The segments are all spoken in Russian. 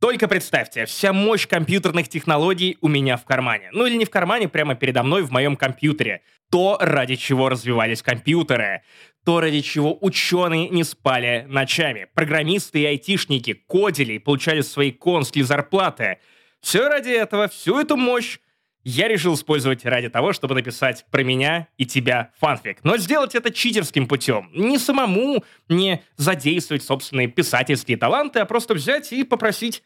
Только представьте, вся мощь компьютерных технологий у меня в кармане. Ну или не в кармане, прямо передо мной в моем компьютере. То, ради чего развивались компьютеры. То, ради чего ученые не спали ночами. Программисты и айтишники кодили и получали свои конские зарплаты. Все ради этого, всю эту мощь я решил использовать ради того, чтобы написать про меня и тебя фанфик. Но сделать это читерским путем. Не самому, не задействовать собственные писательские таланты, а просто взять и попросить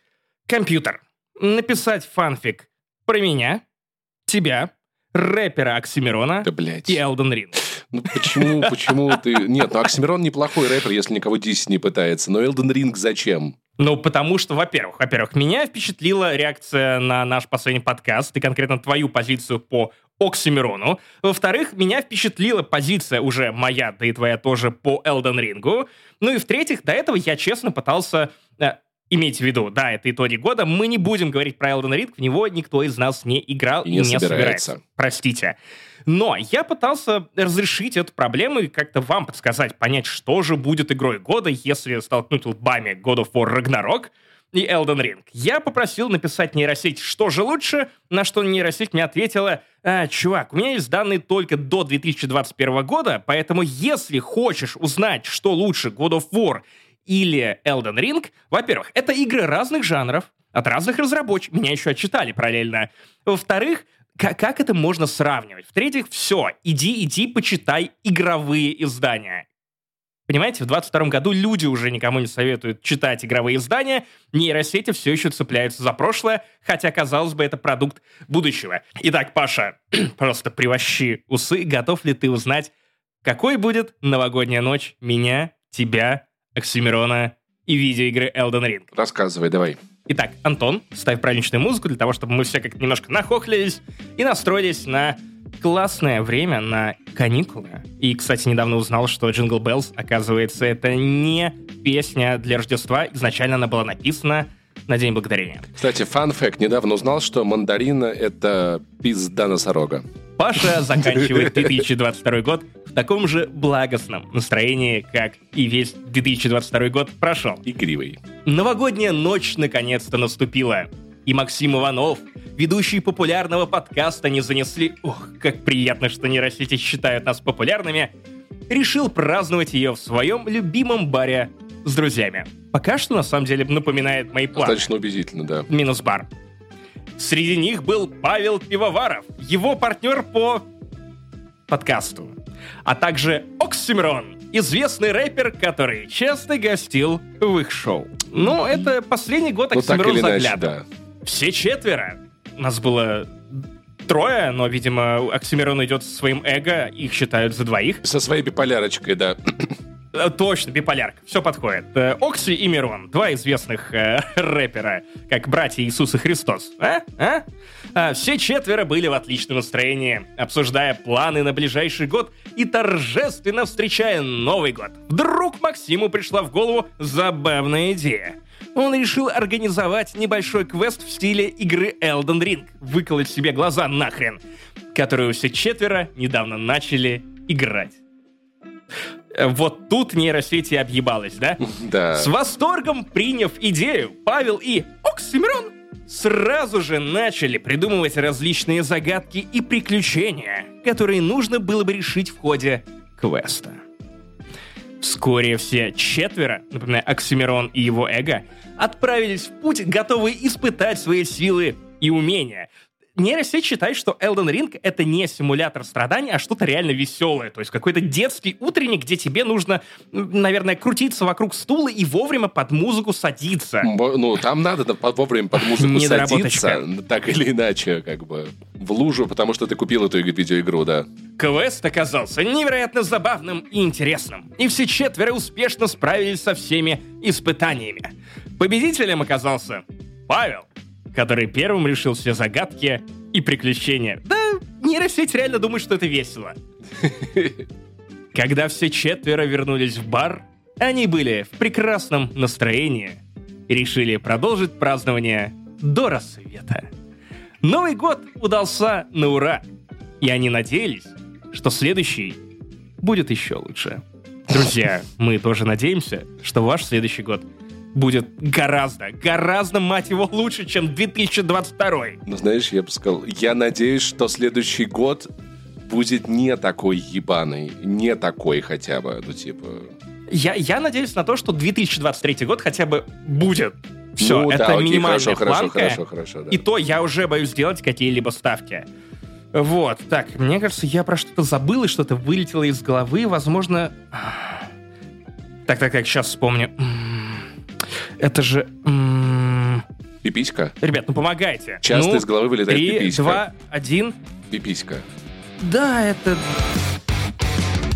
компьютер написать фанфик про меня, тебя, рэпера Оксимирона Да, блядь. и Элден Ринг. Ну почему, почему ты... Нет, ну Оксимирон неплохой рэпер, если никого дисить не пытается. Но Элден Ринг зачем? Ну, потому что, во-первых, во-первых, меня впечатлила реакция на наш последний подкаст и конкретно твою позицию по Оксимирону. Во-вторых, меня впечатлила позиция уже моя, да и твоя тоже по Элден Рингу. Ну и в-третьих, до этого я честно пытался э, Имейте в виду, да, это итоги года. Мы не будем говорить про Elden Ring, в него никто из нас не играл И и не не, собирается. собирается. Простите. Но я пытался разрешить эту проблему и как-то вам подсказать, понять, что же будет игрой года, если столкнуть лбами God of War Ragnarok и Elden Ring. Я попросил написать нейросеть, что же лучше, на что нейросеть мне ответила, «А, чувак, у меня есть данные только до 2021 года, поэтому если хочешь узнать, что лучше, God of War или Elden Ring, во-первых, это игры разных жанров, от разных разработчиков. Меня еще отчитали параллельно. Во-вторых, ка- как это можно сравнивать? В-третьих, все, иди, иди, почитай игровые издания. Понимаете, в 22 году люди уже никому не советуют читать игровые издания, нейросети все еще цепляются за прошлое, хотя, казалось бы, это продукт будущего. Итак, Паша, просто привощи усы, готов ли ты узнать, какой будет новогодняя ночь меня, тебя, Оксимирона и видеоигры Elden Ring? Рассказывай, давай. Итак, Антон, ставь праздничную музыку для того, чтобы мы все как-то немножко нахохлились и настроились на классное время, на каникулы. И, кстати, недавно узнал, что Jingle Bells, оказывается, это не песня для Рождества. Изначально она была написана на День Благодарения. Кстати, фан-факт. Недавно узнал, что мандарина — это пизда носорога. Паша заканчивает 2022 год в таком же благостном настроении, как и весь 2022 год прошел. Игривый. Новогодняя ночь наконец-то наступила. И Максим Иванов, ведущий популярного подкаста, не занесли... Ох, как приятно, что нейросети считают нас популярными. Решил праздновать ее в своем любимом баре с друзьями. Пока что, на самом деле, напоминает мои планы. Достаточно убедительно, да. Минус бар. Среди них был Павел Пивоваров, его партнер по подкасту. А также Оксимирон, известный рэпер, который часто гостил в их шоу. Ну, это последний год Ну Оксимирон иначе, заглядывал. да. Все четверо. Нас было трое, но, видимо, Оксимирон идет со своим эго, их считают за двоих. Со своей биполярочкой, да. Э, Точно, биполярка. Все подходит. Э, Окси и Мирон. Два известных э, рэпера, как братья Иисус и Христос. А? А? А, Все четверо были в отличном настроении, обсуждая планы на ближайший год и торжественно встречая Новый год. Вдруг Максиму пришла в голову забавная идея. Он решил организовать небольшой квест в стиле игры Elden Ring. Выколоть себе глаза нахрен. Которую все четверо недавно начали играть. Э, Вот тут нейросети объебалась, да? Да. С восторгом приняв идею, Павел и Оксимирон сразу же начали придумывать различные загадки и приключения, которые нужно было бы решить в ходе квеста. Вскоре все четверо, например, Оксимирон и его эго, отправились в путь, готовые испытать свои силы и умения. Нейросеть считает, что Elden Ring — это не симулятор страданий, а что-то реально веселое. То есть какой-то детский утренник, где тебе нужно, наверное, крутиться вокруг стула и вовремя под музыку садиться. Ну, там надо да, вовремя под музыку садиться, так или иначе, как бы, в лужу, потому что ты купил эту иг- видеоигру, да. Квест оказался невероятно забавным и интересным, и все четверо успешно справились со всеми испытаниями. Победителем оказался Павел, который первым решил все загадки и приключения. Да, нейросеть реально думает, что это весело. Когда все четверо вернулись в бар, они были в прекрасном настроении и решили продолжить празднование до рассвета. Новый год удался на ура, и они надеялись, что следующий будет еще лучше. Друзья, мы тоже надеемся, что ваш следующий год будет гораздо, гораздо, мать его, лучше, чем 2022. Ну, знаешь, я бы сказал, я надеюсь, что следующий год будет не такой ебаный, не такой хотя бы, ну, типа... Я, я надеюсь на то, что 2023 год хотя бы будет. Все, ну, это да, окей, минимальная хорошо, хорошо, планка. хорошо, хорошо, да. И то я уже боюсь сделать какие-либо ставки. Вот, так, мне кажется, я про что-то забыл, и что-то вылетело из головы, возможно... Так, так, так, сейчас вспомню. М, Это же... м, Пиписька? Ребят, ну помогайте. Часто ну, из головы вылетает Три, пиписька. два, один. Пиписька. Да, это...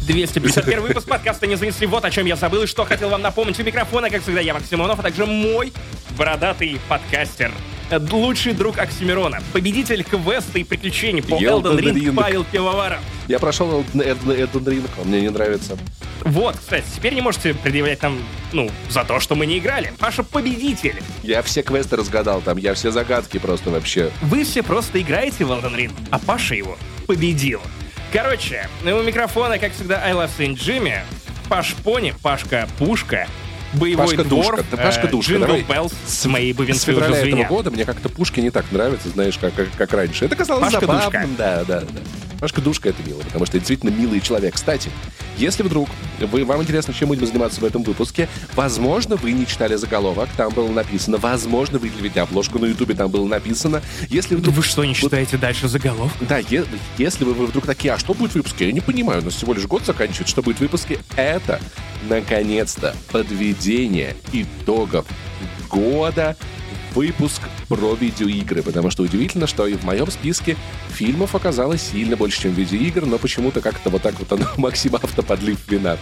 251 выпуск подкаста «Не занесли». Вот о чем я забыл и что хотел вам напомнить. У микрофона, как всегда, я, Максимонов, а также мой бородатый подкастер. Э, Лучший друг Оксимирона, победитель квеста и приключений по Elden Elden Ring Ring. Павел Пивоваров. Я прошел Элден Ринг, он мне не нравится. Вот, кстати, теперь не можете предъявлять нам, ну, за то, что мы не играли. Паша победитель. Я все квесты разгадал там, я все загадки просто вообще. Вы все просто играете в Elden Ring, а Паша его победил. Короче, у микрофона, как всегда, I Love Saint Jimmy, Паш Пони, Пашка Пушка, боевой Пашка двор, Душка. Да, Пашка Душка, Джингл давай. Bells с моей С бубенцой уже февраля этого года мне как-то пушки не так нравятся, знаешь, как, как, как раньше. Это казалось Пашка забавным. Душка. Да, да, да. Пашка Душка это мило, потому что действительно милый человек. Кстати, если вдруг вы, вам интересно, чем будем заниматься в этом выпуске, возможно, вы не читали заголовок, там было написано, возможно, вы видели обложку на ютубе, там было написано, если вдруг... Вы что, не читаете дальше заголовок? Да, е- если вы, вы вдруг такие, а что будет в выпуске? Я не понимаю, у нас всего лишь год заканчивает, что будет в выпуске? Это, наконец-то, подведение итогов года, выпуск про видеоигры, потому что удивительно, что и в моем списке фильмов оказалось сильно больше, чем видеоигр, но почему-то как-то вот так вот оно Максим автоподлив вина.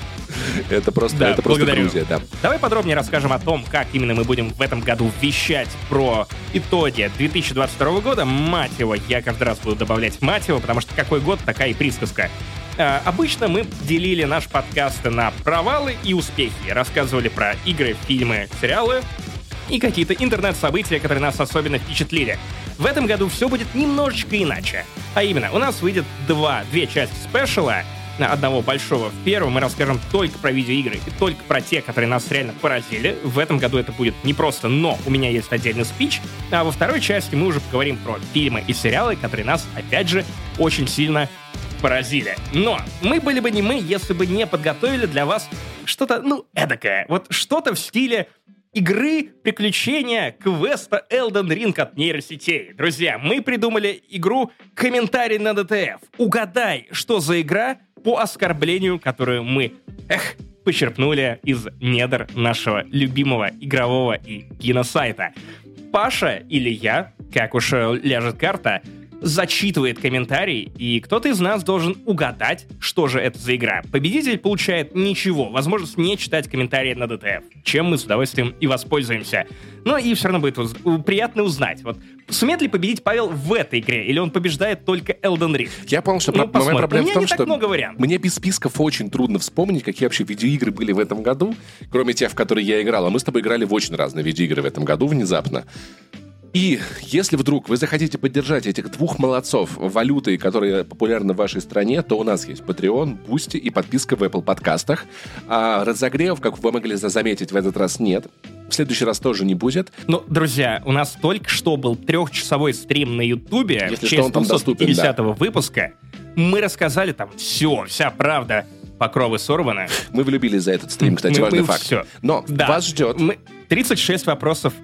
Это просто, Да, это просто благодарю. Грузия, да. Давай подробнее расскажем о том, как именно мы будем в этом году вещать про итоги 2022 года. Мать его, я каждый раз буду добавлять мать его, потому что какой год, такая и присказка. А, обычно мы делили наш подкаст на провалы и успехи. Рассказывали про игры, фильмы, сериалы и какие-то интернет-события, которые нас особенно впечатлили. В этом году все будет немножечко иначе. А именно, у нас выйдет два, две части спешала, на одного большого. В первом мы расскажем только про видеоигры и только про те, которые нас реально поразили. В этом году это будет не просто «но», у меня есть отдельный спич. А во второй части мы уже поговорим про фильмы и сериалы, которые нас, опять же, очень сильно поразили. Но мы были бы не мы, если бы не подготовили для вас что-то, ну, эдакое. Вот что-то в стиле игры, приключения, квеста Elden Ring от нейросетей. Друзья, мы придумали игру «Комментарий на DTF». Угадай, что за игра по оскорблению, которую мы, эх, почерпнули из недр нашего любимого игрового и киносайта. Паша или я, как уж ляжет карта, зачитывает комментарий, и кто-то из нас должен угадать, что же это за игра. Победитель получает ничего, возможность не читать комментарии на DTF, чем мы с удовольствием и воспользуемся. Но и все равно будет уз- приятно узнать, вот сумеет ли победить Павел в этой игре, или он побеждает только Elden Ring. Я понял, что Ну, про- моя проблема У меня в том, не так что много вариантов. мне без списков очень трудно вспомнить, какие вообще видеоигры были в этом году, кроме тех, в которые я играл. А мы с тобой играли в очень разные видеоигры в этом году внезапно. И если вдруг вы захотите поддержать этих двух молодцов валютой, которые популярны в вашей стране, то у нас есть Patreon, Boosty и подписка в Apple подкастах. А разогрев, как вы могли заметить, в этот раз нет. В следующий раз тоже не будет. Ну, друзья, у нас только что был трехчасовой стрим на Ютубе Если в что, честь он там доступен, 250 выпуска. Мы рассказали там все, вся правда. Покровы сорваны. Мы влюбились за этот стрим, кстати, Мы- важный мы факт. всё. Но Да. вас ждет... Мы... 36 вопросов,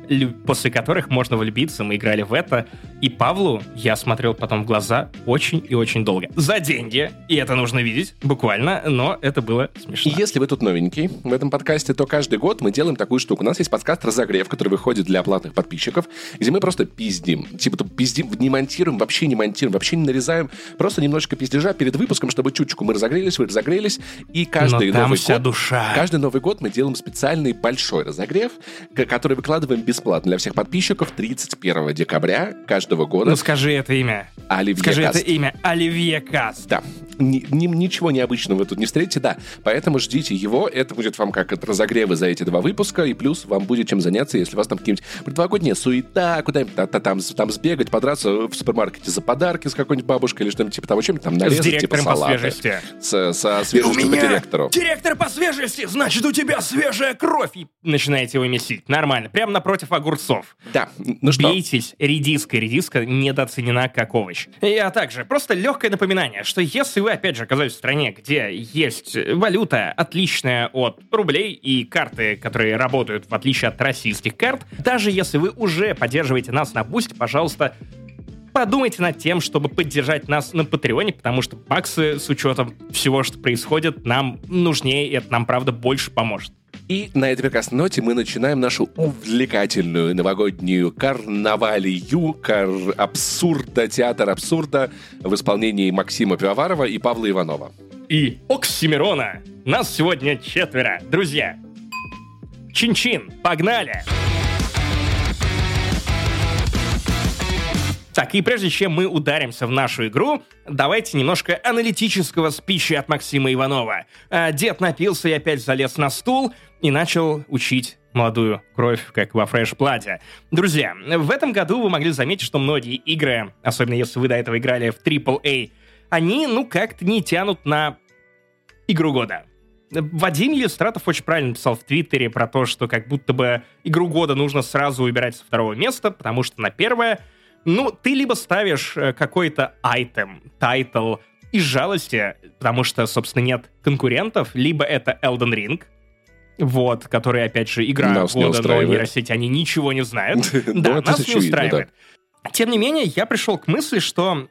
после которых можно влюбиться. Мы играли в это. И Павлу я смотрел потом в глаза очень и очень долго. За деньги. И это нужно видеть, буквально. Но это было смешно. если вы тут новенький в этом подкасте, то каждый год мы делаем такую штуку. У нас есть подкаст «Разогрев», который выходит для платных подписчиков, где мы просто пиздим. Типа то пиздим, не монтируем, вообще не монтируем, вообще не нарезаем. Просто немножечко пиздежа перед выпуском, чтобы чуточку мы разогрелись, вы разогрелись. И каждый Но там Новый вся год... душа. Каждый Новый год мы делаем специальный большой разогрев, который выкладываем бесплатно для всех подписчиков 31 декабря каждого года. Ну скажи это имя. Оливье Скажи Каст. это имя. Оливье Каст. Да. Ни- ни- ничего необычного вы тут не встретите, да. Поэтому ждите его. Это будет вам как от разогревы за эти два выпуска. И плюс вам будет чем заняться, если у вас там какие-нибудь предновогодняя суета, куда-нибудь та- та- там, там сбегать, подраться в супермаркете за подарки с какой-нибудь бабушкой или что-нибудь типа того, чем там С нарезать, типа директором по салаты. свежести. С- со свежестью по директору. директор по свежести, значит, у тебя свежая кровь. И начинаете его замесить. Нормально. Прямо напротив огурцов. Да, ну что? Бейтесь редиской. Редиска недооценена как овощ. И, а также просто легкое напоминание, что если вы, опять же, оказались в стране, где есть валюта, отличная от рублей и карты, которые работают в отличие от российских карт, даже если вы уже поддерживаете нас на Бусте, пожалуйста, подумайте над тем, чтобы поддержать нас на Патреоне, потому что баксы с учетом всего, что происходит, нам нужнее, и это нам, правда, больше поможет. И на этой прекрасной ноте мы начинаем нашу увлекательную новогоднюю карнавалию, кар абсурда, театр абсурда в исполнении Максима Пивоварова и Павла Иванова. И Оксимирона. Нас сегодня четверо. Друзья, чин-чин, погнали! Так, и прежде чем мы ударимся в нашу игру, давайте немножко аналитического спича от Максима Иванова. А, дед напился и опять залез на стул и начал учить молодую кровь, как во Fresh Blood. Друзья, в этом году вы могли заметить, что многие игры, особенно если вы до этого играли в AAA, они, ну, как-то не тянут на игру года. Вадим Елистратов очень правильно писал в Твиттере про то, что как будто бы игру года нужно сразу выбирать со второго места, потому что на первое ну, ты либо ставишь э, какой-то item, title из жалости, потому что, собственно, нет конкурентов, либо это Elden Ring, вот, который, опять же, игра нас года, но нейросети, они ничего не знают. Да, нас не устраивает. Тем не менее, я пришел к мысли, что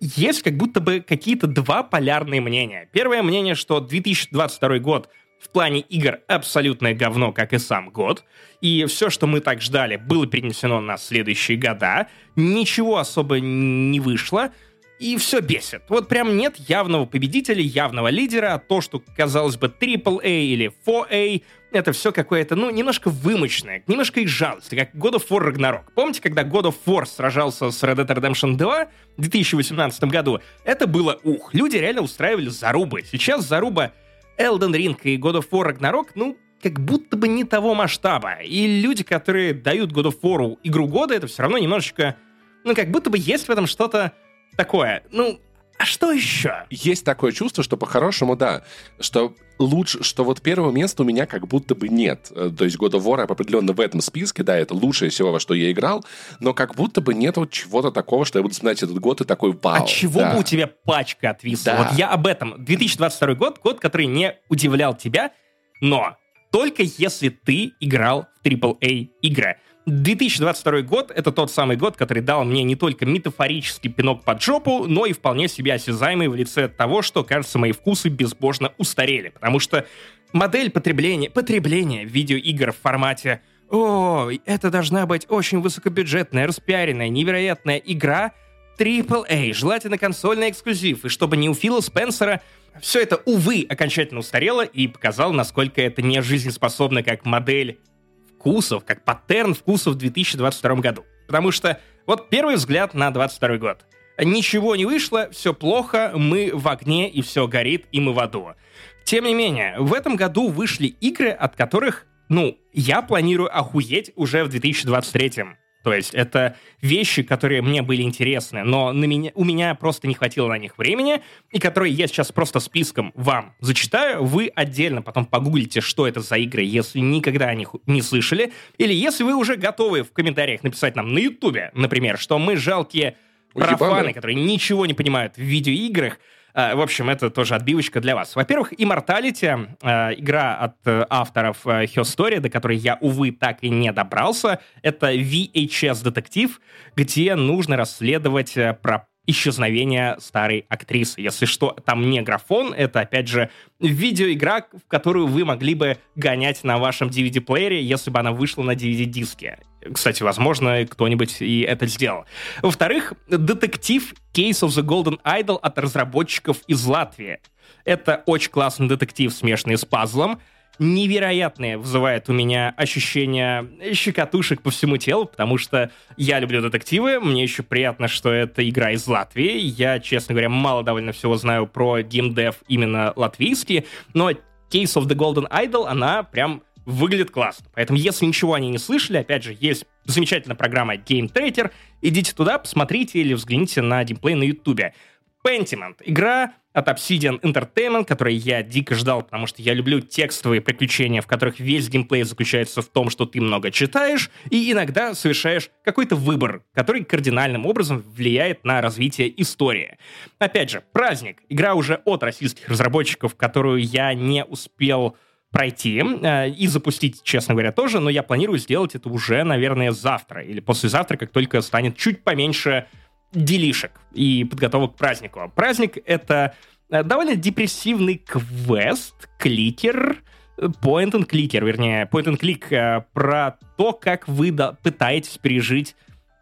есть как будто бы какие-то два полярные мнения. Первое мнение, что 2022 год — в плане игр абсолютное говно, как и сам год. И все, что мы так ждали, было перенесено на следующие года. Ничего особо не вышло. И все бесит. Вот прям нет явного победителя, явного лидера. То, что, казалось бы, AAA или 4A, это все какое-то, ну, немножко вымочное, немножко из жалости, как God of War Ragnarok. Помните, когда God of War сражался с Red Dead Redemption 2 в 2018 году? Это было ух. Люди реально устраивали зарубы. Сейчас заруба Elden Ring и God of War Ragnarok, ну, как будто бы не того масштаба. И люди, которые дают God of War игру года, это все равно немножечко... Ну, как будто бы есть в этом что-то такое. Ну, а что еще? Есть такое чувство, что по-хорошему, да, что лучше, что вот первого места у меня как будто бы нет. Э, то есть God of War определенно в этом списке, да, это лучшее всего, во что я играл, но как будто бы нет вот чего-то такого, что я буду вспоминать этот год и такой вау. А чего да. бы у тебя пачка отвисла? Да. Вот я об этом. 2022 год, год, который не удивлял тебя, но только если ты играл в AAA игры. 2022 год — это тот самый год, который дал мне не только метафорический пинок под жопу, но и вполне себе осязаемый в лице того, что, кажется, мои вкусы безбожно устарели. Потому что модель потребления, потребления видеоигр в формате «О, это должна быть очень высокобюджетная, распиаренная, невероятная игра», AAA, желательно консольный эксклюзив, и чтобы не у Фила Спенсера все это, увы, окончательно устарело и показало, насколько это не жизнеспособно как модель вкусов, как паттерн вкусов в 2022 году. Потому что вот первый взгляд на 22 год. Ничего не вышло, все плохо, мы в огне, и все горит, и мы в аду. Тем не менее, в этом году вышли игры, от которых, ну, я планирую охуеть уже в 2023. То есть это вещи, которые мне были интересны, но на меня, у меня просто не хватило на них времени, и которые я сейчас просто списком вам зачитаю. Вы отдельно потом погуглите, что это за игры, если никогда о них не слышали. Или если вы уже готовы в комментариях написать нам на Ютубе, например, что мы жалкие профаны, которые ничего не понимают в видеоиграх, в общем, это тоже отбивочка для вас. Во-первых, Immortality, э, игра от э, авторов Her Story, до которой я, увы, так и не добрался. Это VHS-детектив, где нужно расследовать про исчезновения старой актрисы. Если что, там не графон, это, опять же, видеоигра, в которую вы могли бы гонять на вашем DVD-плеере, если бы она вышла на DVD-диске. Кстати, возможно, кто-нибудь и это сделал. Во-вторых, детектив Case of the Golden Idol от разработчиков из Латвии. Это очень классный детектив, смешанный с пазлом, невероятные вызывает у меня ощущение щекотушек по всему телу, потому что я люблю детективы, мне еще приятно, что это игра из Латвии, я, честно говоря, мало довольно всего знаю про геймдев именно латвийский, но Case of the Golden Idol, она прям выглядит классно. Поэтому, если ничего о ней не слышали, опять же, есть замечательная программа Game Trader, идите туда, посмотрите или взгляните на геймплей на ютубе. Pentiment. Игра от Obsidian Entertainment, которую я дико ждал, потому что я люблю текстовые приключения, в которых весь геймплей заключается в том, что ты много читаешь и иногда совершаешь какой-то выбор, который кардинальным образом влияет на развитие истории. Опять же, праздник. Игра уже от российских разработчиков, которую я не успел пройти э, и запустить, честно говоря, тоже, но я планирую сделать это уже, наверное, завтра или послезавтра, как только станет чуть поменьше делишек и подготовок к празднику. Праздник — это э, довольно депрессивный квест, кликер, point and clicker, вернее, point and click э, про то, как вы пытаетесь пережить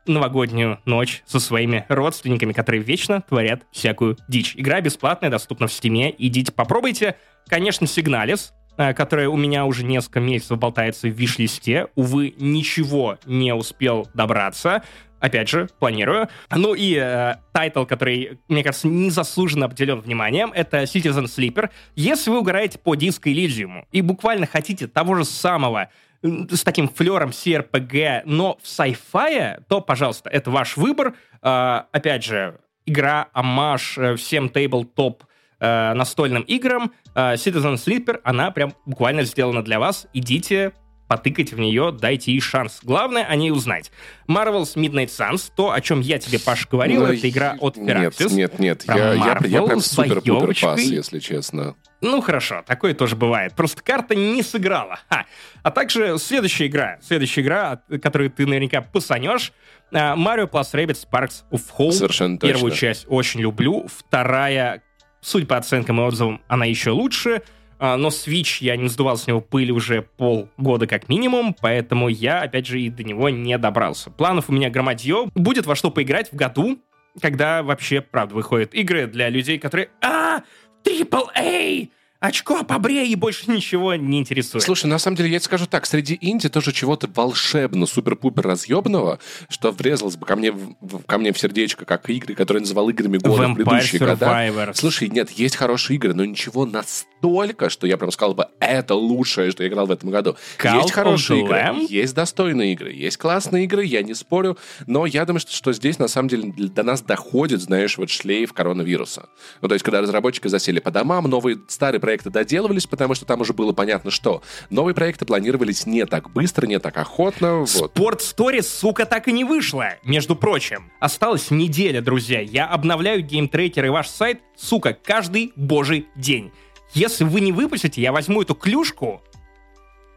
новогоднюю ночь со своими родственниками, которые вечно творят всякую дичь. Игра бесплатная, доступна в стиме. Идите попробуйте. Конечно, Signalis, э, которая у меня уже несколько месяцев болтается в виш-листе. Увы, ничего не успел добраться. Опять же, планирую. Ну и э, title, который, мне кажется, незаслуженно обделен вниманием, это Citizen Sleeper. Если вы угораете по Disco Elysium и буквально хотите того же самого с таким флером CRPG, но в sci-fi, то, пожалуйста, это ваш выбор. Э, опять же, игра, омаж э, всем tabletop э, настольным играм. Э, Citizen Sleeper, она прям буквально сделана для вас. Идите, потыкать в нее, дайте ей шанс. Главное о ней узнать. Marvel's Midnight Suns, то, о чем я тебе, Паш, говорил, Но это игра от Firaxis. Нет, нет, нет, я, я, я прям супер-пупер пас, если честно. Ну хорошо, такое тоже бывает. Просто карта не сыграла. Ха. А также следующая игра, следующая игра, которую ты наверняка посанешь, а, Mario Plus Rabbids Sparks of Hope. Совершенно точно. Первую часть очень люблю. Вторая, судя по оценкам и отзывам, она еще лучше. А, но Switch я не сдувал с него пыль уже полгода как минимум, поэтому я, опять же, и до него не добрался. Планов у меня громадье. Будет во что поиграть в году, когда вообще, правда, выходят игры для людей, которые... А, AAA! Очко побрей и больше ничего не интересует. Слушай, на самом деле, я тебе скажу так, среди инди тоже чего-то волшебно, супер-пупер разъебного, что врезалось бы ко мне, в, ко мне в сердечко, как игры, которые называл играми года Vampire в предыдущие Survivors. года. Слушай, нет, есть хорошие игры, но ничего настолько, что я прям сказал бы, это лучшее, что я играл в этом году. Call есть хорошие игры, Lamb? есть достойные игры, есть классные игры, я не спорю, но я думаю, что, что здесь на самом деле до нас доходит, знаешь, вот шлейф коронавируса. Ну, то есть, когда разработчики засели по домам, новые, старые проекты доделывались, потому что там уже было понятно, что новые проекты планировались не так быстро, не так охотно. Вот. Sport Story, сука, так и не вышла, между прочим. Осталась неделя, друзья. Я обновляю геймтрекер и ваш сайт, сука, каждый божий день. Если вы не выпустите, я возьму эту клюшку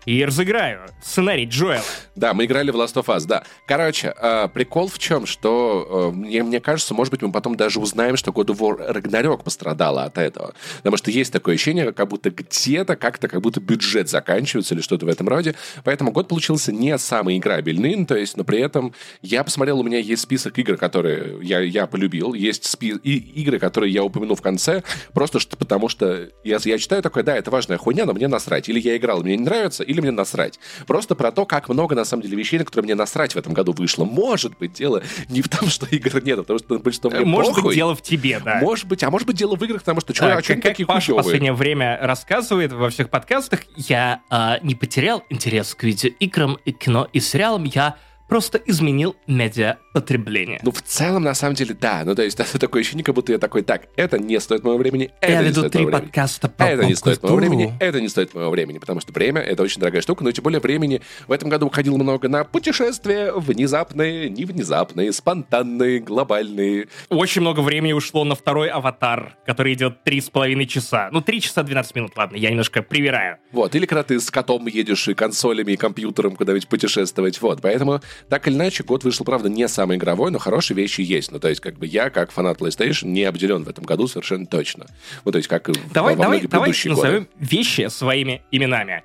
и разыграю сценарий Джоэла. Да, мы играли в Last of Us, да. Короче, э, прикол в чем, что э, мне, мне кажется, может быть, мы потом даже узнаем, что God of War Ragnarok пострадала от этого. Потому что есть такое ощущение, как будто где-то как-то как будто бюджет заканчивается или что-то в этом роде. Поэтому год получился не самый играбельный, ну, то есть, но при этом я посмотрел, у меня есть список игр, которые я, я полюбил, есть спи- и игры, которые я упомяну в конце, просто что, потому что я, я читаю такое, да, это важная хуйня, но мне насрать. Или я играл, мне не нравится, или мне насрать. Просто про то, как много, на самом деле, вещей, на которые мне насрать в этом году вышло. Может быть, дело не в том, что игр нет, а потому что большинство мне Может похуй. быть, дело в тебе, да. Может быть, а может быть, дело в играх, потому что что, а, как, такие Паша в последнее время рассказывает во всех подкастах, я а, не потерял интерес к видеоиграм, и кино и сериалам, я просто изменил медиапотребление. Ну, в целом, на самом деле, да. Ну, то есть, это такое ощущение, как будто я такой, так, это не стоит моего времени, это я не веду стоит три моего подкаста времени. по Это не стоит моего времени, это не стоит моего времени, потому что время — это очень дорогая штука, но тем более времени в этом году уходило много на путешествия, внезапные, невнезапные, спонтанные, глобальные. Очень много времени ушло на второй аватар, который идет три с половиной часа. Ну, три часа 12 минут, ладно, я немножко привираю. Вот, или когда ты с котом едешь и консолями, и компьютером куда-нибудь путешествовать, вот. Поэтому так или иначе, год вышел, правда, не самый игровой, но хорошие вещи есть. Ну, то есть, как бы я, как фанат PlayStation, не обделен в этом году совершенно точно. Ну, то есть, как давай, во давай, многие давай предыдущие назовем годы. вещи своими именами.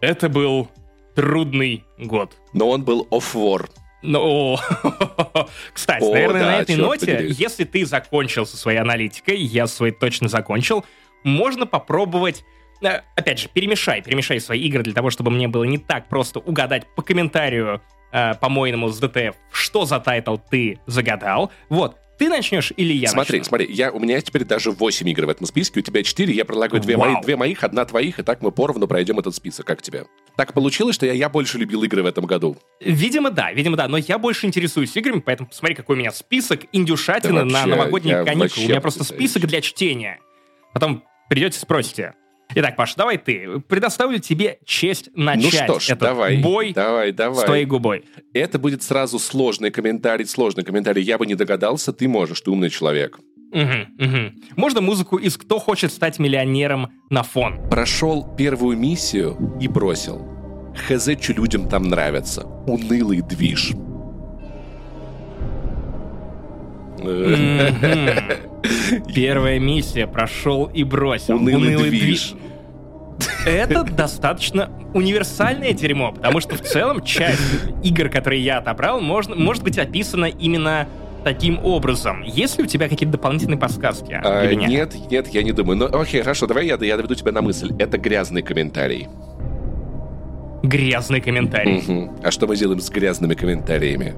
Это был трудный год. Но он был off-war. Ну, кстати, О, наверное, да, на этой ноте, подери. если ты закончил со своей аналитикой, я своей точно закончил, можно попробовать э, Опять же, перемешай, перемешай свои игры для того, чтобы мне было не так просто угадать по комментарию, э, по-моему, с DTF, что за title ты загадал. Вот, ты начнешь или я смотри, начну? смотри, я, у меня теперь даже 8 игр в этом списке, у тебя 4, я предлагаю две, Вау. мои, две моих, одна твоих, и так мы поровну пройдем этот список. Как тебе? Так получилось, что я, я больше любил игры в этом году. Видимо, да, видимо, да. Но я больше интересуюсь играми, поэтому посмотри, какой у меня список индюшатины Да на вообще, новогодние я каникулы. У меня просто список для чтения. Потом придете, спросите. Итак, Паш, давай ты. Предоставлю тебе честь Ну начать что ж, этот давай, бой давай, с давай. твоей губой. Это будет сразу сложный комментарий, сложный комментарий. Я бы не догадался, ты можешь, ты умный человек. Мгм, мгм. Можно музыку из «Кто хочет стать миллионером» на фон? Прошел первую миссию и бросил. Хз, что людям там нравится. Унылый движ. Первая миссия прошел и бросил. Унылый движ. Это достаточно универсальное дерьмо, потому что в целом часть игр, которые я отобрал, можно, может быть описана именно таким образом. Есть ли у тебя какие-то дополнительные подсказки? А, или нет? нет, нет, я не думаю. Ну, окей, хорошо, давай я, я доведу тебя на мысль. Это грязный комментарий. Грязный комментарий. Мгм. А что мы делаем с грязными комментариями?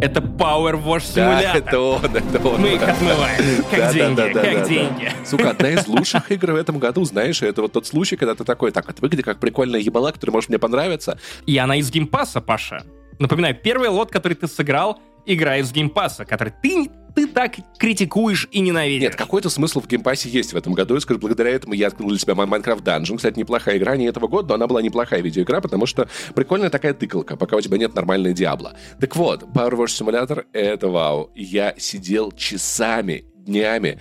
Это Power Wash Да, Simulator. это он, это он. Мы их отмываем. Как Да, да, деньги, да, да, как да, да. деньги. Сука, одна из лучших игр в этом году, знаешь, это вот тот случай, когда ты такой, так, это выглядит как прикольная ебала, которая может мне понравиться. И она из Game Pass а, Паша. Напоминаю, первый лот, который ты сыграл, игра из Game Pass а, который ты, ты так критикуешь и ненавидишь. Нет, какой-то смысл в Game Pass е есть в этом году. Я скажу, благодаря этому я открыл для себя Minecraft Dungeon. Кстати, неплохая игра, не этого года, но она была неплохая видеоигра, потому что прикольная такая тыкалка, пока у тебя нет нормальной Diablo. Так вот, Power Wash Simulator — это вау. Я сидел часами, днями.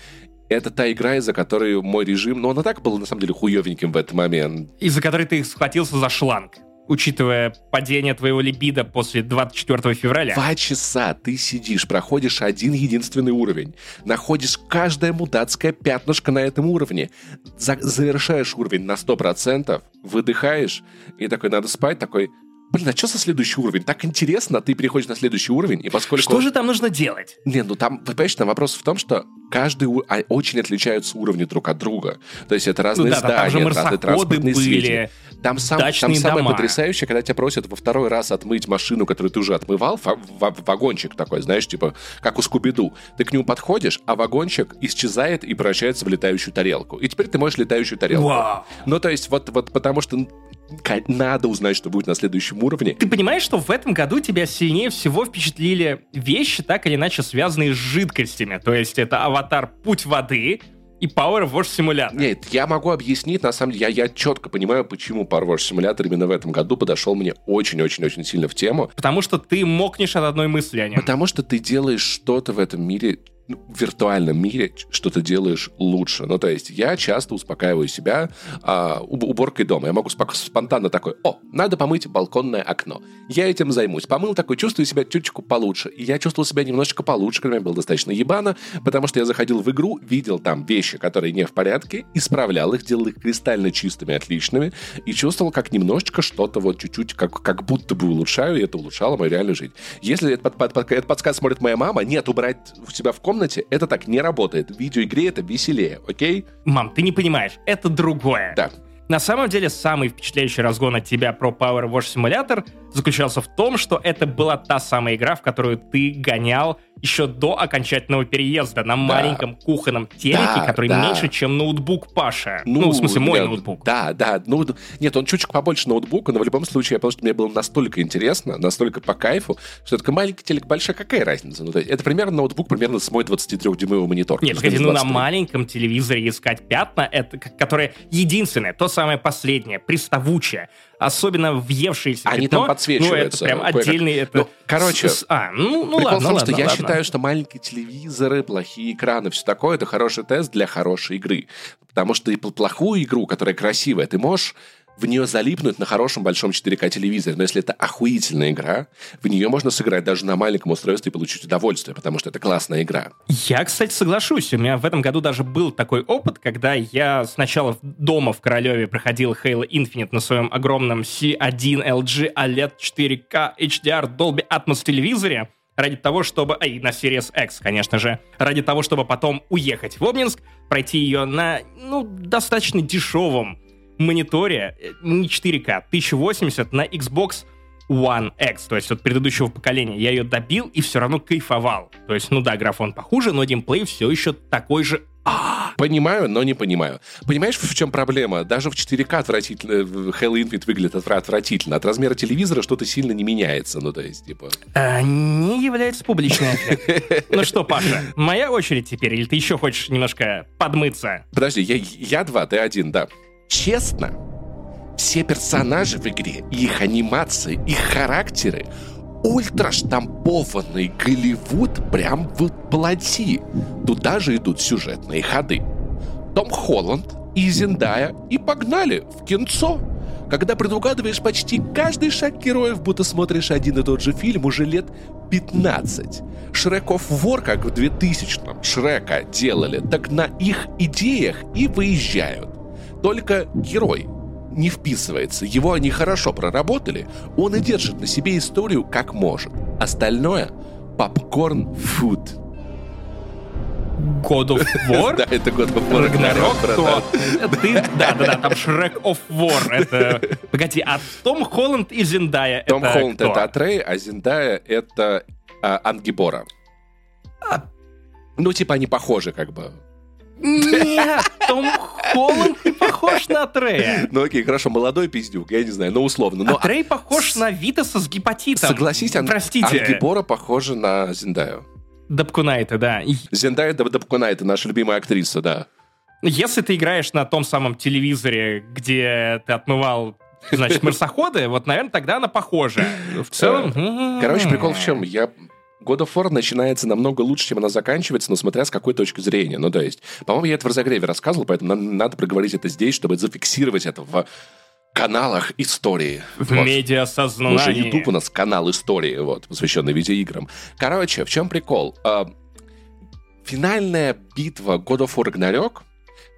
Это та игра, из-за которой мой режим, ну, он и так был, на самом деле, хуевеньким в этот момент. Из-за которой ты схватился за шланг, учитывая падение твоего либидо после 24 февраля. Два часа ты сидишь, проходишь один единственный уровень, находишь каждое мудацкое пятнышко на этом уровне, за- завершаешь уровень на 100%, выдыхаешь, и такой, надо спать, такой, блин, а что со следующий уровень? Так интересно, ты переходишь на следующий уровень, и поскольку... Что же там нужно делать? Не, ну там, вы понимаете, там вопрос в том, что каждый у- а, очень отличаются уровни друг от друга. То есть это разные Ну да, там же здания, разные транспортные были, сведения. Там, сам, там самое дома. потрясающее, когда тебя просят во второй раз отмыть машину, которую ты уже отмывал, вагончик такой, знаешь, типа, как у Скуби-Ду. Ты к нему подходишь, а вагончик исчезает и превращается в летающую тарелку. И теперь ты можешь летающую тарелку. Вау. Ну, то есть, вот, вот потому что надо узнать, что будет на следующем уровне. Ты понимаешь, что в этом году тебя сильнее всего впечатлили вещи, так или иначе связанные с жидкостями. То есть это аватар «Путь воды» и Power Wash Simulator. Нет, я могу объяснить, на самом деле, я, я четко понимаю, почему Power Wash Simulator именно в этом году подошел мне очень-очень-очень сильно в тему. Потому что ты мокнешь от одной мысли о нем. Потому что ты делаешь что-то в этом мире, в виртуальном мире, что ты делаешь лучше. Ну, то есть я часто успокаиваю себя а, уб- уборкой дома. Я могу спонтанно такой, о, надо помыть балконное окно. Я этим займусь. Помыл такой, чувствую себя чуточку получше. И я чувствовал себя немножечко получше, когда мне было достаточно ебано, потому что я заходил в игру, видел там вещи, которые не в порядке, исправлял их, делал их кристально чистыми, отличными, и чувствовал, как немножечко что-то вот чуть-чуть, как, как будто бы улучшаю, и это улучшало мою реальную жизнь. Если этот, под, под- этот подсказ смотрит моя мама, нет, убрать у себя в комнате, это так не работает. В видеоигре это веселее, окей? Мам, ты не понимаешь, это другое. Да. На самом деле, самый впечатляющий разгон от тебя про Power Wash Simulator заключался в том, что это была та самая игра, в которую ты гонял еще до окончательного переезда на маленьком кухонном телеке, Да, который да. меньше, чем ноутбук Паша. Ну, в смысле, мой да, ноутбук. Да, да. Ну, нет, он чуть-чуть побольше ноутбука, но в любом случае, потому что мне было настолько интересно, настолько по кайфу, что такой маленький телек большой, какая разница? Ну, то есть это примерно ноутбук, примерно с мой 23-дюймовый монитор. Нет, погоди, ну на 23. маленьком телевизоре искать пятна, это к- которое единственное, то самое последнее, приставучее, особенно въевшееся Они пятно, там подсвечиваются Ну, это прям отдельный... Это... Ну, короче, с- с- а, ну, ну Прикол ладно, в том, ладно, что я ладно. считаю, что маленькие телевизоры, плохие экраны, все такое, это хороший тест для хорошей игры. Потому что и пл- плохую игру, которая красивая, ты можешь в нее залипнуть на хорошем большом 4К телевизоре. Но если это охуительная игра, в нее можно сыграть даже на маленьком устройстве и получить удовольствие, потому что это классная игра. Я, кстати, соглашусь. У меня в этом году даже был такой опыт, когда я сначала дома в Королеве проходил Halo Infinite на своем огромном C1 LG OLED 4K HDR Dolby Atmos телевизоре, ради того, чтобы... А, на Series X, конечно же. Ради того, чтобы потом уехать в Обнинск, пройти ее на, ну, достаточно дешевом мониторе, э, не 4К, 1080 на Xbox One X, то есть от предыдущего поколения. Я ее добил и все равно кайфовал. То есть, ну да, графон похуже, но геймплей все еще такой же а, Понимаю, но не понимаю. Понимаешь, в чем проблема? Даже в 4К отвратительно, Halo Infinite выглядит отвратительно. От размера телевизора что-то сильно не меняется. Ну, то есть, типа... А, не является публичной Ну что, Паша, моя очередь теперь, или ты еще хочешь немножко подмыться? Подожди, я, я два, ты один, да. Честно, все персонажи в игре, их анимации, их характеры ультра штампованный Голливуд прям воплоти. Туда же идут сюжетные ходы. Том Холланд и Зендая и погнали в кинцо. Когда предугадываешь почти каждый шаг героев, будто смотришь один и тот же фильм уже лет 15. Шреков вор, как в 2000-м Шрека делали, так на их идеях и выезжают. Только герой не вписывается. Его они хорошо проработали, он и держит на себе историю как может. Остальное — попкорн фуд. God of War? Да, это God of War ты... Да-да-да, там Шрек of War. Это... Погоди, а Том Холланд и Зендая Том Холланд — это Атрей, а Зендая — это а, Ангибора. А... Ну, типа, они похожи, как бы. Нет, Том Холланд не похож на Трея. Ну окей, хорошо, молодой пиздюк, я не знаю, но условно. Но... А Трей похож на Витаса с гепатитом. Согласись, Ан... Простите. Ангибора похожа на Зендаю. Дабкунайта, да. Зендая Дабкунайта, наша любимая актриса, да. Если ты играешь на том самом телевизоре, где ты отмывал значит, марсоходы, вот, наверное, тогда она похожа. В целом... Короче, прикол в чем? Я God of War начинается намного лучше, чем она заканчивается, но смотря с какой точки зрения. Ну, то есть, по-моему, я это в разогреве рассказывал, поэтому нам надо проговорить это здесь, чтобы зафиксировать это в каналах истории. В вот. медиасознании. Уже YouTube у нас канал истории, вот, посвященный видеоиграм. Короче, в чем прикол? А, финальная битва God of War Ragnarok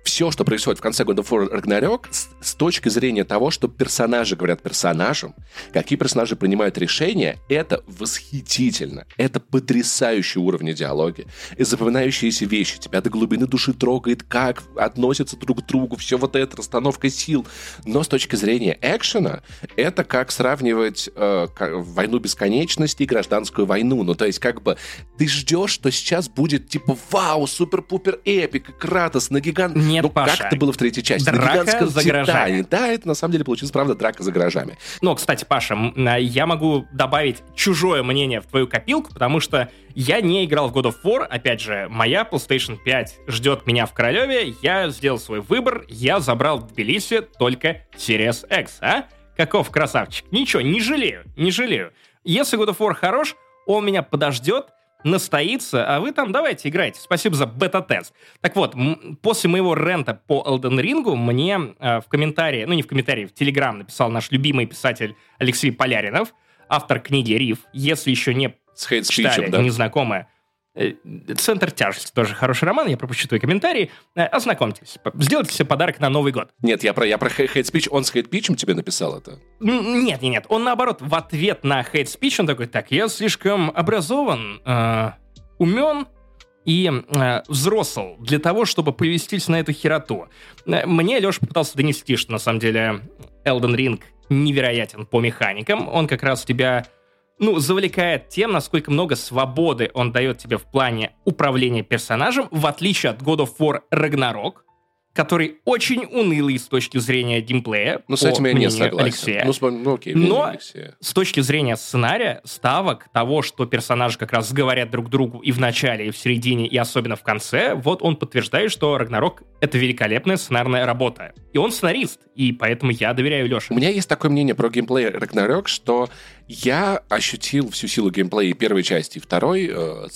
все, что происходит в конце года of Ragnarok, с, с точки зрения того, что персонажи говорят персонажам, какие персонажи принимают решения, это восхитительно. Это потрясающий уровень диалоги. И запоминающиеся вещи. Тебя до глубины души трогает, как относятся друг к другу, все вот это, расстановка сил. Но с точки зрения экшена, это как сравнивать э, войну бесконечности и гражданскую войну. Ну, то есть, как бы, ты ждешь, что сейчас будет, типа, вау, супер-пупер эпик, Кратос на гигант нет, ну, Паша. как это было в третьей части? Драка за гаражами. Да, это на самом деле получилась, правда, драка за гаражами. Ну, кстати, Паша, а, я могу добавить чужое мнение в твою копилку, потому что я не играл в God of War. Опять же, моя PlayStation 5 ждет меня в Королеве. Я сделал свой выбор. Я забрал в Тбилиси только Series X, а? Каков красавчик. Ничего, не жалею, не жалею. Если God of War хорош, он меня подождет, настоится, а вы там давайте играйте. Спасибо за бета-тест. Так вот, после моего рента по Elden Ring мне э, в комментарии, ну не в комментарии, в Телеграм написал наш любимый писатель Алексей Поляринов, автор книги «Риф». Если еще не С читали, да? незнакомые, Э, Центр тяжести тоже хороший роман, я пропущу твои комментарии. Э, ознакомьтесь, сделайте себе подарок на Новый год. Нет, я про, я про хейт спич, он с хейт спичем тебе написал это? Нет, нет, нет, он наоборот, в ответ на хейт спич он такой, так, я слишком образован, э, умен, и э, взрослый для того, чтобы повестись на эту хероту. Э, мне Леша пытался донести, что на самом деле Elden Ring невероятен по механикам. Он как раз тебя ну, завлекает тем, насколько много свободы он дает тебе в плане управления персонажем, в отличие от God of War Ragnarok, который очень унылый с точки зрения геймплея. Ну, с этим я не согласен. Алексея. Ну, ну окей, Но Алексея. с точки зрения сценария, ставок, того, что персонажи как раз говорят друг другу и в начале, и в середине, и особенно в конце, вот он подтверждает, что Рагнарок — это великолепная сценарная работа. И он сценарист, и поэтому я доверяю Леше. У меня есть такое мнение про геймплей Рагнарёк, что я ощутил всю силу геймплея первой части и второй э,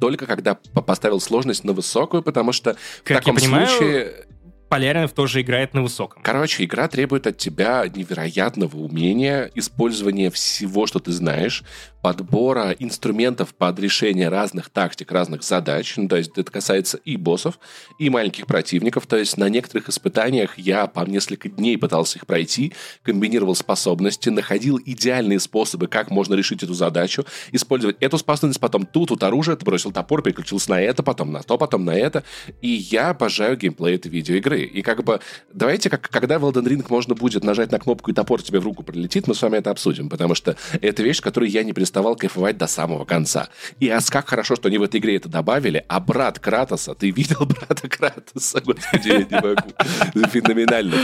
только когда поставил сложность на высокую, потому что как в таком я понимаю, случае Поляринов тоже играет на высоком. Короче, игра требует от тебя невероятного умения, использования всего, что ты знаешь, подбора инструментов под решение разных тактик, разных задач. Ну, то есть это касается и боссов, и маленьких противников. То есть на некоторых испытаниях я по несколько дней пытался их пройти, комбинировал способности, находил идеальные способы, как можно решить эту задачу, использовать эту способность, потом ту, тут оружие, бросил топор, переключился на это, потом на то, потом на это. И я обожаю геймплей этой видеоигры. И как бы давайте, как, когда в Elden Ring можно будет нажать на кнопку и топор тебе в руку прилетит, мы с вами это обсудим, потому что это вещь, которую я не переставал кайфовать до самого конца. И а как хорошо, что они в этой игре это добавили, а брат Кратоса, ты видел брата Кратоса? Господи, я не могу. Феноменально.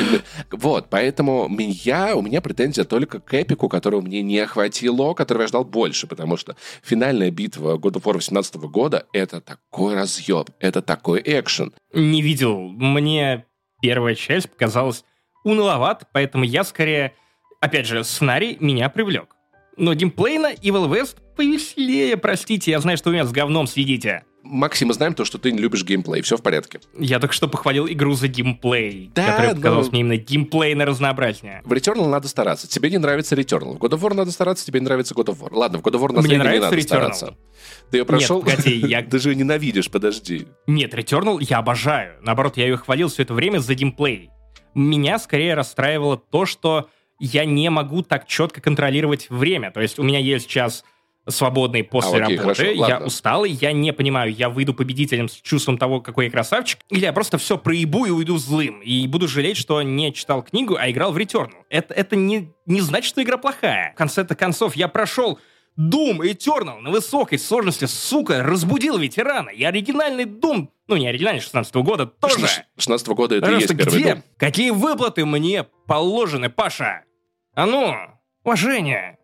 Вот, поэтому меня, у меня претензия только к эпику, которого мне не хватило, которого я ждал больше, потому что финальная битва God of War 18 года — это такой разъеб, это такой экшен. Не видел. Мне первая часть показалась уныловат, поэтому я скорее... Опять же, сценарий меня привлек. Но геймплейно Evil West повеселее, простите, я знаю, что вы меня с говном следите. Максим, мы знаем то, что ты не любишь геймплей, все в порядке. Я только что похвалил игру за геймплей, Да, которая показалась но- мне именно геймплейно разнообразнее. В Returnal надо стараться. Тебе не нравится Returnal. В God of War надо стараться, тебе не нравится God of War. Ладно, в God of War на Мне не нравится надо Returnal. стараться. Ты ее прошел? погоди, я- Ты же ее ненавидишь, подожди. Нет, Returnal я обожаю. Наоборот, я ее хвалил все это время за геймплей. Меня скорее расстраивало то, что я не могу так четко контролировать время. То есть у меня есть час свободный после А, окей, работы, хорошо, я ладно. усталый, я не понимаю, я выйду победителем с чувством того, какой я красавчик, или я просто все проебу и уйду злым, и буду жалеть, что не читал книгу, а играл в Returnal. Это, это не, не значит, что игра плохая. В конце-то концов, я прошел Doom Eternal на высокой сложности, сука, разбудил ветерана. И оригинальный Doom, ну не оригинальный 16 года, тоже. 16 года это и Просто есть первый где? дом. Какие выплаты мне положены, Паша? А ну, уважение.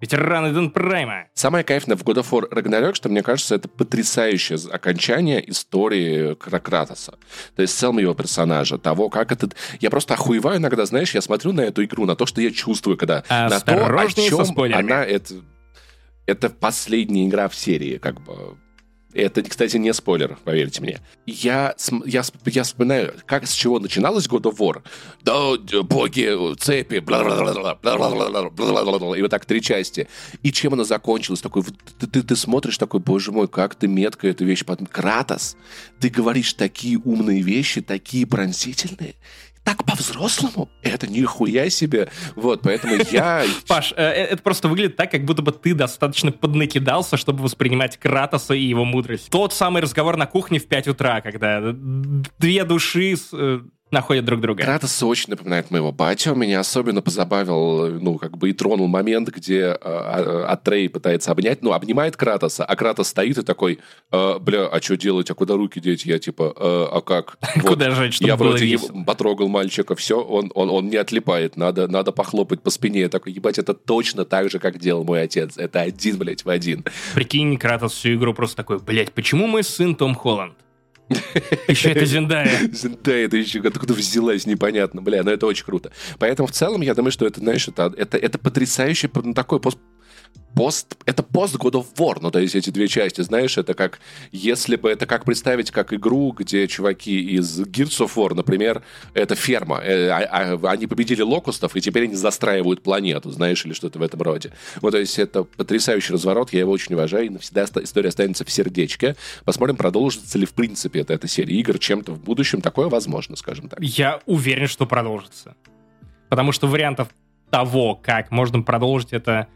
Ветераны Дэн Прайма. Самое кайфное в God of War Ragnarok, что мне кажется, это потрясающее окончание истории Кра- Кратоса. То есть в целом его персонажа, того, как этот... Я просто охуеваю иногда, знаешь, я смотрю на эту игру, на то, что я чувствую, когда... На то, о чем она... Это, это последняя игра в серии, как бы... Это, кстати, не спойлер, поверьте мне. Я, я, я вспоминаю, как с чего начиналась God of War. Да, боги, цепи, бла-бла-бла-бла, бла-бла-бла-бла, бла-бла-бла, и вот так три части. И чем она закончилась? Такой, ты, ты, ты смотришь такой, боже мой, как ты метко эту вещь под... Кратос, ты говоришь такие умные вещи, такие пронзительные, так по-взрослому. Это нихуя себе. Вот, поэтому я... Паш, э, э, это просто выглядит так, как будто бы ты достаточно поднакидался, чтобы воспринимать Кратоса и его мудрость. Тот самый разговор на кухне в 5 утра, когда две души э, находят друг друга. Кратос очень напоминает моего батю. Меня особенно позабавил, ну, как бы и тронул момент, где э, а- Атрей пытается обнять, ну, обнимает Кратоса, а Кратос стоит и такой, «Э, бля, а что делать, а куда руки деть? Я типа, «Э, а как? Вот, Куда жать, чтобы я вроде весело. потрогал мальчика, все, он, он, он не отлипает, надо, надо похлопать по спине. Я такой, ебать, это точно так же, как делал мой отец. Это один, блядь, в один. Прикинь, Кратос всю игру просто такой, блять, почему мой сын Том Холланд? Еще это Зендая. Да, это еще откуда взялась, непонятно. Бля, ну это очень круто. Поэтому в целом я думаю, что это, знаешь, это, это, это потрясающе, ну, такой пост, пост, это пост God of War, ну, то есть эти две части, знаешь, это как, если бы, это как представить как игру, где чуваки из Gears of War, например, это ферма, э, а- а- они победили локустов, и теперь они застраивают планету, знаешь, или что-то в этом роде. Вот, то есть это потрясающий разворот, я его очень уважаю, и навсегда история останется в сердечке. Посмотрим, продолжится ли в принципе эта, эта серия игр чем-то в будущем, такое возможно, скажем так. Я уверен, что продолжится. Потому что вариантов того, как можно продолжить это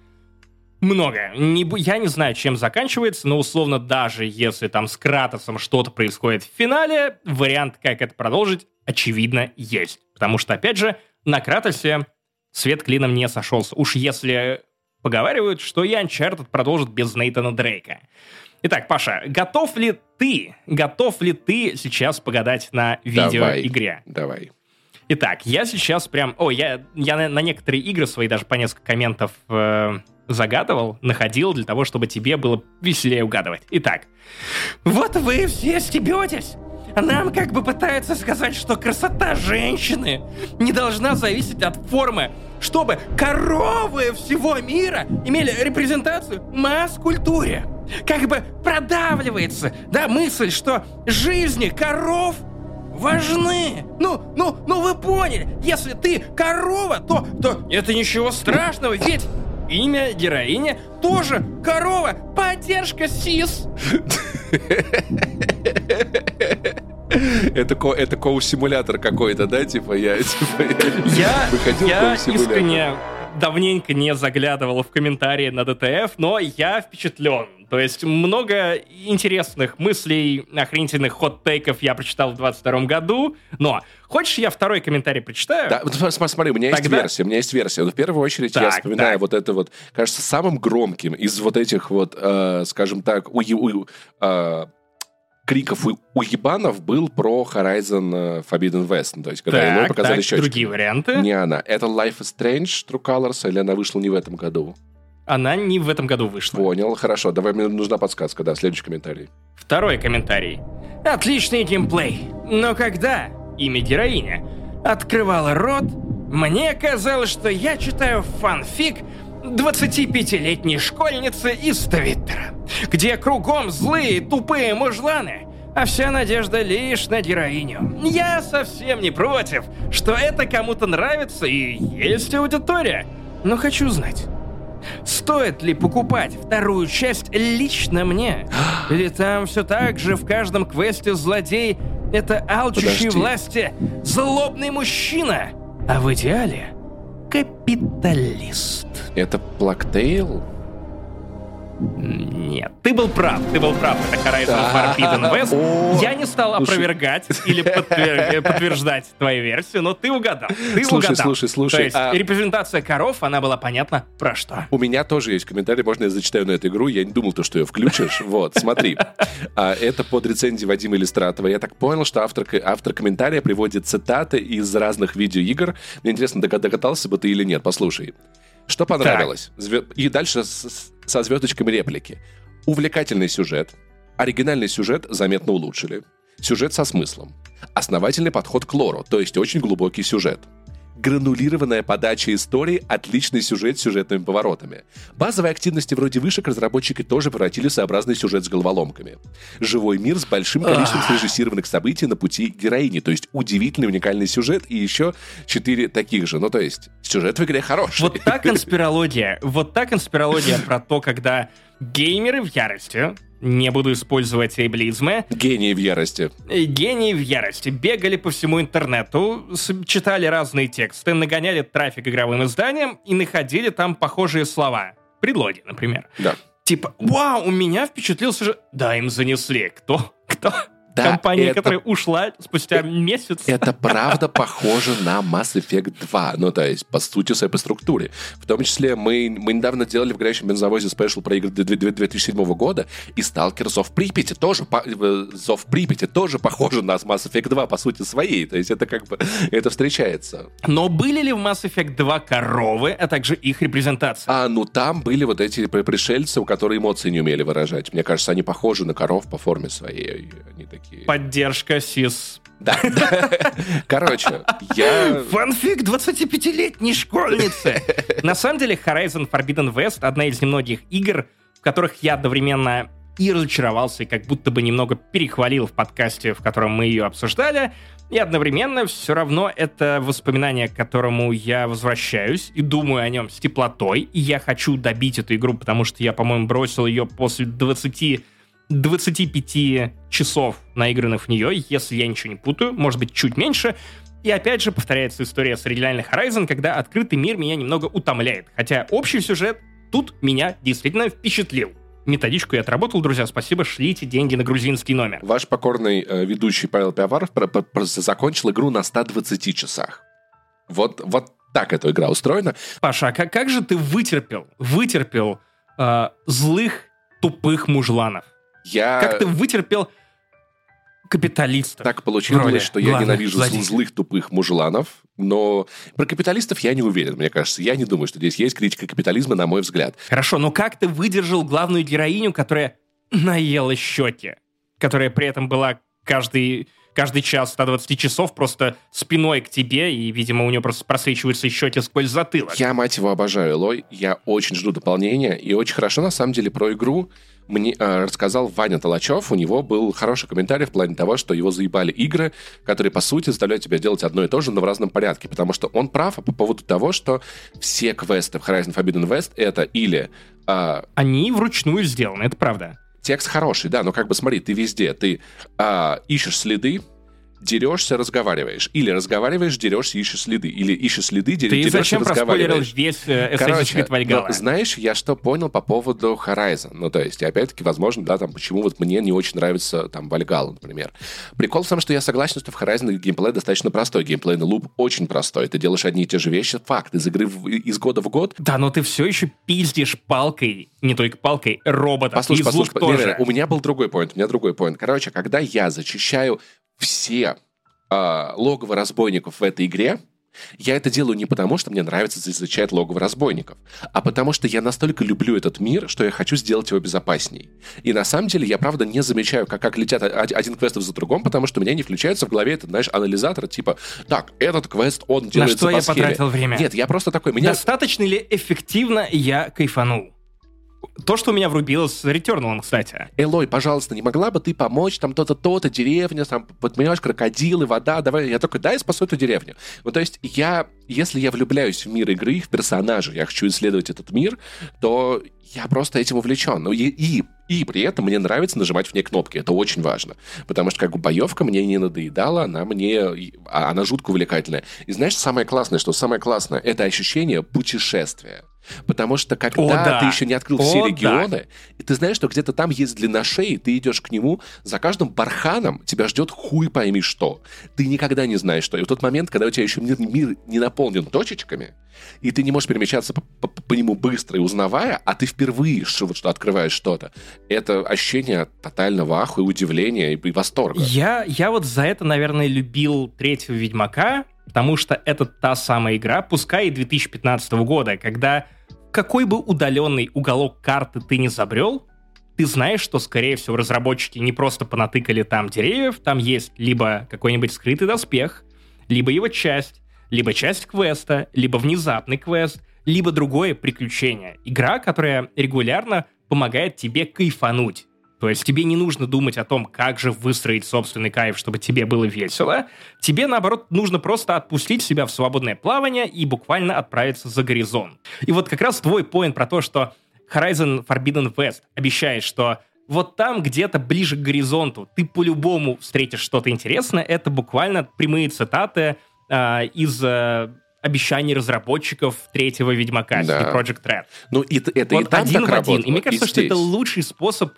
много. Не, я не знаю, чем заканчивается, но условно даже если там с Кратосом что-то происходит в финале, вариант, как это продолжить, очевидно, есть. Потому что, опять же, на Кратосе свет клином не сошелся. Уж если поговаривают, что и Uncharted продолжит без Нейтана Дрейка. Итак, Паша, готов ли ты, готов ли ты сейчас погадать на Давай. видеоигре? Давай. Итак, я сейчас прям... О, я, я на, на некоторые игры свои даже по несколько комментов э, загадывал, находил для того, чтобы тебе было веселее угадывать. Итак, вот вы все стебетесь. Нам как бы пытаются сказать, что красота женщины не должна зависеть от формы, чтобы коровы всего мира имели репрезентацию в масс-культуре. Как бы продавливается, да, мысль, что жизни коров важны. Ну, ну, ну вы поняли, если ты корова, то, то это ничего страшного, ведь имя героини тоже корова. Поддержка СИС. Это, ко, это коу-симулятор какой-то, да? Типа я, типа, я, Я, выходил я искренне давненько не заглядывал в комментарии на ДТФ, но я впечатлен. То есть много интересных мыслей, охренительных хот-тейков я прочитал в 22 году. Но хочешь, я второй комментарий прочитаю? Да, смотри, у меня есть Тогда- версия, у меня есть версия. Но в первую очередь я Так, вспоминаю так. вот это вот, кажется, самым громким из вот этих вот, э, скажем так, уе- уе- э, криков у- уебанов был про Horizon э, Forbidden West. Ну, То есть, когда Так, показали так, другие варианты. Не она. Это Life is Strange True Colors, или она вышла не в этом году? Она не в этом году вышла. Понял, хорошо. Давай, мне нужна подсказка, да, следующий комментарий. Второй комментарий. Отличный геймплей. Но когда имя героиня открывала рот, мне казалось, что я читаю фанфик 25-летней школьницы из Твиттера, где кругом злые, тупые мужланы, а вся надежда лишь на героиню. Я совсем не против, что это кому-то нравится и есть аудитория, но хочу знать, Стоит ли покупать вторую часть лично мне? Или там все так же в каждом квесте злодей — это алчущий Подожди. власти злобный мужчина, а в идеале — капиталист. Это Плактейл? Нет, ты был прав, ты был прав, это Horizon Forbidden West. Я не стал опровергать или подтвер- подтверждать твою версию, но ты угадал. Ты Слушай, угадал. слушай, слушай, То есть а- репрезентация коров, она была понятна про что. У меня тоже есть комментарий, можно я зачитаю на эту игру, я не думал, то, что ее включишь. Вот, смотри. А, Это под рецензией Вадима Иллистратова. Я так понял, что автор, автор комментария приводит цитаты из разных видеоигр. Мне интересно, дога- догадался бы ты или нет. Послушай. Что понравилось? Звё- И дальше со звездочками реплики. Увлекательный сюжет. Оригинальный сюжет заметно улучшили. Сюжет со смыслом. Основательный подход к лору, то есть очень глубокий сюжет. Гранулированная подача истории, отличный сюжет с сюжетными поворотами. Базовые активности вроде вышек разработчики тоже превратили в своеобразный сюжет с головоломками. Живой мир с большим количеством срежиссированных событий на пути героини, то есть удивительный уникальный сюжет и еще четыре таких же. Ну, то есть сюжет в игре хороший. Вот та конспирология, вот та конспирология про то, когда геймеры в ярости, не буду использовать эйблизмы, Гений в ярости. э, гении в ярости бегали по всему интернету, читали разные тексты, нагоняли трафик игровым изданиям и находили там похожие слова. Предлоги, например. Да. Типа, вау, у меня впечатлился же... Да, им занесли. Кто? Кто? Да, Компания, это- которая ушла спустя месяц. Это правда похоже на Mass Effect 2. Ну, то есть, по сути, своей по структуре. В том числе, мы, мы недавно делали в «Горящем бензовозе» спешл про игры 2007 года, и Stalker Зов Припяти тоже, по- э, Зов Припяти тоже похоже на Mass Effect 2, по сути, своей. То есть, это как бы, это встречается. Но были ли в Mass Effect 2 коровы, а также их репрезентация? А, ну, там были вот эти при- пришельцы, у которых эмоции не умели выражать. Мне кажется, они похожи на коров по форме своей. Они такие... Поддержка СИС. Да. Короче, я... Фанфик 25-летней школьницы. На самом деле, Horizon Forbidden West одна из немногих игр, в которых я одновременно и разочаровался, и как будто бы немного перехвалил в подкасте, в котором мы ее обсуждали, и одновременно все равно это воспоминание, к которому я возвращаюсь и думаю о нем с теплотой, и я хочу добить эту игру, потому что я, по-моему, бросил ее после 20 25 часов наигранных в нее, если я ничего не путаю, может быть, чуть меньше. И опять же повторяется история с оригинальной Horizon, когда открытый мир меня немного утомляет. Хотя общий сюжет тут меня действительно впечатлил. Методичку я отработал, друзья, спасибо, шлите деньги на грузинский номер. Ваш покорный э, ведущий Павел Пиаваров про- про- просто закончил игру на 120 часах. Вот, вот так эта игра устроена. Паша, а как, как же ты вытерпел, вытерпел э, злых, тупых мужланов? Я... Как ты вытерпел капиталистов? Так получилось, Вроде что я ненавижу зл- злодеев. злых тупых мужланов, но про капиталистов я не уверен, мне кажется. Я не думаю, что здесь есть критика капитализма, на мой взгляд. Хорошо, но как ты выдержал главную героиню, которая наела щеки? Которая при этом была каждый, каждый час 120 часов просто спиной к тебе, и, видимо, у нее просто просвечиваются щеки сквозь затылок. Я, мать его, обожаю Лой. Я очень жду дополнения. И очень хорошо, на самом деле, про игру мне э, рассказал Ваня Толачев. У него был хороший комментарий в плане того, что его заебали игры, которые, по сути, заставляют тебя делать одно и то же, но в разном порядке. Потому что он прав по поводу того, что все квесты в Horizon Forbidden West это или э, Они вручную сделаны, это правда. Текст хороший, да, но как бы смотри, ты везде, ты а, ищешь следы, дерешься, разговариваешь. Или разговариваешь, дерешься, ищешь следы. Или ищешь следы, Ты дерешься, зачем разговариваешь. весь э, Короче, ну, знаешь, я что понял по поводу Horizon. Ну, то есть, опять-таки, возможно, да, там, почему вот мне не очень нравится, там, Вальгал, например. Прикол в том, что я согласен, что в Horizon геймплей достаточно простой. Геймплейный луп очень простой. Ты делаешь одни и те же вещи, факт, из игры в, из года в год. Да, но ты все еще пиздишь палкой, не только палкой, робота. Послушай, послушай, тоже. Не, не, у меня был другой поинт, у меня другой поинт. Короче, когда я зачищаю все э, логово разбойников в этой игре, я это делаю не потому, что мне нравится изучать логово разбойников, а потому что я настолько люблю этот мир, что я хочу сделать его безопасней. И на самом деле я, правда, не замечаю, как, как летят один квест за другом, потому что у меня не включается в голове этот, знаешь, анализатор, типа, так, этот квест, он делается На что по я потратил время? Нет, я просто такой... Меня... Достаточно ли эффективно я кайфанул? То, что у меня врубилось с Returnal, кстати. Элой, пожалуйста, не могла бы ты помочь? Там то-то, то-то, деревня, там, понимаешь, крокодилы, вода, давай. Я только, дай спасу эту деревню. Ну, то есть я, если я влюбляюсь в мир игры, в персонажа, я хочу исследовать этот мир, то я просто этим увлечен. Ну, и, и, и при этом мне нравится нажимать в ней кнопки. Это очень важно. Потому что как бы боевка мне не надоедала, она мне... А, она жутко увлекательная. И знаешь, самое классное, что самое классное, это ощущение путешествия. Потому что когда О, да. ты еще не открыл О, все регионы, да. и ты знаешь, что где-то там есть длина шеи, ты идешь к нему, за каждым барханом тебя ждет хуй пойми что. Ты никогда не знаешь что. И в тот момент, когда у тебя еще мир, мир не наполнен точечками, и ты не можешь перемещаться по, по, по нему быстро и узнавая, а ты впервые что, вот, что открываешь что-то, это ощущение тотального аху и удивления и, и восторга. Я, я вот за это, наверное, любил третьего Ведьмака, потому что это та самая игра, пускай и 2015 года, когда какой бы удаленный уголок карты ты не забрел, ты знаешь, что, скорее всего, разработчики не просто понатыкали там деревьев, там есть либо какой-нибудь скрытый доспех, либо его часть, либо часть квеста, либо внезапный квест, либо другое приключение. Игра, которая регулярно помогает тебе кайфануть. То есть тебе не нужно думать о том, как же выстроить собственный кайф, чтобы тебе было весело. Тебе, наоборот, нужно просто отпустить себя в свободное плавание и буквально отправиться за горизонт. И вот как раз твой поинт про то, что Horizon Forbidden West обещает, что вот там где-то ближе к горизонту ты по-любому встретишь что-то интересное, это буквально прямые цитаты э, из э, обещаний разработчиков третьего Ведьмака, да. Project Red. Ну, это, это вот и там один так в один. Работало. И мне кажется, и что это лучший способ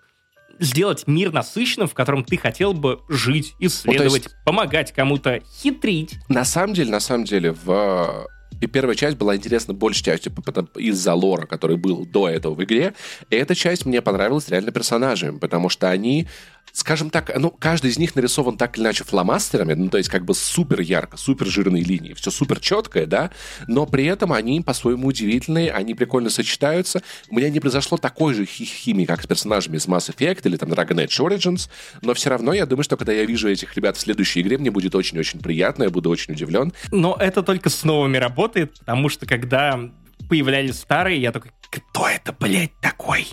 сделать мир насыщенным, в котором ты хотел бы жить, исследовать, ну, есть, помогать кому-то, хитрить. На самом деле, на самом деле, в и первая часть была интересна большей частью из-за лора, который был до этого в игре. И эта часть мне понравилась реально персонажами, потому что они скажем так, ну, каждый из них нарисован так или иначе фломастерами, ну, то есть как бы супер ярко, супер жирные линии, все супер четкое, да, но при этом они по-своему удивительные, они прикольно сочетаются. У меня не произошло такой же химии, как с персонажами из Mass Effect или там Dragon Age Origins, но все равно я думаю, что когда я вижу этих ребят в следующей игре, мне будет очень-очень приятно, я буду очень удивлен. Но это только с новыми работает, потому что когда появлялись старые, я такой, кто это, блядь, такой?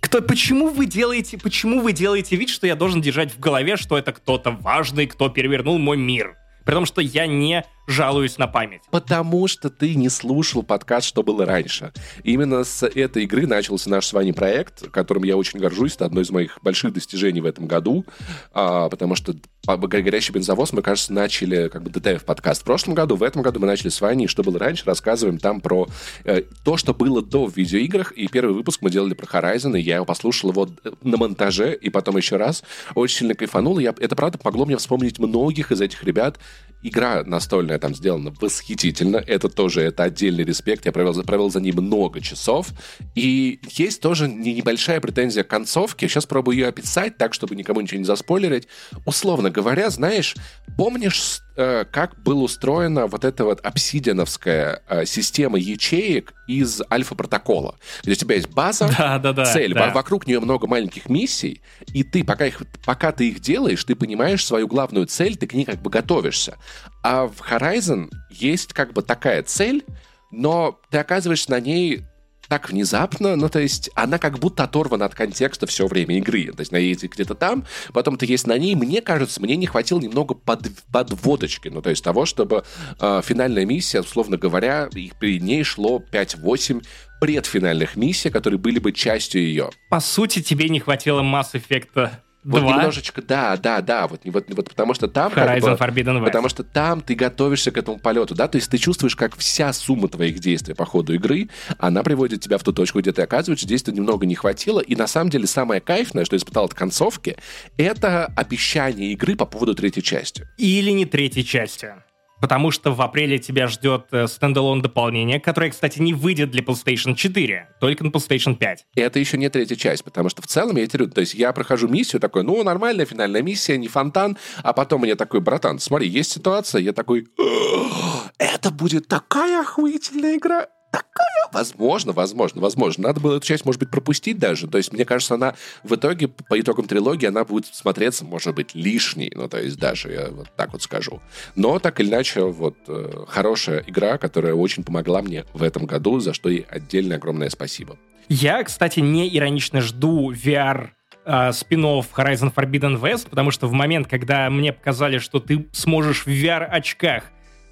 Кто, почему вы делаете, почему вы делаете вид, что я должен держать в голове, что это кто-то важный, кто перевернул мой мир? При том, что я не жалуюсь на память. Потому что ты не слушал подкаст «Что было раньше». Именно с этой игры начался наш с вами проект, которым я очень горжусь. Это одно из моих больших достижений в этом году, а, потому что «Горящий бензовоз» мы, кажется, начали как бы ДТФ подкаст в прошлом году. В этом году мы начали с Ваней «Что было раньше», рассказываем там про э, то, что было до в видеоиграх. И первый выпуск мы делали про Horizon, и я его послушал его на монтаже, и потом еще раз. Очень сильно кайфанул. И я, это, правда, помогло мне вспомнить многих из этих ребят. Игра настольная там сделана восхитительно. Это тоже, это отдельный респект. Я провел, провел за ним много часов. И есть тоже не небольшая претензия к концовке. Сейчас пробую ее описать так, чтобы никому ничего не заспойлерить. Условно говоря, знаешь, помнишь, как была устроена вот эта вот обсидиановская э, система ячеек из альфа-протокола? Где у тебя есть база, да, да, да, цель, да. вокруг нее много маленьких миссий, и ты, пока, их, пока ты их делаешь, ты понимаешь свою главную цель, ты к ней как бы готовишься. А в Horizon есть как бы такая цель, но ты оказываешься на ней так внезапно, ну, то есть она как будто оторвана от контекста все время игры. То есть она едет где-то там, потом ты есть на ней. Мне кажется, мне не хватило немного под, подводочки, ну, то есть того, чтобы э, финальная миссия, условно говоря, их при ней шло 5-8 предфинальных миссий, которые были бы частью ее. По сути, тебе не хватило Mass Effect Вот Два? немножечко, да, да, да, вот, вот, вот потому что там как Horizon бы- Forbidden West. Потому что там ты готовишься к этому полету, да, то есть ты чувствуешь, как вся сумма твоих действий по ходу игры, она приводит тебя в ту точку, где ты оказываешься, действия немного не хватило, и на самом деле самое кайфное, что испытал от концовки, это обещание игры по поводу третьей части. Или не третьей части. Потому что в апреле тебя ждет э, стендалон дополнение, которое, кстати, не выйдет для PlayStation 4, только на PlayStation 5. И это еще не третья часть, потому что в целом я говорю, то есть я прохожу миссию такой, ну, нормальная финальная миссия, не фонтан, а потом мне такой, братан, смотри, есть ситуация, я такой, «Ах, это будет такая охуительная игра, такая, возможно, возможно, возможно. Надо было эту часть, может быть, пропустить даже. То есть, мне кажется, она в итоге, по итогам трилогии, она будет смотреться, может быть, лишней. Ну, то есть, даже я вот так вот скажу. Но, так или иначе, вот, э, хорошая игра, которая очень помогла мне в этом году, за что ей отдельное огромное спасибо. Я, кстати, не иронично жду VR э, спин-офф Horizon Forbidden West, потому что в момент, когда мне показали, что ты сможешь в VR-очках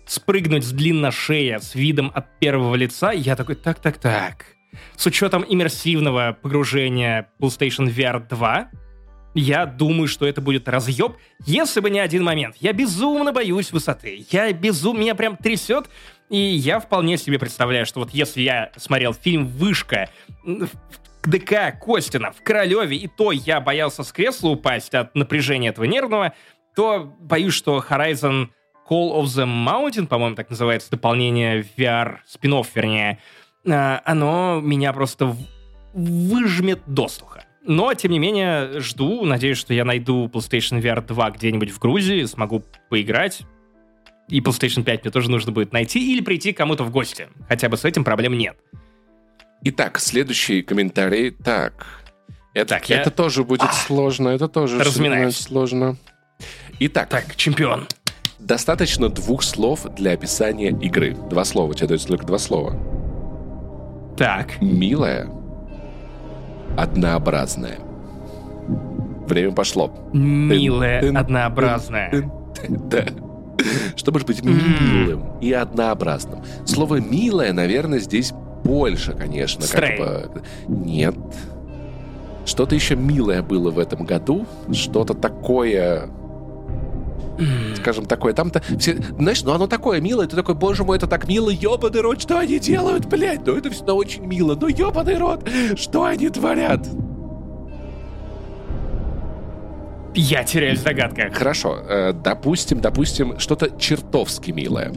спрыгнуть с длинной шея с видом от первого лица, я такой, так-так-так. С учетом иммерсивного погружения PlayStation VR 2, я думаю, что это будет разъеб, если бы не один момент. Я безумно боюсь высоты. Я безумно... Меня прям трясет. И я вполне себе представляю, что вот если я смотрел фильм «Вышка», ДК Костина, в Королеве, и то я боялся с кресла упасть от напряжения этого нервного, то боюсь, что Horizon Call of the Mountain, по-моему, так называется, дополнение VR, спин вернее, а, оно меня просто выжмет досуха. Но, тем не менее, жду, надеюсь, что я найду PlayStation VR 2 где-нибудь в Грузии, смогу поиграть. И PlayStation 5 мне тоже нужно будет найти или прийти кому-то в гости. Хотя бы с этим проблем нет. Итак, следующий комментарий. Так, это, Так, я- это тоже будет сложно, это тоже Разминаюсь. сложно. Итак, Так, чемпион. Достаточно двух слов для описания игры. Два слова, тебе дается только два слова. Так. Милая, однообразная. Время пошло. Милая, Тын, тын, однообразная. тын, тын. Да. Что может быть милым и однообразным? Слово «милое», наверное, здесь больше, конечно. как бы. Нет. Что-то еще милое было в этом году. Что-то такое... Скажем, такое. Там-то все... Знаешь, ну оно такое милое. Ты такой, боже мой, это так мило. Ёбаный рот, что они делают, блядь? Ну это всегда очень мило. Ну ёбаный рот, что они творят? Я теряюсь в догадках. Хорошо, э, допустим, допустим, что-то чертовски милое.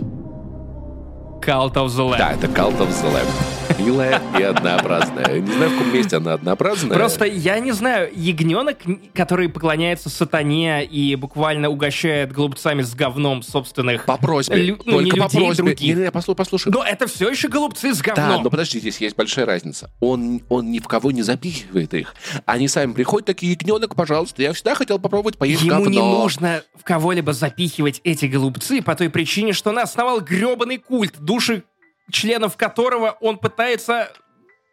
Cult of the Lamb. Да, это Cult of the Lamb. Милая и однообразная. Не знаю, в каком месте она однообразная. Просто я не знаю, ягненок, который поклоняется сатане и буквально угощает голубцами с говном собственных... По просьбе. Лю- ну, не по людей, просьбе. других. Не, не, послушай, послушай. Но это все еще голубцы с Да, говном. но подожди, здесь есть большая разница. Он, он ни в кого не запихивает их. Они сами приходят, такие, ягненок, пожалуйста, я всегда хотел попробовать поесть Ему говно. не нужно в кого-либо запихивать эти голубцы по той причине, что он основал гребаный культ, души членов которого он пытается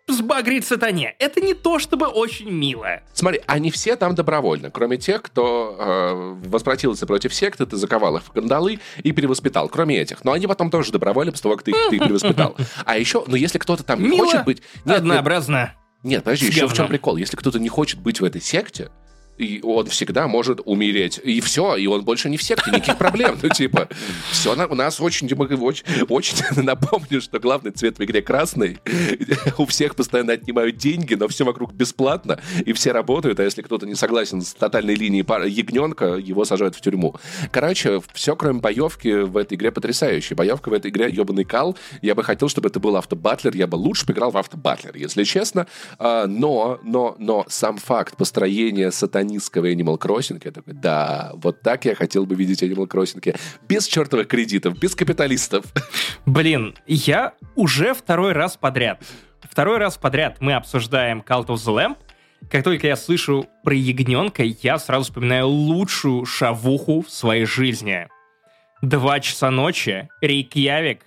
сбагрить сатане. Это не то чтобы очень мило. Смотри, они все там добровольно, кроме тех, кто э, воспротивился против секты, ты заковал их в кандалы и перевоспитал, кроме этих. Но они потом тоже добровольны после того, как ты их, ты их перевоспитал. А еще, ну если кто-то там не Мило, хочет быть... Нет, Однообразно. Нет, подожди, еще в чем прикол? Если кто-то не хочет быть в этой секте, и он всегда может умереть. И все, и он больше не в секте, никаких проблем. Ну, типа, все у нас очень, очень, очень напомню, что главный цвет в игре красный. У всех постоянно отнимают деньги, но все вокруг бесплатно, и все работают, а если кто-то не согласен с тотальной линией ягненка, его сажают в тюрьму. Короче, все, кроме боевки, в этой игре потрясающая. Боевка в этой игре ебаный кал. Я бы хотел, чтобы это был автобатлер, я бы лучше поиграл в автобатлер, если честно. А, но, но, но сам факт построения сатанистского Animal Crossing, я такой, да, вот так я хотел бы видеть Animal Crossing. Без чертовых кредитов, без капиталистов. Блин, я уже второй раз подряд. Второй раз подряд мы обсуждаем Cult of the Lamb. Как только я слышу про ягненка, я сразу вспоминаю лучшую шавуху в своей жизни. Два часа ночи, Рейкьявик,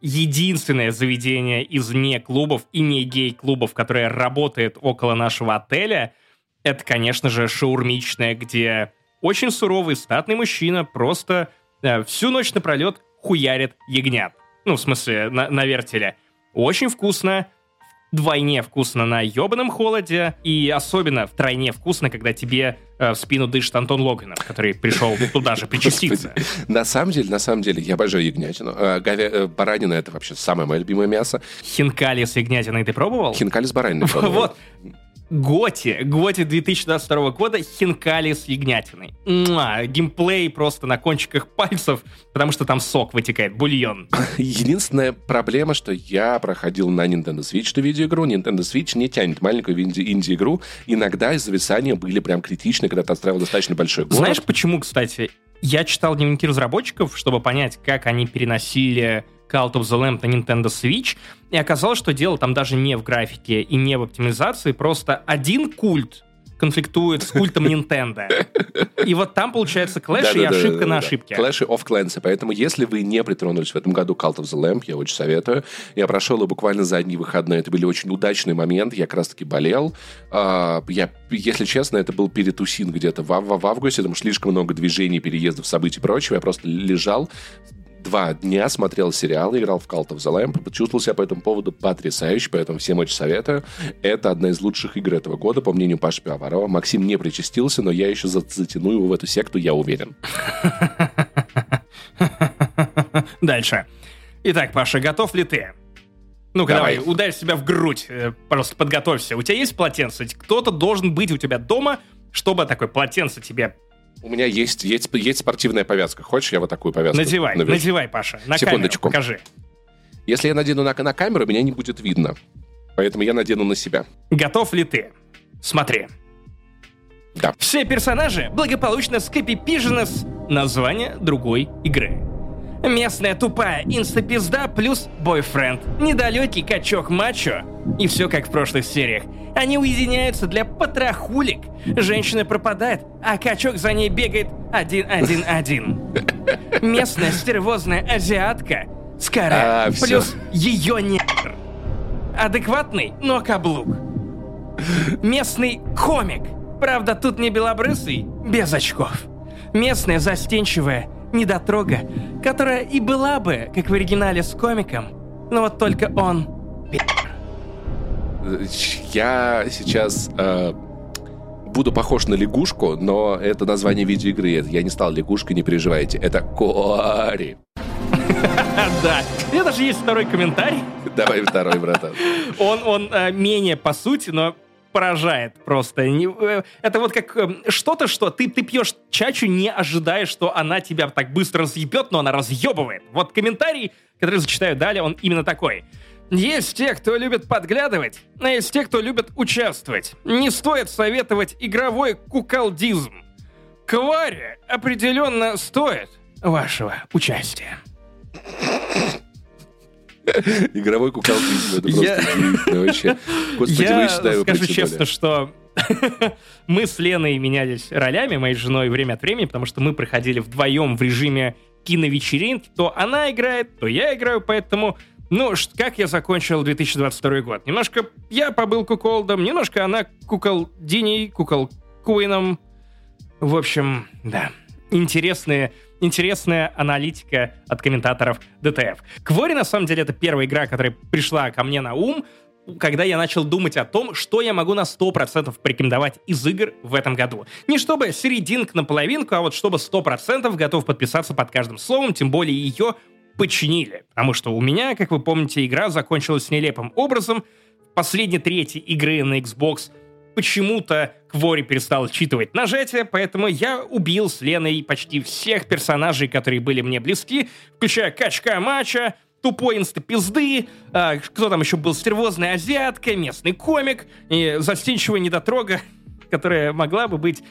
единственное заведение из не клубов и не гей-клубов, которое работает около нашего отеля, это, конечно же, шаурмичная, где очень суровый статный мужчина просто э, всю ночь напролет хуярит ягнят. Ну, в смысле, на, на вертеле. Очень вкусно. вдвойне вкусно на ебаном холоде, и особенно втройне вкусно, когда тебе э, в спину дышит Антон Логинов, который пришел туда же причаститься. На самом деле, на самом деле, я обожаю ягнятину. Э, говя... э, Баранина — это вообще самое мое любимое мясо. Хинкали с ягнятиной ты пробовал? Хинкали с бараниной пробовал. Вот. Готи, Готи 2022 года, хинкали с ягнятиной. Муа, геймплей просто на кончиках пальцев, потому что там сок вытекает, бульон. Единственная проблема, что я проходил на Nintendo Switch эту видеоигру. Nintendo Switch не тянет маленькую инди- инди-игру. Иногда зависания были прям критичны, когда ты отстраивал достаточно большой город. Знаешь, почему, кстати? Я читал дневники разработчиков, чтобы понять, как они переносили Cult of the Lamb на Nintendo Switch, и оказалось, что дело там даже не в графике и не в оптимизации, просто один культ конфликтует с культом Nintendo. И вот там получается клэш и ошибка на ошибке. Clash of Clans. Поэтому, если вы не притронулись в этом году Cult of the Lamb, я очень советую. Я прошел его буквально за одни выходные. Это были очень удачные моменты. Я как раз-таки болел. А, Я, если честно, это был перетусин где-то в августе, потому что слишком много движений, переездов, событий и прочего. Я просто лежал, два дня смотрел сериал, играл в Cult of the Lamb, чувствовал себя по этому поводу потрясающе, поэтому всем очень советую. Это одна из лучших игр этого года, по мнению Паши Пивоварова. Максим не причастился, но я еще за- затяну его в эту секту, я уверен. Дальше. Итак, Паша, готов ли ты? Ну-ка, давай. Давай. ударь себя в грудь. э, Просто подготовься. У тебя есть полотенце? Кто-то должен быть у тебя дома, чтобы такое полотенце тебе... У меня есть, есть, есть спортивная повязка. Хочешь, я вот такую повязку Надевай, навяжу? надевай, Паша. На Секундочку. камеру покажи. Если я надену на, на камеру, меня не будет видно. Поэтому я надену на себя. Готов ли ты? Смотри. Да. Все персонажи благополучно скопипижены с названия другой игры. Местная тупая инстапизда плюс бойфренд. Недалекий качок мачо. И все как в прошлых сериях. Они уединяются для потрохулик. Женщина пропадает, а качок за ней бегает один-один-один. Местная стервозная азиатка с каре А, плюс ее негр. Адекватный, но каблук. Местный комик. Правда, тут не белобрысый, без очков. Местная застенчивая недотрога, которая и была бы, как в оригинале с комиком, но вот только он... Я сейчас э, буду похож на лягушку, но это название видеоигры. Я не стал лягушкой, не переживайте. Это Кори. Да. Меня даже есть второй комментарий. Давай второй, братан. Он, он э, менее по сути, но поражает просто. Э, Это вот как э, что-то, что ты, ты пьешь чачу, не ожидая, что она тебя так быстро разъебет, но она разъебывает. Вот комментарий, который зачитаю далее, он именно такой. Есть те, кто любит подглядывать, а есть те, кто любит участвовать. Не стоит советовать игровой куколдизм. Квари определенно стоит вашего участия. Игровой куколдизм. Это просто Я- вообще. Господи, Я вы сюда его скажу честно, что мы с Леной менялись ролями, моей женой, время от времени, потому что мы проходили вдвоем в режиме киновечеринки. То она играет, то я играю, поэтому... Ну, как я закончил 2022 год? Немножко я побыл куколдом, немножко она куколдиней, кукол Куином. В общем, да. Интересные, интересная аналитика от комментаторов ДТФ. Квори, на самом деле, это первая игра, которая пришла ко мне на ум, когда я начал думать о том, что я могу на 100% порекомендовать из игр в этом году. Не чтобы серединка на половинку, а вот чтобы 100% готов подписаться под каждым словом, тем более ее починили. Потому что у меня, как вы помните, игра закончилась нелепым образом. Последней трети игры на Xbox почему-то Квори перестал считывать нажатия, поэтому я убил с Леной почти всех персонажей, которые были мне близки, включая Качка Мача, тупой инстапизды, а, кто там еще был, стервозная азиатка, местный комик и застенчивая недотрога, которая могла бы быть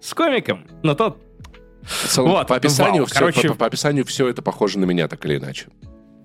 с комиком, но тот целом, Вот, по, описанию вау. всё- Короче- по, по описанию все это похоже на меня, так или иначе.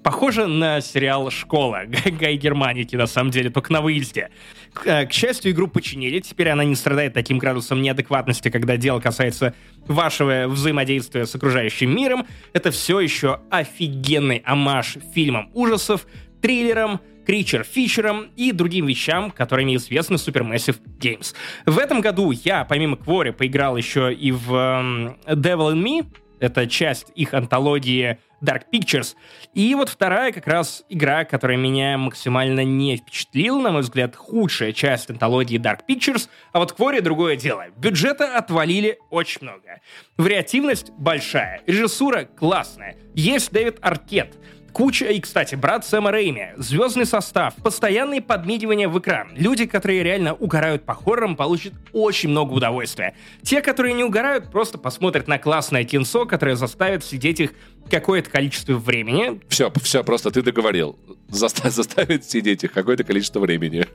Похоже на сериал «Школа» Гай Германики, на самом деле, только на выезде. К, э, к счастью, игру починили, теперь она не страдает таким градусом неадекватности, когда дело касается вашего взаимодействия с окружающим миром. Это все еще офигенный амаш фильмам ужасов, триллерам, кричер-фичерам и другим вещам, которыми известны Supermassive Games. В этом году я, помимо Квори, поиграл еще и в эм, Devil in Me, это часть их антологии Dark Pictures. И вот вторая как раз игра, которая меня максимально не впечатлила, на мой взгляд, худшая часть антологии Dark Pictures, а вот Квори другое дело. Бюджета отвалили очень много. Вариативность большая, режиссура классная. Есть Дэвид Аркет — Куча, и, кстати, брат Сэма Рейми, звездный состав, постоянные подмигивания в экран. Люди, которые реально угорают по хоррорам, получат очень много удовольствия. Те, которые не угорают, просто посмотрят на классное кинцо, которое заставит сидеть их какое-то количество времени. Все, все, просто ты договорил. Заста- заставит сидеть их какое-то количество времени.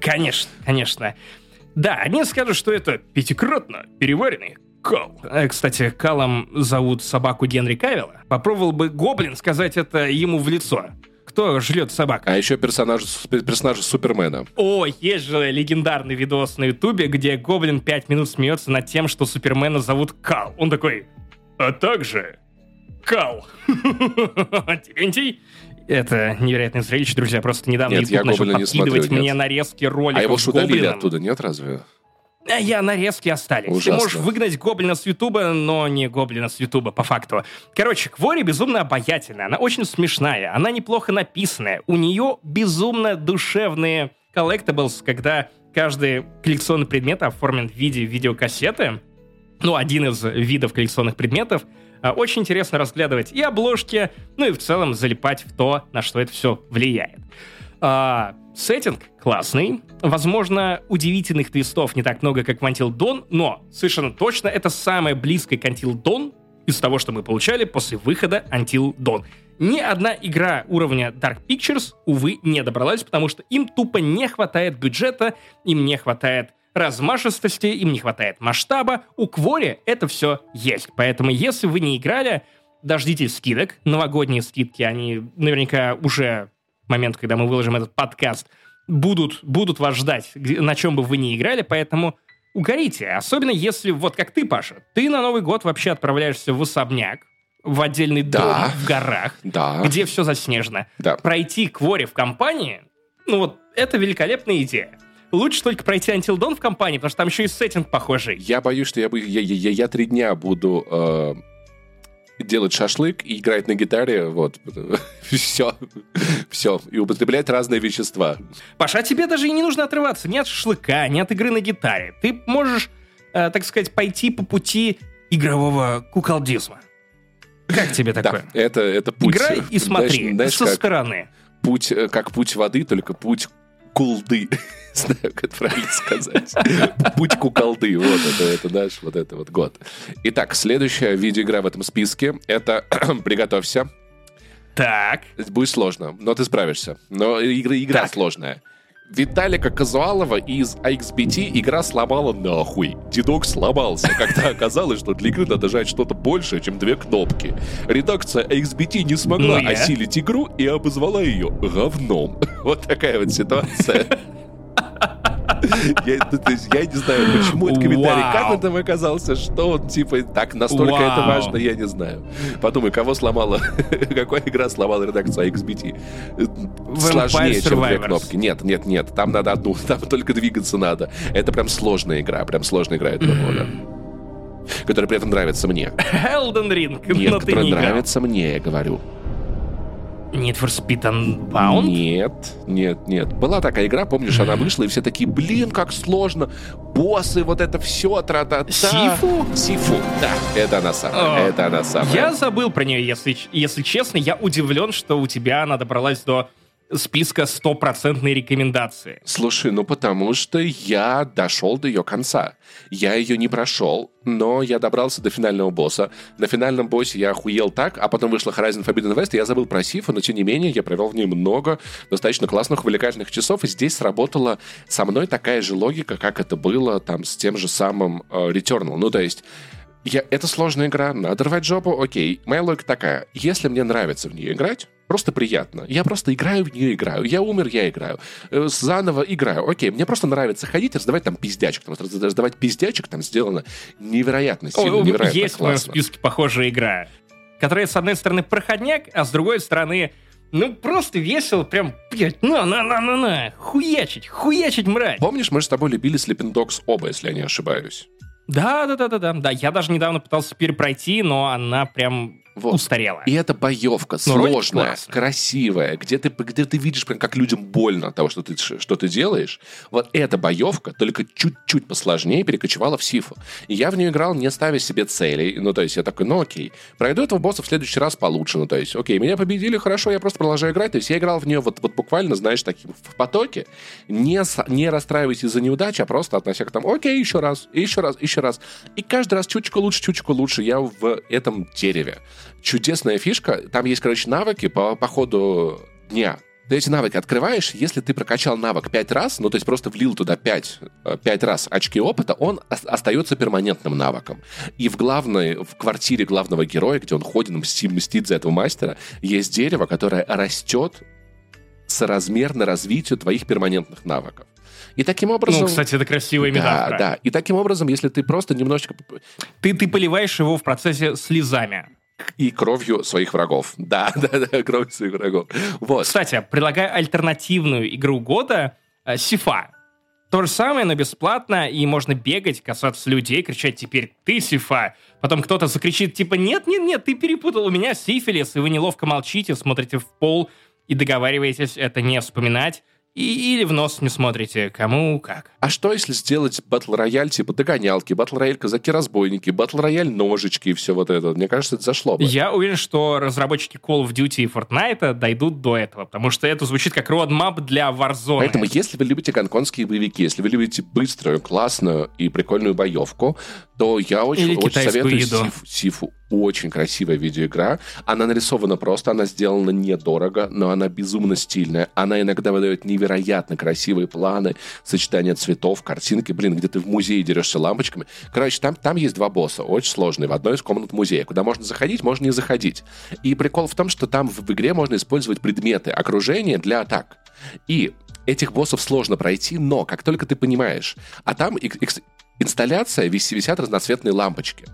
Конечно, конечно. Да, они скажут, что это пятикратно переваренный Кал. Э, кстати, Калом зовут собаку Генри Кавилла. Попробовал бы Гоблин сказать это ему в лицо. Кто жрет собак? А еще персонаж, персонаж Супермена. О, есть же легендарный видос на Ютубе, где Гоблин пять минут смеется над тем, что Супермена зовут Кал. Он такой, а также Кал. Терентий? Это невероятное зрелище, друзья. Просто недавно Нет, YouTube начал не подкидывать смотрю, мне нет. нарезки роликов А его Гоблином. оттуда, нет, разве? А я нарезки остались. Ужасно. Ты можешь выгнать гоблина с Ютуба, но не гоблина с Ютуба, по факту. Короче, Квори безумно обаятельная, она очень смешная, она неплохо написанная, у нее безумно душевные collectibles, когда каждый коллекционный предмет оформлен в виде видеокассеты, ну, один из видов коллекционных предметов, А, Очень интересно разглядывать и обложки, ну и в целом залипать в то, на что это все влияет. А, сеттинг классный. Возможно, удивительных твистов не так много, как в Until Dawn, но совершенно точно это самое близкое к Until Dawn из того, что мы получали после выхода Until Dawn. Ни одна игра уровня Dark Pictures, увы, не добралась, потому что им тупо не хватает бюджета, им не хватает размашистости, им не хватает масштаба. У Квори это все есть. Поэтому, если вы не играли, дождитесь скидок. Новогодние скидки, они наверняка уже момент, когда мы выложим этот подкаст, будут, будут вас ждать, на чем бы вы ни играли, поэтому угорите. Особенно если, вот как ты, Паша, ты на Новый год вообще отправляешься в особняк, в отдельный Да. дом в горах, Да. где все заснежено. Да. Пройти Квори в компании, ну вот, это великолепная идея. Лучше только пройти Until Dawn в компании, потому что там еще и сеттинг похожий. Я боюсь, что я, бы- я, я, я- я три дня буду э, делать шашлык и играть на гитаре, вот, все, все, и употреблять разные вещества. Паша, а тебе даже и не нужно отрываться ни от шашлыка, ни от игры на гитаре. Ты можешь, э, так сказать, пойти по пути игрового куколдизма. Как тебе такое? Да, это, это путь. Играй и смотри Знаешь, знаешь, со как стороны. путь, э, как путь воды, только путь кулды. Знаю, как это правильно сказать. Путь куколды. Вот это, это наш вот это вот год. Итак, следующая видеоигра в этом списке. Это «Приготовься». Так. Будет сложно, но ты справишься. Но игра, игра Так. сложная. Виталика Казуалова из AXBT игра сломала нахуй. Дедок сломался, когда оказалось, что для игры надо жать что-то большее, чем две кнопки. Редакция AXBT не смогла Ну, я? осилить игру и обозвала ее говном. Вот такая вот ситуация. Я, ну, то есть я не знаю, почему этот комментарий, Вау. как он там оказался, что он, типа, так настолько это Вау. важно, я не знаю. Подумай, кого сломала, какая игра сломала редакцию XBT? Сложнее, Vampire чем две кнопки. Нет, нет, нет, там надо одну, там только двигаться надо. Это прям сложная игра, прям сложная игра этого года. Которая при этом нравится мне. Elden Ring, Нет, но ты играл. нравится мне, я говорю. Need for Speed Unbound? Нет, нет, нет. Была такая игра, помнишь, она вышла, и все такие, блин, как сложно. Боссы, вот это все, тра-та-та. Сифу? Сифу, да, это она самая, О, это она самая. Я забыл про нее, если, если честно. Я удивлен, что у тебя она добралась до списка стопроцентной рекомендации. Слушай, ну потому что я дошел до ее конца. Я ее не прошел, но я добрался до финального босса. На финальном боссе я охуел так, а потом вышла Horizon Forbidden West, и я забыл про Сифу, но тем не менее я провел в ней много достаточно классных, увлекательных часов, и здесь сработала со мной такая же логика, как это было там с тем же самым э, Returnal. Ну, то есть я, это сложная игра, надо рвать жопу, окей. Моя логика такая, если мне нравится в нее играть, просто приятно. Я просто играю в нее, играю. Я умер, я играю. Э, Заново играю. Окей, мне просто нравится ходить и раздавать там пиздячек. Раз- раздавать пиздячек там сделано невероятно сильно, О, невероятно есть в моем классно. списке похожая игра, которая, с одной стороны, проходняк, а с другой стороны, ну, просто весело, прям, блядь, на-на-на-на-на, хуячить, хуячить, мразь. Помнишь, мы же с тобой любили Sleeping Dogs оба, если я не ошибаюсь? Да, да, да, да, да. Да, я даже недавно пытался перепройти, но она прям вот. устарела. И это боевка ну, сложная, красивая, где ты, где ты видишь, прям, как людям больно от того, что ты, что ты делаешь. Вот эта боевка только чуть-чуть посложнее перекочевала в Сифу. И я в нее играл, не ставя себе целей. Ну, то есть я такой, ну окей, пройду этого босса в следующий раз получше. Ну, то есть, окей, меня победили, хорошо, я просто продолжаю играть. То есть я играл в нее вот, вот буквально, знаешь, таким в потоке. Не, не расстраивайся из-за неудачи, а просто относя к тому, окей, еще раз, еще раз, еще раз. И каждый раз чуточку лучше, чуточку лучше. Я в этом дереве. Чудесная фишка. Там есть, короче, навыки по, по ходу дня. Ты эти навыки открываешь, если ты прокачал навык 5 раз, ну, то есть просто влил туда 5, 5 э, раз очки опыта, он остается перманентным навыком. И в главной, в квартире главного героя, где он ходит, мстит, мстит за этого мастера, есть дерево, которое растет соразмерно развитию твоих перманентных навыков. И таким образом... Ну, кстати, это красивая метафора. Да, да. И таким образом, если ты просто немножечко... Ты, ты поливаешь его в процессе слезами и кровью своих врагов. Да, да, да, кровью своих врагов. Вот. Кстати, предлагаю альтернативную игру года э, Сифа. То же самое, но бесплатно, и можно бегать, касаться людей, кричать «Теперь ты, Сифа!» Потом кто-то закричит типа «Нет, нет, нет, ты перепутал, у меня сифилис!» И вы неловко молчите, смотрите в пол и договариваетесь это не вспоминать. И, или в нос не смотрите, кому как. А что если сделать батл рояль типа догонялки, батл рояль казаки-разбойники, батл рояль ножички и все вот это? Мне кажется, это зашло бы. Я уверен, что разработчики Call of Duty и Fortnite дойдут до этого, потому что это звучит как roadmap для Warzone. Поэтому, если вы любите гонконгские боевики, если вы любите быструю, классную и прикольную боевку, то я очень, очень советую еду. Сифу, Сифу. Очень красивая видеоигра. Она нарисована просто, она сделана недорого, но она безумно стильная. Она иногда выдает невероятно красивые планы, сочетание цветов, картинки. Блин, где ты в музее дерешься лампочками. Короче, там, там есть два босса, очень сложные, в одной из комнат музея. Куда можно заходить, можно не заходить. И прикол в том, что там в игре можно использовать предметы, окружение для атак. И этих боссов сложно пройти, но как только ты понимаешь, а там инсталляция, висят разноцветные лампочки.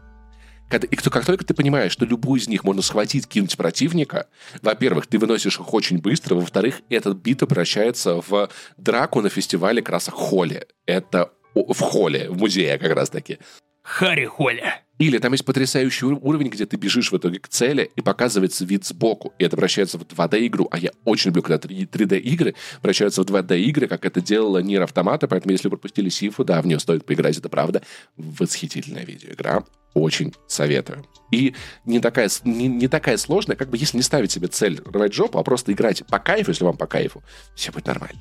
Когда, и как только ты понимаешь, что любую из них можно схватить, кинуть противника, во-первых, ты выносишь их очень быстро, во-вторых, этот бит превращается в драку на фестивале красок Холли. Это в холле, в музее как раз таки. Харри Холли. Или там есть потрясающий уровень, где ты бежишь в итоге к цели, и показывается вид сбоку. И это вращается в 2D-игру. А я очень люблю, когда 3D-игры вращаются в 2D-игры, как это делала Нир Автомата. Поэтому, если вы пропустили Сифу, да, в нее стоит поиграть, это правда. Восхитительная видеоигра. Очень советую. И не такая, не, не такая сложная, как бы если не ставить себе цель рвать жопу, а просто играть по кайфу, если вам по кайфу, все будет нормально.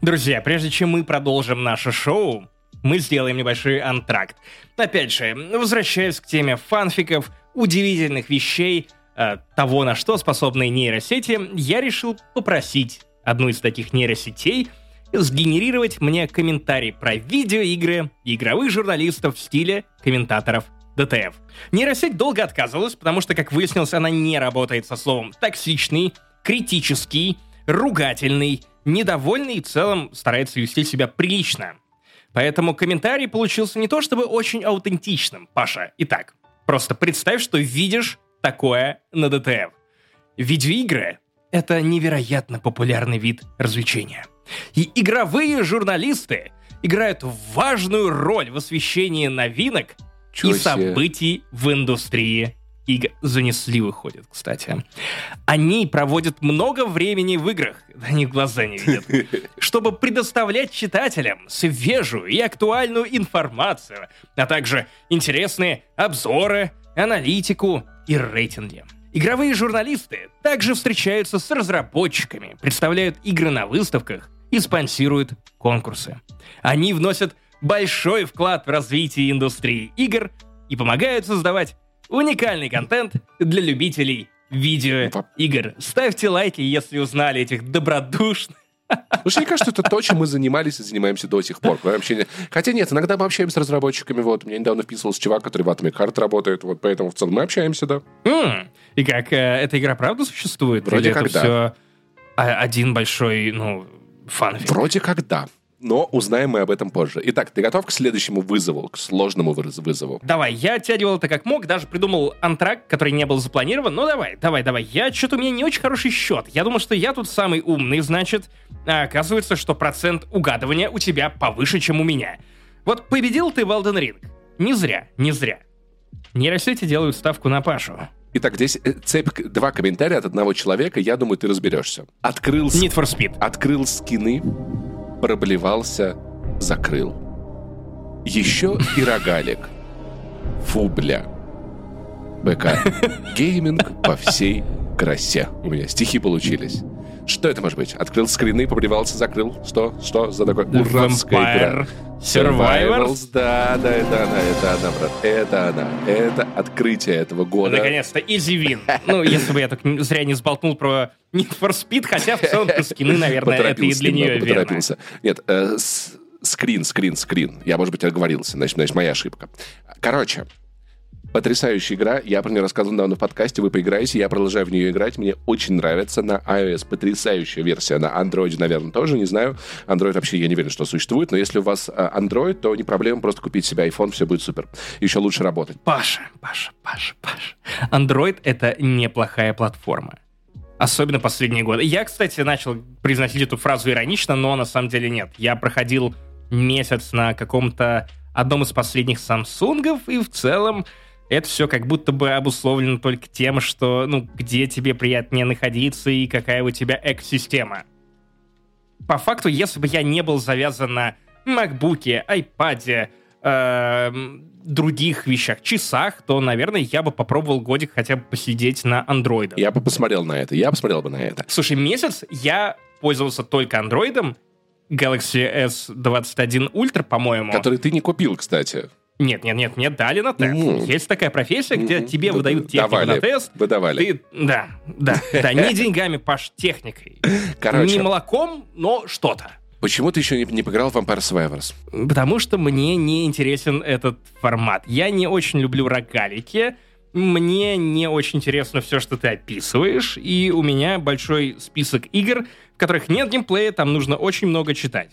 Друзья, прежде чем мы продолжим наше шоу, мы сделаем небольшой антракт. Опять же, возвращаясь к теме фанфиков, удивительных вещей, э, того, на что способны нейросети, я решил попросить одну из таких нейросетей сгенерировать мне комментарий про видеоигры игровых журналистов в стиле комментаторов ДТФ. Нейросеть долго отказывалась, потому что, как выяснилось, она не работает со словом «токсичный», «критический», «ругательный», «недовольный» и в целом старается вести себя прилично. Поэтому комментарий получился не то чтобы очень аутентичным, Паша. Итак, просто представь, что видишь такое на ДТФ. Видеоигры — это невероятно популярный вид развлечения. И игровые журналисты играют важную роль в освещении новинок Чё и событий в индустрии игр занесли, выходит, кстати. Они проводят много времени в играх, они глаза не видят, чтобы предоставлять читателям свежую и актуальную информацию, а также интересные обзоры, аналитику и рейтинги. Игровые журналисты также встречаются с разработчиками, представляют игры на выставках и спонсируют конкурсы. Они вносят большой вклад в развитие индустрии игр и помогают создавать Уникальный контент для любителей видеоигр. Ставьте лайки, если узнали этих добродушных Слушай, мне кажется, это то, чем мы занимались и занимаемся до сих пор. Вообще... Хотя нет, иногда мы общаемся с разработчиками. Вот, мне недавно вписывался чувак, который в Atomic Heart работает. Вот, поэтому в целом мы общаемся, да. Mm. И как, э, эта игра правда существует? Вроде Или как это да. все один большой, ну, фанфик? Вроде как да но узнаем мы об этом позже. Итак, ты готов к следующему вызову, к сложному вызову? Давай, я оттягивал это как мог, даже придумал антрак, который не был запланирован. Ну давай, давай, давай. Я что-то у меня не очень хороший счет. Я думал, что я тут самый умный, значит, а оказывается, что процент угадывания у тебя повыше, чем у меня. Вот победил ты в Elden Ring. Не зря, не зря. Нейросети делают ставку на Пашу. Итак, здесь э, цепь, два комментария от одного человека, я думаю, ты разберешься. Открыл, Need for Speed. открыл скины, проблевался, закрыл. Еще и рогалик. Фу, бля. БК. Гейминг по всей красе. У меня стихи получились. Что это может быть? Открыл скрины, побревался, закрыл. Что? Что за такое? Уральская игра. Survivors. Да, да, это она, это она, брат. Это она. Это открытие этого года. Наконец-то, Easy Win. Ну, если бы я так зря не сболтнул про Need for Speed, хотя в целом скины, наверное, это и для нее верно. Нет, э, скрин, скрин, скрин. Я, может быть, оговорился, значит, значит, моя ошибка. Короче, потрясающая игра. Я про нее рассказывал недавно в подкасте. Вы поиграете, я продолжаю в нее играть. Мне очень нравится. На iOS потрясающая версия. На Android, наверное, тоже, не знаю. Android вообще я не верю, что существует. Но если у вас э, Android, то не проблема просто купить себе iPhone, все будет супер. Еще лучше работать. Паша, Паша, Паша, Паша. Android — это неплохая платформа. Особенно последние годы. Я, кстати, начал произносить эту фразу иронично, но на самом деле нет. Я проходил месяц на каком-то одном из последних Самсунгов, и в целом это все как будто бы обусловлено только тем, что, ну, где тебе приятнее находиться и какая у тебя экосистема. По факту, если бы я не был завязан на макбуке, айпаде, эм, других вещах, часах, то, наверное, я бы попробовал годик хотя бы посидеть на андроидах. Я бы посмотрел на это. Я посмотрел бы на это. Слушай, месяц я пользовался только андроидом, Galaxy S21 Ultra, по-моему. Который ты не купил, кстати. Нет, нет, нет, мне дали на тест. Мгм. Есть такая профессия, где Мгм. тебе Да- выдают технику давали, на тест. Выдавали. Ты, да, да, да, не деньгами, Паш, техникой. Короче, Не молоком, но что-то. почему ты еще не, не поиграл в Vampire Survivors? Потому что мне не интересен этот формат. Я не очень люблю рогалики. Мне не очень интересно все, что ты описываешь. И у меня большой список игр, в которых нет геймплея, там нужно очень много читать.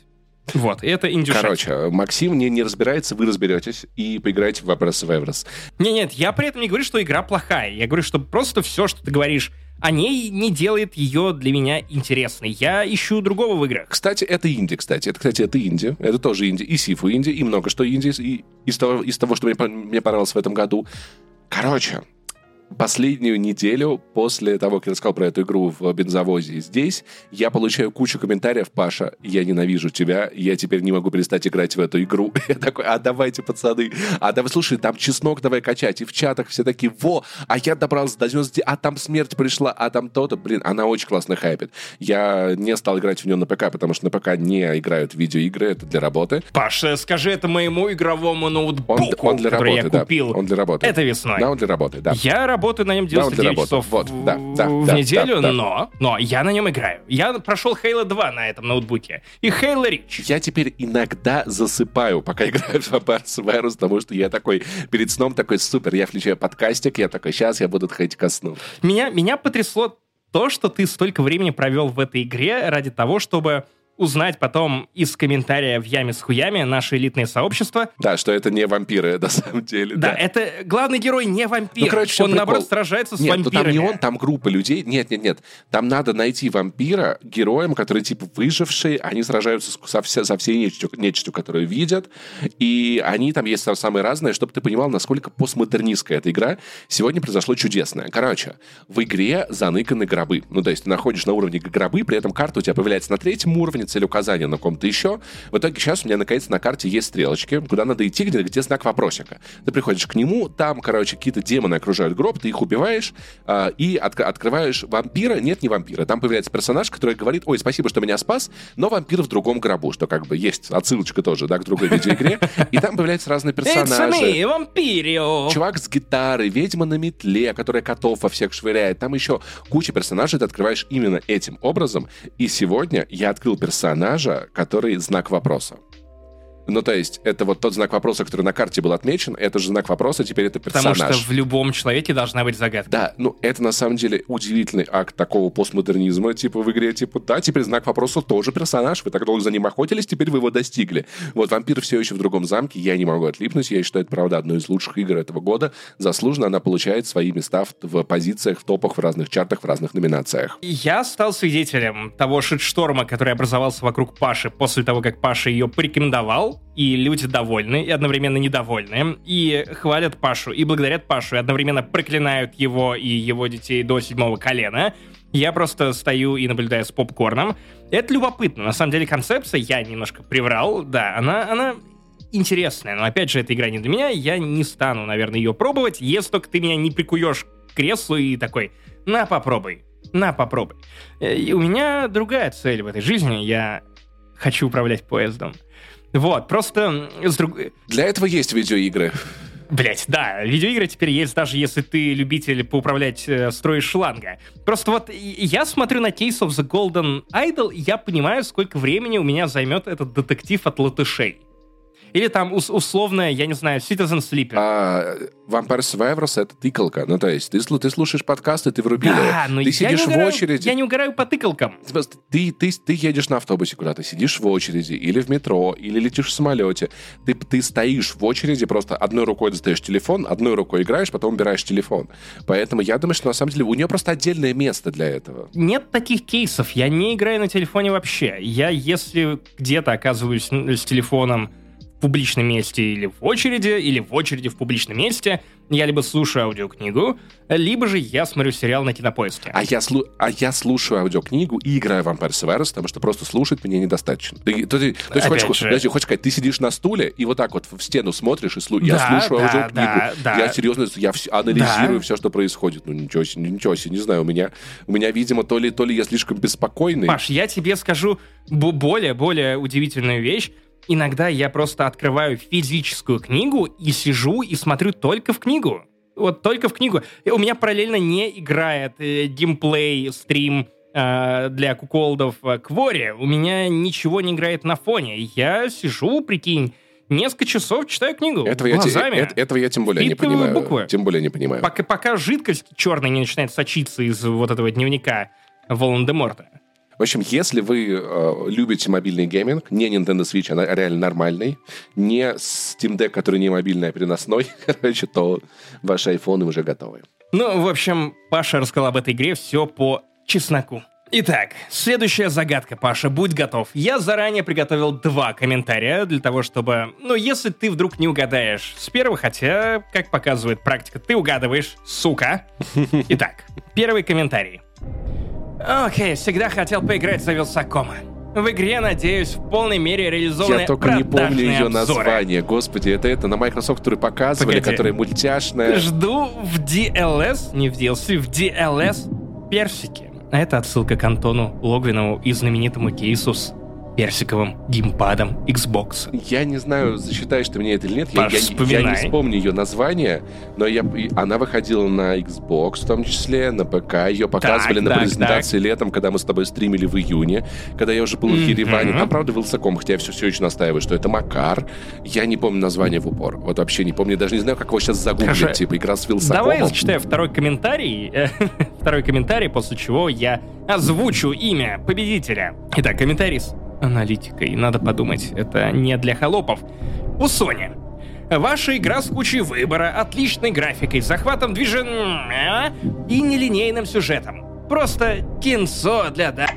Вот, и это индюшатина. Короче, Максим не, не разбирается, вы разберетесь и поиграете в Vampire Survivors. Не, нет, я при этом не говорю, что игра плохая. Я говорю, что просто все, что ты говоришь о ней, не делает ее для меня интересной. Я ищу другого в играх. Кстати, это инди, кстати. Это, кстати, это инди. Это тоже инди. И Сифу инди, и много что инди. И из того, из того что мне, мне понравилось в этом году. Короче, последнюю неделю после того, как я рассказал про эту игру в бензовозе здесь, я получаю кучу комментариев, Паша, я ненавижу тебя, я теперь не могу перестать играть в эту игру. Я такой, а давайте, пацаны, а давай, слушай, там чеснок давай качать, и в чатах все такие, во, а я добрался до 90, а там смерть пришла, а там то-то, блин, она очень классно хайпит. Я не стал играть в нее на ПК, потому что на ПК не играют видеоигры, это для работы. Паш, э, скажи это моему игровому Он, ноутбуку, он для который работы, я да. купил Он для работы. это весной. Да, он для работы, да. Я работаю на нем Да, он для 99 работы. часов Вот, в- да, да, в да, неделю, да, да. но, но я на нем играю. Я прошел Halo 2 на этом ноутбуке. И Halo Reach. Я теперь иногда засыпаю, пока играю в Vampire Survivors, потому что я такой перед сном такой супер, я включаю подкастик, я такой, сейчас я буду отходить ко сну. Меня, меня потрясло то, что ты столько времени провел в этой игре ради того, чтобы узнать потом из комментария в яме с хуями наше элитное сообщество. Да, что это не вампиры на самом деле. Да, это главный герой не вампир. Ну, короче, он, прикол? наоборот, сражается с Нет, ну там вампирами. не он, там группа людей. Нет, нет, нет. Там надо найти вампира героем, которые типа выжившие, они сражаются со, вся- со всей нечистью, нечистью, которую видят, и они там есть самые разные, чтобы ты понимал, насколько постмодернистская эта игра. Сегодня произошло чудесное. Короче, в игре заныканы гробы. Ну, то есть ты находишь на уровне гробы, при этом карта у тебя появляется на третьем уровне, целеуказание на каком-то еще. В итоге сейчас у меня, наконец, на карте есть стрелочки, куда надо идти, где, где знак вопросика. Ты приходишь к нему, там, короче, какие-то демоны окружают гроб, ты их убиваешь а, и отк- открываешь вампира. Нет, не вампира. Там появляется персонаж, который говорит, ой, спасибо, что меня спас, но вампир в другом гробу, что как бы есть отсылочка тоже, да, к другой видеоигре. И там появляются разные персонажи. me, вампирио. Чувак с гитарой, ведьма на метле, которая котов во всех швыряет. Там еще куча персонажей, ты открываешь именно этим образом. И сегодня я открыл персонажа, который знак вопроса. Ну, то есть, это вот тот знак вопроса, который на карте был отмечен, это же знак вопроса, теперь это Потому персонаж. что в любом человеке должна быть загадка. Да, ну это на самом деле удивительный акт такого постмодернизма, типа в игре, типа, да, теперь знак вопроса тоже персонаж, вы так долго за ним охотились, теперь вы его достигли. Вот вампир все еще в другом замке, я не могу отлипнуть, я считаю, это правда одной из лучших игр этого года. Заслуженно она получает свои места в, в позициях, в топах, в разных чартах, в разных номинациях. Я стал свидетелем того шит-шторма, который образовался вокруг Паши после того, как Паша ее порекомендовал. И люди довольны, и одновременно недовольны, и хвалят Пашу, и благодарят Пашу, и одновременно проклинают его и его детей до седьмого колена. Я просто стою и наблюдаю с попкорном. Это любопытно. На самом деле концепция, я немножко приврал, да, она, она интересная, но опять же, эта игра не для меня, я не стану, наверное, ее пробовать, если только ты меня не прикуешь к креслу и такой, на, попробуй, на, попробуй. Э, и у меня другая цель в этой жизни, я хочу управлять поездом. Вот, просто. Для этого есть видеоигры. Блять, да, видеоигры теперь есть, даже если ты любитель поуправлять э, строя шланга. Просто вот я смотрю на Case of the Golden Idol, и я понимаю, сколько времени у меня займет этот детектив от латышей. Или там ус- условная, я не знаю, Citizen Sleeper. А Vampire Survivors — это тыкалка. Ну, то есть ты, ты слушаешь подкасты, ты врубил да, но Ты я сидишь не в угораю, очереди. Я не угораю по тыкалкам. Ты, ты, ты едешь на автобусе куда-то, сидишь в очереди, или в метро, или летишь в самолете. Ты, ты стоишь в очереди, просто одной рукой достаешь телефон, одной рукой играешь, потом убираешь телефон. Поэтому я думаю, что на самом деле у нее просто отдельное место для этого. Нет таких кейсов. Я не играю на телефоне вообще. Я, если где-то оказываюсь н- с телефоном в публичном месте или в очереди, или в очереди в публичном месте, я либо слушаю аудиокнигу, либо же я смотрю сериал на кинопоиске. А я, слу- а я слушаю аудиокнигу и играю в Vampire Survivors, потому что просто слушать мне недостаточно. Ты, то ты- то есть хочешь, подожди, хочешь сказать, ты сидишь на стуле и вот так вот в стену смотришь и слушаешь. Я Да, слушаю да, аудиокнигу. да, да. Я серьезно, я вс- анализирую Да. все, что происходит. Ну ничего себе, ничего себе, не знаю. У меня, у меня, видимо, то ли, то ли я слишком беспокойный. Паш, я тебе скажу бо- более, более удивительную вещь. Иногда я просто открываю физическую книгу и сижу и смотрю только в книгу. Вот только в книгу. У меня параллельно не играет э, геймплей, стрим э, для куколдов э, Квори. У меня ничего не играет на фоне. Я сижу, прикинь, несколько часов читаю книгу Этого я, те- глазами. э- этого я тем более не понимаю. буквы. Тем более не понимаю. Пока, пока жидкость черная не начинает сочиться из вот этого дневника Волан-де-Морта. В общем, если вы э, любите мобильный гейминг, не Nintendo Switch, она реально нормальный, не Steam Deck, который не мобильный, а переносной, короче, то ваши айфоны уже готовы. Ну, в общем, Паша рассказал об этой игре все по чесноку. Итак, следующая загадка, Паша, будь готов. Я заранее приготовил два комментария для того, чтобы... Ну, если ты вдруг не угадаешь с первого, хотя, как показывает практика, ты угадываешь, сука. Итак, первый комментарий. Окей, всегда хотел поиграть за Вилсакома. В игре, надеюсь, в полной мере реализованы Я только не помню ее обзоры. название. Господи, это это на Microsoft, который показывали, Погоди. которая мультяшная. Жду в DLS, не в DLC, в DLS персики. А это отсылка к Антону Логвинову и знаменитому кейсу с персиковым геймпадом Xbox. Я не знаю, засчитаешь ты мне это или нет. Я, я- я не вспомню ее название, но я, она выходила на Xbox в том числе, на ПК. Ее показывали на так, презентации летом, когда мы с тобой стримили в июне, когда я уже был в Мгм. Ереване. Там, правда, Вилсаком, хотя я все, все еще настаиваю, что это Макар. Я не помню название в упор. Вот вообще не помню. Даже не знаю, как его сейчас загуглить. Хорошо. Типа, игра с Вилсакомом. Давай я зачитаю второй комментарий. э, второй комментарий, после чего я озвучу имя победителя. Итак, комментарий аналитикой. Надо подумать, это не для холопов. У Sony. Ваша игра с кучей выбора, отличной графикой, захватом движения и нелинейным сюжетом. Просто кинцо для да...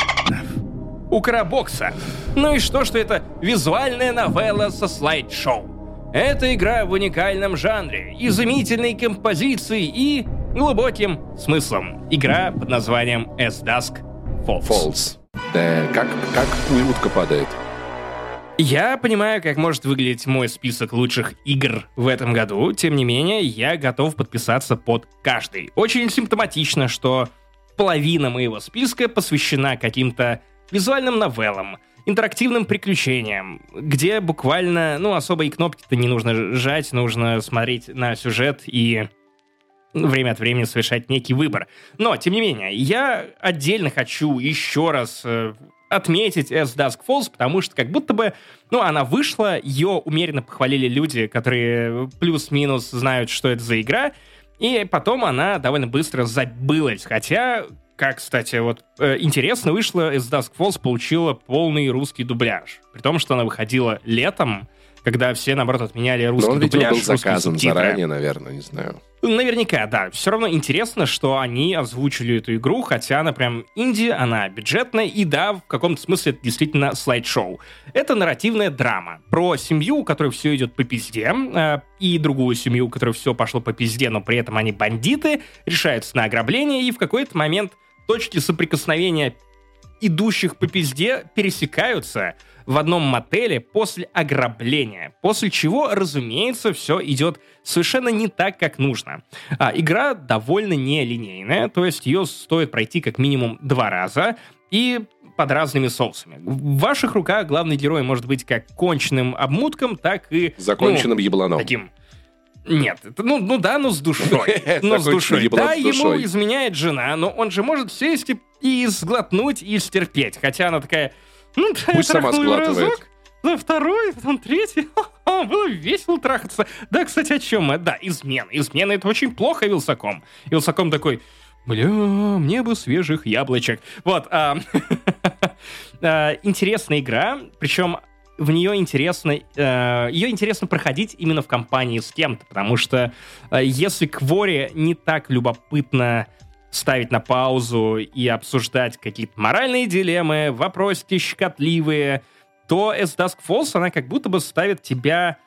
У Карабокса. Ну и что, что это визуальная новелла со слайд-шоу? Это игра в уникальном жанре, изумительной композицией и глубоким смыслом. Игра под названием As Dusk Falls. Falls. Да, как, как утка падает. Я понимаю, как может выглядеть мой список лучших игр в этом году. Тем не менее, я готов подписаться под каждый. Очень симптоматично, что половина моего списка посвящена каким-то визуальным новеллам, интерактивным приключениям, где буквально, ну, особо и кнопки-то не нужно жать, нужно смотреть на сюжет и время от времени совершать некий выбор. Но, тем не менее, я отдельно хочу еще раз э, отметить As Dusk Falls, потому что как будто бы, ну, она вышла, ее умеренно похвалили люди, которые плюс-минус знают, что это за игра, и потом она довольно быстро забылась, хотя... Как, кстати, вот э, интересно вышло, As Dusk Falls получила полный русский дубляж. При том, что она выходила летом, когда все, наоборот, отменяли Но русский он, видимо, дубляж, был русские заказан заранее, наверное, не знаю. Наверняка, да. Все равно интересно, что они озвучили эту игру, хотя она прям инди, она бюджетная, и да, в каком-то смысле это действительно слайд-шоу. Это нарративная драма про семью, у которой все идет по пизде, э, и другую семью, у которой все пошло по пизде, но при этом они бандиты, решаются на ограбление, и в какой-то момент точки соприкосновения идущих по пизде пересекаются в одном мотеле после ограбления, после чего, разумеется, все идет совершенно не так, как нужно. А, игра довольно нелинейная, то есть ее стоит пройти как минимум два раза, и под разными соусами. В ваших руках главный герой может быть как конченным обмутком, так и... Законченным ну, ебланом. Таким нет, это, ну, ну да, но с душой. Но с душой. Да, ему изменяет жена, но он же может сесть и, и сглотнуть, и стерпеть. Хотя она такая, ну да, Пусть сама сглатывает. Разок, да, второй, потом третий. Было весело трахаться. Да, кстати, о чем мы? Да, измена. Измена — это очень плохо Вилсаком. Вилсаком такой, бля, мне бы свежих яблочек. Вот. А, а, интересная игра, причем в нее интересно, э, ее интересно проходить именно в компании с кем-то, потому что э, если Квори не так любопытно ставить на паузу и обсуждать какие-то моральные дилеммы, вопросики щекотливые, то As Dusk Falls, она как будто бы ставит тебя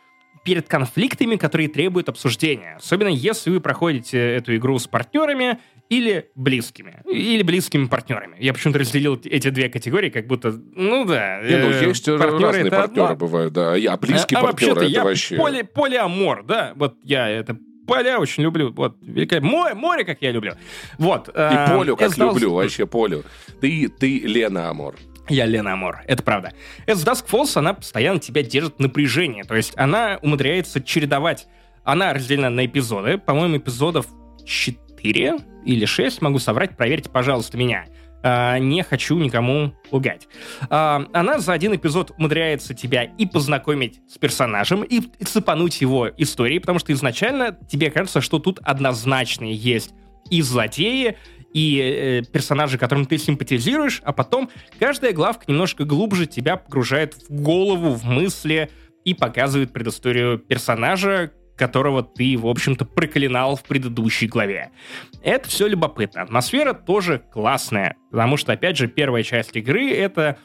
перед конфликтами, которые требуют обсуждения. Особенно если вы проходите эту игру с партнерами или близкими. Или близкими партнерами. Я почему-то разделил эти две категории, как будто, ну да. Не, ну э, есть партнеры разные партнеры одно. бывают, да. А близкие а, партнеры, это я вообще... Поли, полиамор, да. Вот я это поля очень люблю. Вот, великое море, море, как я люблю. Вот. И э, полю, как люблю, вообще полю. Ты, ты Лена Амор. Я Лена Амор, это правда. As Dusk Falls, она постоянно тебя держит в напряжении. То есть она умудряется чередовать. Она разделена на эпизоды. По-моему, эпизодов 4 или 6, могу соврать, проверьте, пожалуйста, меня. Uh, не хочу никому лгать. Uh, она за один эпизод умудряется тебя и познакомить с персонажем, и, цепануть его историей, потому что изначально тебе кажется, что тут однозначные есть и злодеи, и э, персонажи, которым ты симпатизируешь, а потом каждая главка немножко глубже тебя погружает в голову, в мысли и показывает предысторию персонажа, которого ты, в общем-то, проклинал в предыдущей главе. Это все любопытно. Атмосфера тоже классная, потому что, опять же, первая часть игры — это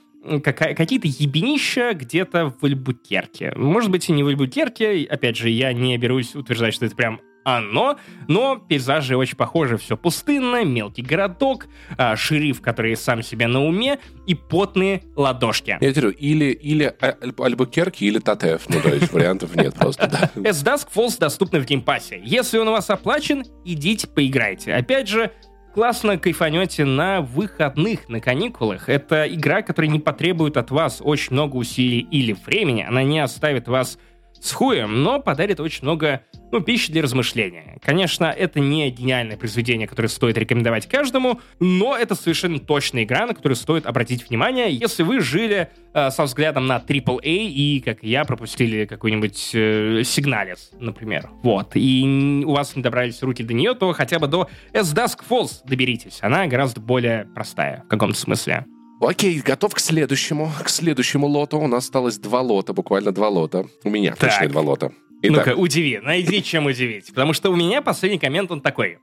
какие-то ебенища где-то в Альбукерке. Может быть, и не в Альбукерке. Опять же, я не берусь утверждать, что это прям оно, но пейзажи очень похожи. Все пустынно, мелкий городок, а, шериф, который сам себе на уме, и потные ладошки. Я говорю, или, или Альбукерки, или Татев. Ну, то есть вариантов нет просто. As Dusk Falls доступны в Game Pass е. Если он у вас оплачен, идите поиграйте. Опять же, классно кайфанете на выходных, на каникулах. Это игра, которая не потребует от вас очень много усилий или времени. Она не оставит вас с хуем, но подарит очень много ну, пищи для размышления. Конечно, это не гениальное произведение, которое стоит рекомендовать каждому, но это совершенно точно игра, на которую стоит обратить внимание, если вы жили э, со взглядом на AAA и, как и я, пропустили какой-нибудь э, сигналец, например. Вот. И у вас не добрались руки до нее, то хотя бы до As Dusk Falls доберитесь. Она гораздо более простая в каком-то смысле. Окей, готов к следующему. К следующему лоту. У нас осталось два лота, буквально два лота. У меня, так. точнее, два лота. Ну-ка, удиви, найди, чем удивить. Потому что у меня последний коммент, он такой.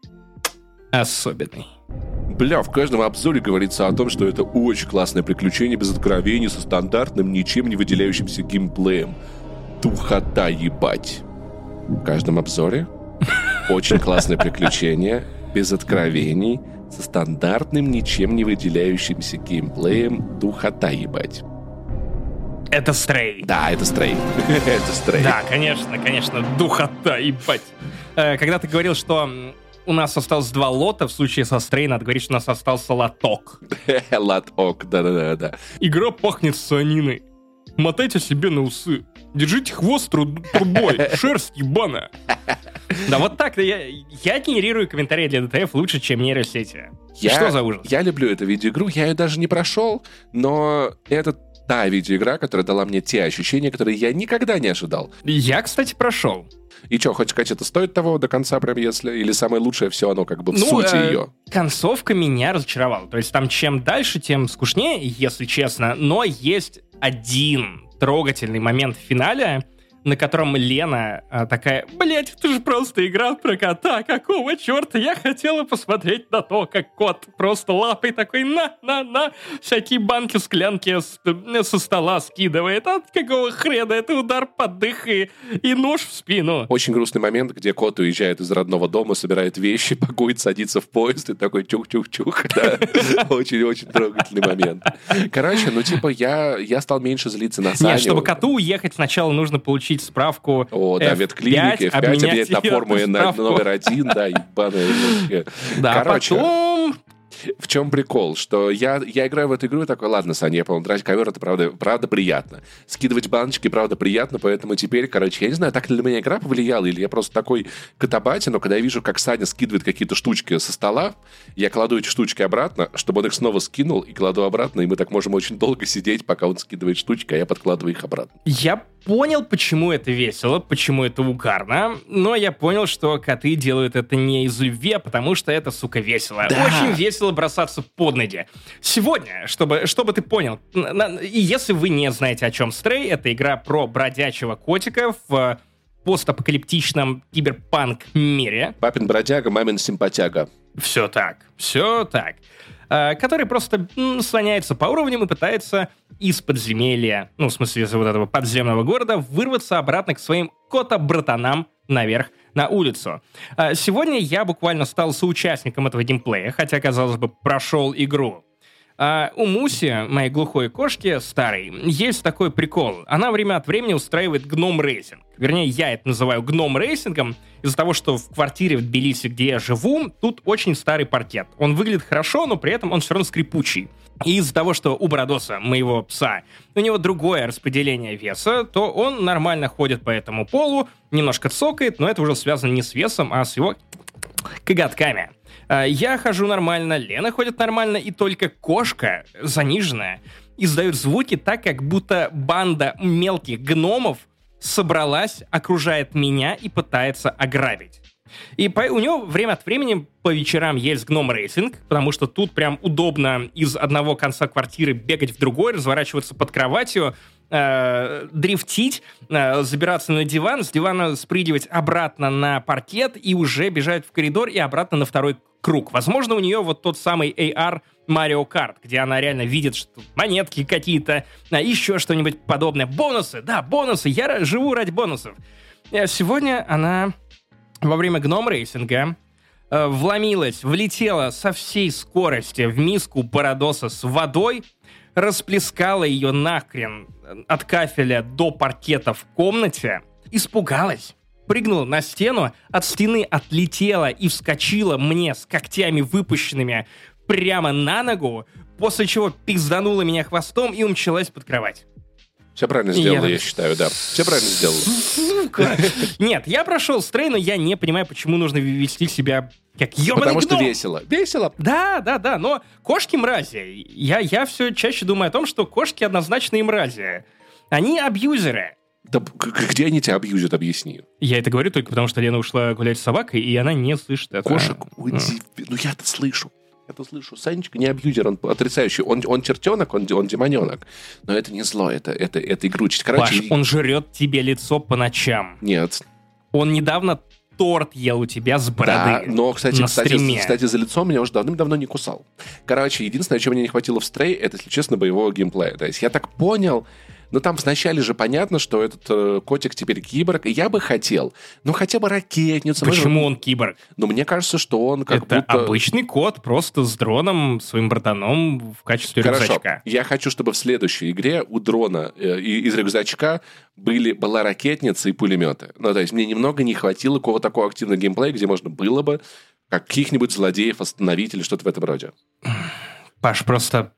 Особенный. Бля, в каждом обзоре говорится о том, что это очень классное приключение без откровений со стандартным, ничем не выделяющимся геймплеем. Тухота ебать. В каждом обзоре очень классное приключение без откровений со стандартным, ничем не выделяющимся геймплеем духота ебать. Это стрей. Да, это стрей. это стрей. Да, конечно, конечно, духота ебать. Э, когда ты говорил, что у нас осталось два лота, в случае со стрей надо говорить, что у нас остался лоток. лоток, да-да-да. Игра пахнет саниной. Мотайте себе на усы. Держите хвост трубой. Шерсть ебаная. Да вот так я, я генерирую комментарии для ДТФ лучше, чем нейросети. Я, Что за ужас? Я люблю эту видеоигру, я ее даже не прошел, но это та видеоигра, которая дала мне те ощущения, которые я никогда не ожидал. Я, кстати, прошел. И что, хочешь сказать, это стоит того до конца прям, если... Или самое лучшее все оно как бы в ну, сути э, ее? Концовка меня разочаровала. То есть там чем дальше, тем скучнее, если честно. Но есть один трогательный момент в финале, на котором Лена а, такая, блять, это же просто игра про кота, какого черта? Я хотела посмотреть на то, как кот просто лапой такой на-на-на, всякие банки, склянки с, со стола скидывает. От какого хрена? Это удар под дых и, и нож в спину. Очень грустный момент, где кот уезжает из родного дома, собирает вещи, пакует, садится в поезд и такой чух-чух-чух. Очень-очень трогательный момент. Короче, ну типа я, я стал меньше злиться на Саню. Нет, чтобы коту уехать, сначала нужно получить справку О, да, F5, ветклиники, F5 обменять обменять на форму на номер один, да, ебаная. Да, Короче, потом... в чем прикол? Что я, я играю в эту игру и такой, ладно, Саня, я понял, драть ковер, это правда, правда приятно. Скидывать баночки, правда, приятно, поэтому теперь, короче, я не знаю, так ли на меня игра повлияла, или я просто такой катабати, но когда я вижу, как Саня скидывает какие-то штучки со стола, я кладу эти штучки обратно, чтобы он их снова скинул, и кладу обратно, и мы так можем очень долго сидеть, пока он скидывает штучки, а я подкладываю их обратно. Я понял, почему это весело, почему это угарно, но я понял, что коты делают это не из любви, а потому что это, сука, весело. Да. Очень весело бросаться под ноги. Сегодня, чтобы, чтобы ты понял, и если вы не знаете, о чем Стрей, это игра про бродячего котика в постапокалиптичном киберпанк-мире. Папин бродяга, мамин симпатяга. Все так, все так. А, который просто слоняется по уровням и пытается из подземелья, ну, в смысле, из вот этого подземного города, вырваться обратно к своим кота-братанам наверх на улицу. А, Сегодня я буквально стал соучастником этого геймплея, хотя, казалось бы, прошел игру. А у Муси, моей глухой кошки, старой, есть такой прикол. Она время от времени устраивает гном-racing. Вернее, я это называю гном-racing ом из-за того, что в квартире в Тбилиси, где я живу, тут очень старый паркет. Он выглядит хорошо, но при этом он все равно скрипучий. И из-за того, что у Брадоса, моего пса, у него другое распределение веса, то он нормально ходит по этому полу, немножко цокает, но это уже связано не с весом, а с его коготками. А, Я хожу нормально, Лена ходит нормально, и только кошка, заниженная, издает звуки так, как будто банда мелких гномов собралась, окружает меня и пытается ограбить. И по- у него время от времени по вечерам есть гном racing, потому что тут прям удобно из одного конца квартиры бегать в другой, разворачиваться под кроватью, э, дрифтить, э, забираться на диван, с дивана спрыгивать обратно на паркет и уже бежать в коридор и обратно на второй круг. Возможно, у нее вот тот самый AR Mario Kart, где она реально видит что монетки какие-то, а, еще что-нибудь подобное. Бонусы, да, бонусы, я живу ради бонусов. Э, Сегодня она во время гном-рейсинга э, вломилась, влетела со всей скорости в миску Парадоса с водой, расплескала ее нахрен э, от кафеля до паркета в комнате, испугалась, прыгнула на стену, от стены отлетела и вскочила мне с когтями выпущенными прямо на ногу, после чего пизданула меня хвостом и умчалась под кровать. Все правильно Я сделала, так- я считаю, да. Все правильно сделала. Сука! Нет, я прошел стрей, но я не понимаю, почему нужно вести себя как ебаный Потому что гном. весело. Весело. Да, да, да, но кошки мрази. Я, я все чаще думаю о том, что кошки однозначные мрази. Они абьюзеры. Да где они тебя абьюзят, объясни. Я это говорю только потому, что Лена ушла гулять с собакой, и она не слышит это. Кошек, уйди. Ну я-то слышу. Я-то слышу. Санечка не абьюзер, он отрицающий. Он, он чертенок, он, он демоненок. Но это не зло, это, это, это игручесть. Короче, Паш, он жрет тебе лицо по ночам. нет. Он недавно торт ел у тебя с Да, бороды. но, кстати, на кстати, стриме. кстати, за лицом меня уже давным-давно не кусал. Короче, единственное, чего мне не хватило в стрей, это, если честно, боевого геймплея. То есть я так понял, ну там вначале же понятно, что этот э, котик теперь киборг, и я бы хотел, ну хотя бы ракетницу. мы же- Почему он киборг? Но мне кажется, что он как это будто... обычный кот, просто с дроном, своим братаном в качестве Хорошо. рюкзачка. Я хочу, чтобы в следующей игре у дрона э, из рюкзачка были, была ракетница и пулеметы. Ну, то есть мне немного не хватило какого-то такого активного геймплея, где можно было бы каких-нибудь злодеев остановить или что-то в этом роде. Паш, просто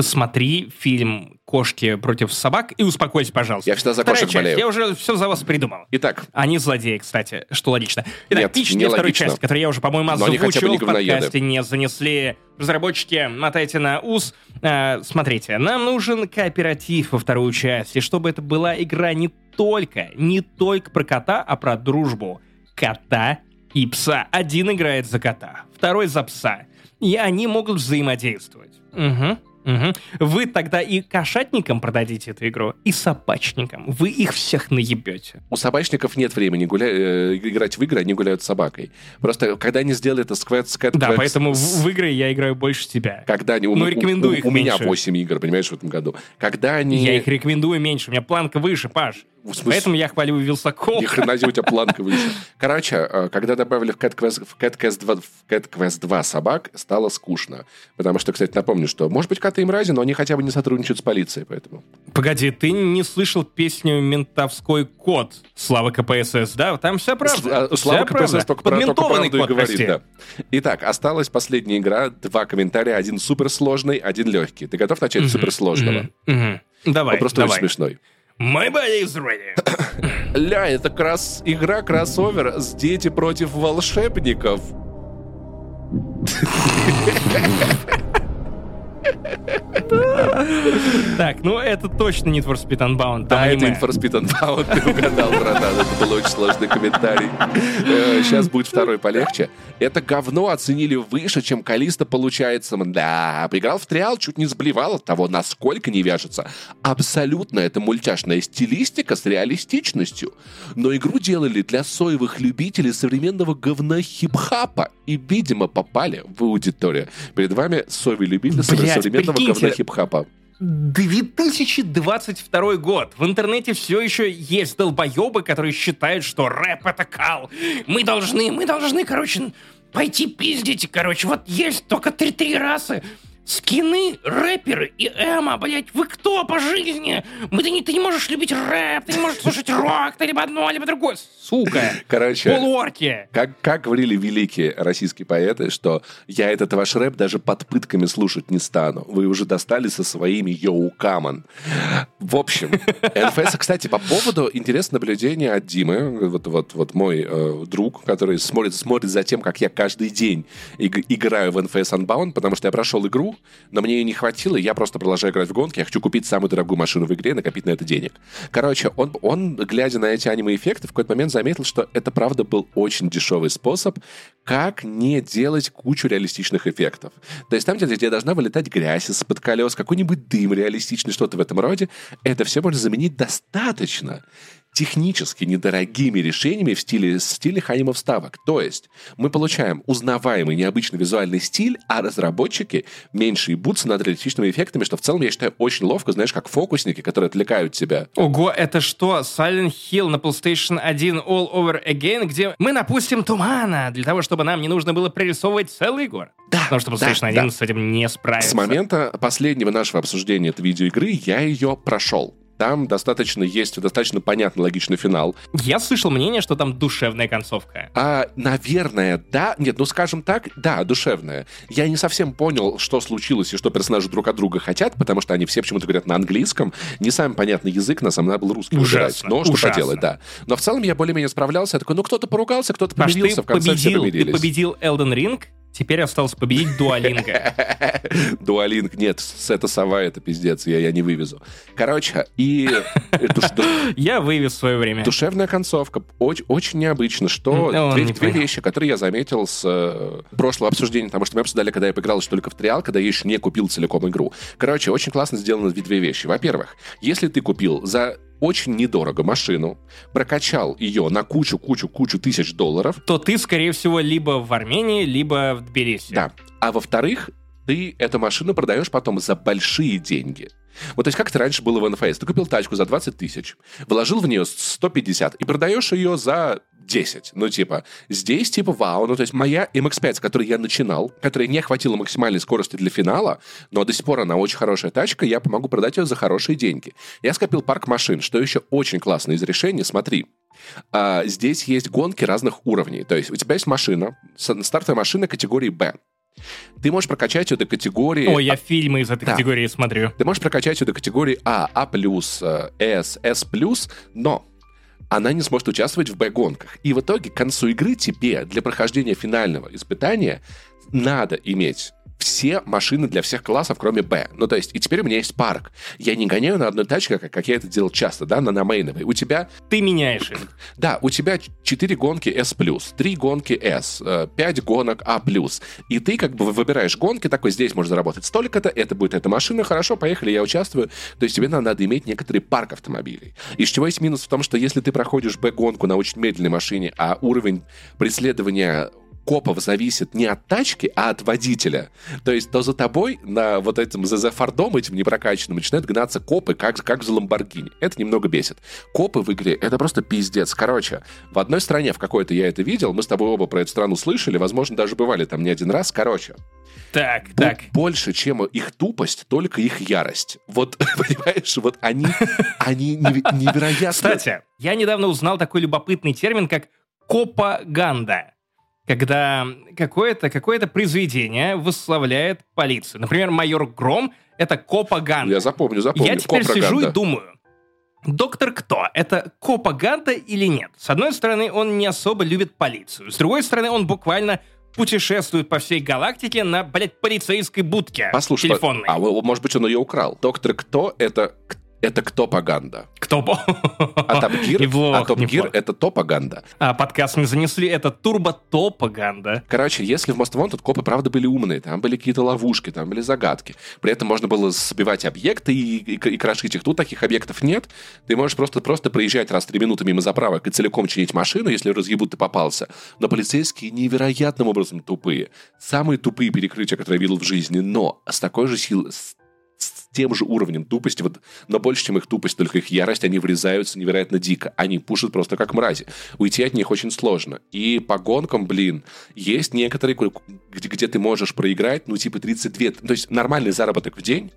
посмотри фильм «Кошки против собак» и успокойся, пожалуйста. Я всегда за Вторая кошек часть. болею. Я уже все за вас придумал. Итак, Они злодеи, кстати, что логично. Итак, Нет, пич не логично. часть, которую я уже, по-моему, озвучил не в подкасте, не занесли. Разработчики, мотайте на ус. Э, смотрите, нам нужен кооператив во вторую часть, и чтобы это была игра не только, не только про кота, а про дружбу кота и пса. Один играет за кота, второй за пса. И они могут взаимодействовать. Угу. Мгм. Вы тогда и кошатникам продадите эту игру, и собачникам. Вы их всех наебете. У собачников нет времени гуля- э, играть в игры, они гуляют с собакой. Просто когда они сделали это с Quest, с Cat Да, Quest- поэтому в, с- в игры я играю больше тебя. Когда они... Ну, рекомендую у, их у меня меньше. 8 игр, понимаешь, в этом году. Когда они... Я их рекомендую меньше, у меня планка выше, Паш. В смысле? Поэтому я хвалю Вилсаков. Ни хрена себе у тебя планка выше. Короче, э, когда добавили в Cat Quest, в Cat Quest 2, в Cat Quest 2 собак, стало скучно. Потому что, кстати, напомню, что, может быть, коты и мрази, но они хотя бы не сотрудничают с полицией, поэтому... Погоди, ты не слышал песню «Ментовской код» Слава КПСС, да? Там вся правда. С- а, Слава Вся КПСС правда. только, про, только правду и код, говорит, прости. да. Итак, осталась последняя игра, два комментария, один суперсложный, один легкий. Ты готов начать с суперсложного? Мгм. Давай, Он просто давай. очень смешной. My body is ready. Ля, это крас... игра кроссовер с дети против волшебников. Так, ну это точно Need for Speed Unbound. Да, это. Need for Speed Unbound, ты угадал, братан. Это был очень сложный комментарий. Сейчас будет второй полегче. Это говно оценили выше, чем Калиста получается. Да, поиграл в триал, чуть не сблевал от того, насколько не вяжется. Абсолютно это мультяшная стилистика с реалистичностью. Но игру делали для соевых любителей современного говна хип-хапа. И, видимо, попали в аудиторию. Перед вами соевый любитель Блядь, современного прикиньте. говна хип-хапа. 2022 год. В интернете все еще есть долбоебы, которые считают, что рэп это кал. Мы должны, мы должны, короче, пойти пиздить. Короче, вот есть только три-три расы. Скины, рэперы и эмо, блять, вы кто по жизни? Мы, ты, не, ты не можешь любить рэп, ты не можешь слушать рок, ты либо одно, либо другое. Сука. Короче, Полуорки. Как, как говорили великие российские поэты, что я этот ваш рэп даже под пытками слушать не стану. Вы уже достали со своими yo come on. В общем, NFS, кстати, по поводу интересного наблюдения от Димы, вот, вот, вот мой э, друг, который смотрит, смотрит за тем, как я каждый день иг- играю в NFS Unbound, потому что я прошел игру, но мне ее не хватило, и я просто продолжаю играть в гонки, я хочу купить самую дорогую машину в игре и накопить на это денег. Короче, он, он глядя на эти аниме-эффекты, в какой-то момент заметил, что это, правда, был очень дешевый способ, как не делать кучу реалистичных эффектов. То есть там, где, должна вылетать грязь из-под колес, какой-нибудь дым реалистичный, что-то в этом роде, это все можно заменить достаточно технически недорогими решениями в стиле, в стиле аниме вставок. То есть мы получаем узнаваемый необычный визуальный стиль, а разработчики меньше ебутся над реалистичными эффектами, что в целом, я считаю, очень ловко, знаешь, как фокусники, которые отвлекают тебя. Ого, это что, Silent Hill на PlayStation 1 All Over Again, где мы напустим тумана для того, чтобы нам не нужно было прорисовывать целый город? Да, Потому что да, PlayStation 1 да. с этим не справится. С момента последнего нашего обсуждения этой видеоигры я ее прошел. Там достаточно есть достаточно понятный логичный финал. Я слышал мнение, что там душевная концовка. А, наверное, да. Нет, ну скажем так, да, душевная. Я не совсем понял, что случилось и что персонажи друг от друга хотят, потому что они все почему-то говорят на английском. Не самый понятный язык, на самом деле, был русский Ужасно, выбирать. Но что ужасно. поделать, да. Но в целом я более-менее справлялся. Я такой, ну кто-то поругался, кто-то ты помирился, в конце все победил, ты помирились. победил Elden Ring, теперь осталось победить Дуалинга. Дуалинг, нет, с это сова, это пиздец, я, я не вывезу. Короче, и э, Я вывез в свое время. душевная концовка. Очень, необычно, что две, вещи, которые я заметил с э, прошлого обсуждения, потому что мы обсуждали, когда я поиграл еще только в триал, когда я еще не купил целиком игру. Короче, очень классно сделаны две вещи. Во-первых, если ты купил за очень недорого машину, прокачал ее на кучу-кучу-кучу тысяч долларов, То ты, скорее всего, либо в Армении, либо в Тбилиси. Да. А во-вторых, ты эту машину продаешь потом за большие деньги. Вот то есть как это раньше было в НФС. Ты купил тачку за 20 тысяч, вложил в нее 150 и продаешь ее за 10. Ну, типа, здесь, типа, вау. Ну, то есть моя MX-5, с которой я начинал, которая не хватила максимальной скорости для финала, но до сих пор она очень хорошая тачка, я помогу продать ее за хорошие деньги. Я скопил парк машин, что еще очень классно из решения. Смотри, а, здесь есть гонки разных уровней. То есть у тебя есть машина, стартовая машина категории «Б». Ты можешь прокачать ее до категории... Ой, я фильмы из этой Да. категории смотрю. Ты можешь прокачать ее до категории А, А+, э, С, С+, но она не сможет участвовать в Б-гонках. И в итоге к концу игры тебе для прохождения финального испытания надо иметь все машины для всех классов, кроме Б. Ну, то есть, и теперь у меня есть парк. Я не гоняю на одной тачке, как, как я это делал часто, да, на, на мейновой. У тебя... Ты меняешь их. Да, у тебя 4 гонки S+, 3 гонки S, 5 э, гонок А+. И ты как бы выбираешь гонки, такой, здесь можно заработать столько-то, это будет эта машина, хорошо, поехали, я участвую. То есть тебе надо, надо иметь некоторый парк автомобилей. Из чего есть минус в том, что если ты проходишь Б-гонку на очень медленной машине, а уровень преследования копов зависит не от тачки, а от водителя. То есть, то за тобой на вот этом ЗЗ Фордом, этим непрокачанным, начинают гнаться копы, как, как за Ламборгини. Это немного бесит. Копы в игре — это просто пиздец. Короче, в одной стране, в какой-то я это видел, мы с тобой оба про эту страну слышали, возможно, даже бывали там не один раз. Короче, так, так. Больше, чем их тупость, только их ярость. Вот, понимаешь, вот они, они невероятно... Кстати, я недавно узнал такой любопытный термин, как копаганда когда какое-то какое произведение восславляет полицию. Например, «Майор Гром» — это копаганда. Я запомню, запомню. Я теперь Копраганда. сижу и думаю, Доктор Кто? Это копаганда или нет? С одной стороны, он не особо любит полицию. С другой стороны, он буквально путешествует по всей галактике на, блядь, полицейской будке Послушай, телефонной. А может быть, он ее украл? Доктор Кто — это это кто паганда? Кто? А Gear, а Gear это топаганда. А подкаст мы занесли, это турбо-топаганда. Короче, если в Most Wanted копы, правда, были умные, там были какие-то ловушки, там были загадки. При этом можно было сбивать объекты и, и, и крошить их. Тут таких объектов нет. Ты можешь просто, просто проезжать раз в три минуты мимо заправок и целиком чинить машину, если разъебут ты попался. Но полицейские невероятным образом тупые. Самые тупые перекрытия, которые я видел в жизни. Но с такой же силой, с тем же уровнем тупости, вот, но больше, чем их тупость, только их ярость, они врезаются невероятно дико. Они пушат просто как мрази. Уйти от них очень сложно. И по гонкам, блин, есть некоторые, где, где ты можешь проиграть, ну, типа 32... То есть нормальный заработок в день,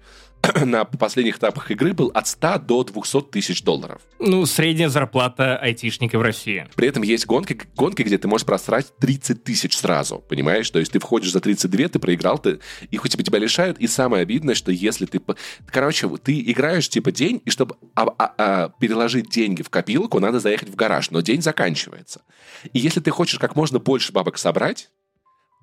на последних этапах игры был от 100 до 200 тысяч долларов. Ну, средняя зарплата айтишника в России. При этом есть гонки, гонки, где ты можешь просрать 30 тысяч сразу, понимаешь? То есть ты входишь за 32, ты проиграл, ты, их у тебя, тебя лишают, и самое обидное, что если ты... Короче, ты играешь типа день, и чтобы а, а, а, переложить деньги в копилку, надо заехать в гараж, но день заканчивается. И если ты хочешь как можно больше бабок собрать,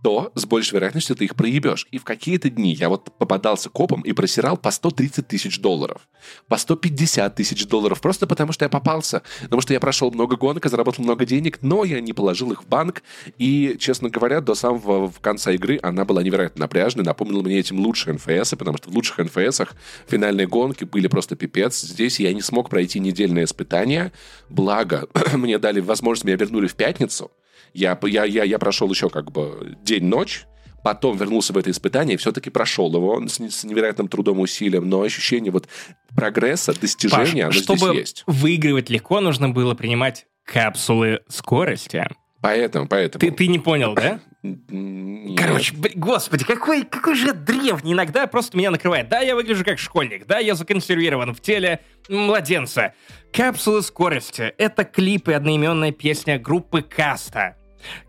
то с большей вероятностью ты их проебешь. И в какие-то дни я вот попадался копом и просирал по 130 тысяч долларов, по 150 тысяч долларов, просто потому что я попался, потому что я прошел много гонок заработал много денег, но я не положил их в банк, и, честно говоря, до самого конца игры она была невероятно напряжной, напомнила мне этим лучшие НФС, потому что в лучших НФСах финальные гонки были просто пипец. Здесь я не смог пройти недельное испытание, благо мне дали возможность, меня вернули в пятницу, я, я, я, я прошел еще как бы день-ночь, потом вернулся в это испытание и все-таки прошел его с, с невероятным трудом и усилием, но ощущение вот прогресса, достижения, Паш, чтобы здесь есть. выигрывать легко, нужно было принимать капсулы скорости. Поэтому, поэтому. Ты, ты не понял, да? Нет. Короче, господи, какой, какой же древний иногда просто меня накрывает. Да, я выгляжу как школьник, да, я законсервирован в теле младенца. Капсула скорости — это клип и одноименная песня группы Каста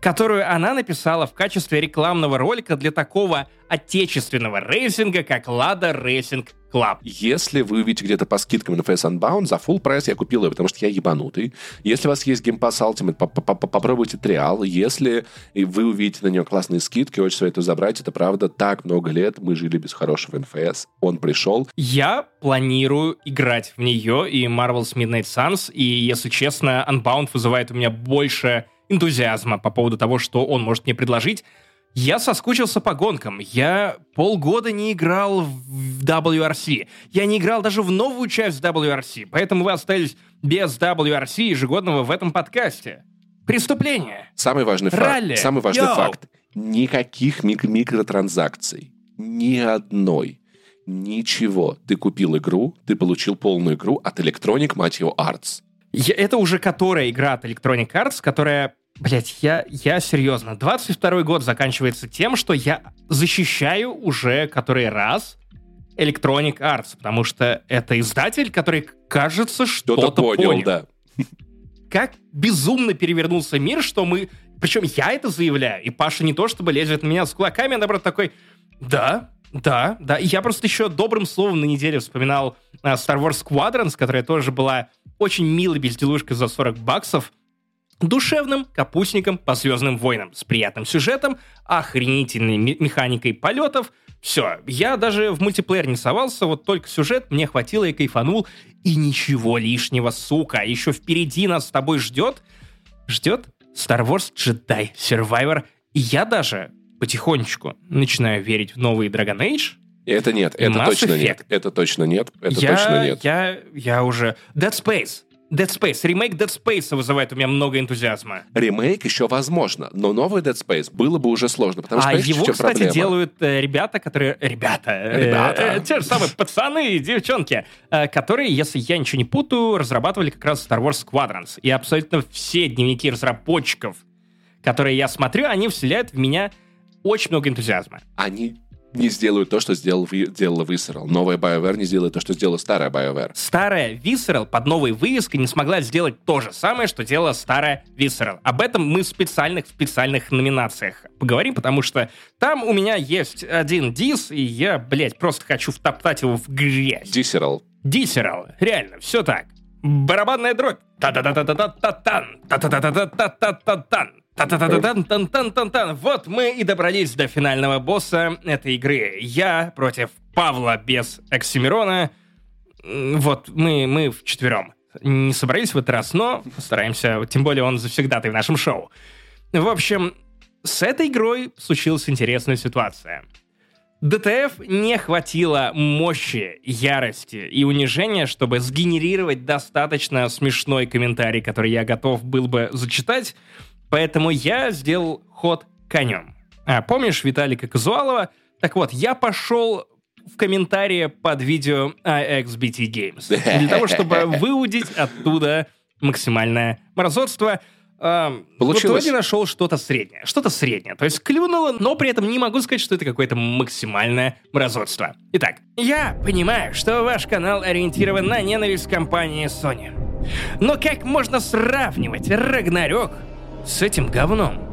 которую она написала в качестве рекламного ролика для такого отечественного racing а, как Lada Racing Club. Если вы увидите где-то по скидкам NFS Unbound, за full price я купил ее, потому что я ебанутый. Если у вас есть Game Pass Ultimate, попробуйте trial. Если вы увидите на нее классные скидки, очень советую забрать. Это правда, так много лет мы жили без хорошего NFS. Он пришел. Я планирую играть в нее и Marvel's Midnight Suns, и, если честно, Unbound вызывает у меня больше энтузиазма по поводу того, что он может мне предложить. Я соскучился по гонкам. Я полгода не играл в WRC. Я не играл даже в новую часть WRC. Поэтому вы остались без WRC ежегодного в этом подкасте. Преступление. Самый важный факт. Самый важный Йоу. факт. Никаких мик микротранзакций. Ни одной. Ничего. Ты купил игру, ты получил полную игру от Electronic, мать его, Arts. Я, это уже которая игра от Electronic Arts, которая Блять, я, я серьезно. 22 год заканчивается тем, что я защищаю уже который раз Electronic Arts, потому что это издатель, который, кажется, что-то понял. понял. Да. Как безумно перевернулся мир, что мы... Причем я это заявляю, и Паша не то чтобы лезет на меня с кулаками, а наоборот такой, да, да, да. И я просто еще добрым словом на неделе вспоминал uh, Star Wars Squadrons, которая тоже была очень милой безделушкой за 40 баксов, душевным капустником по Звездным войнам с приятным сюжетом, охренительной механикой полетов. Все, я даже в мультиплеер не совался, вот только сюжет мне хватило и кайфанул, и ничего лишнего, сука. Еще впереди нас с тобой ждет, ждет Star Wars Jedi Survivor. И я даже потихонечку начинаю верить в новый Dragon Age. Это нет, это Mass точно Effect. нет. Это точно нет. Это я, точно нет. Я, я уже... Dead Space. Dead Space. Ремейк Dead Space вызывает у меня много энтузиазма. Ремейк еще возможно, но новый Dead Space было бы уже сложно, потому что, а его, кстати, проблема? делают э, ребята, которые... Ребята. э, Ребята. э, те же самые пацаны и девчонки, э, которые, если я ничего не путаю, разрабатывали как раз Star Wars Squadrons. И абсолютно все дневники разработчиков, которые я смотрю, они вселяют в меня очень много энтузиазма. Они не сделают то, что сделал, делала Visceral. Новая BioWare не сделает то, что сделала старая BioWare. Старая Visceral под новой вывеской не смогла сделать то же самое, что делала старая Visceral. Об этом мы в специальных специальных номинациях поговорим, потому что там у меня есть один дис, и я, блядь, просто хочу втоптать его в грязь. Visceral. Дисерал, реально, все так. Барабанная дробь. Та-та-та-та-та-та-тан. Та-та-та-та-та-та-та-тан. Та-та-та-та-тан-тан-тан-тан. Вот мы и добрались до финального босса этой игры. Я против Павла без Оксимирона. Вот, мы, мы вчетвером. Не собрались в этот раз, но постараемся. Тем более он завсегдатый в нашем шоу. В общем, с этой игрой случилась интересная ситуация. ДТФ не хватило мощи, ярости и унижения, чтобы сгенерировать достаточно смешной комментарий, который я готов был бы зачитать, поэтому я сделал ход конем. А помнишь Виталика Казуалова? Так вот, я пошел в комментарии под видео IXBT Games для того, чтобы выудить оттуда максимальное мразотство. Эм, В Получилось. итоге нашел что-то среднее. Что-то среднее. То есть клюнуло, но при этом не могу сказать, что это какое-то максимальное мразотство. Итак, я понимаю, что ваш канал ориентирован на ненависть компании Sony. Но как можно сравнивать Рагнарёк с этим говном?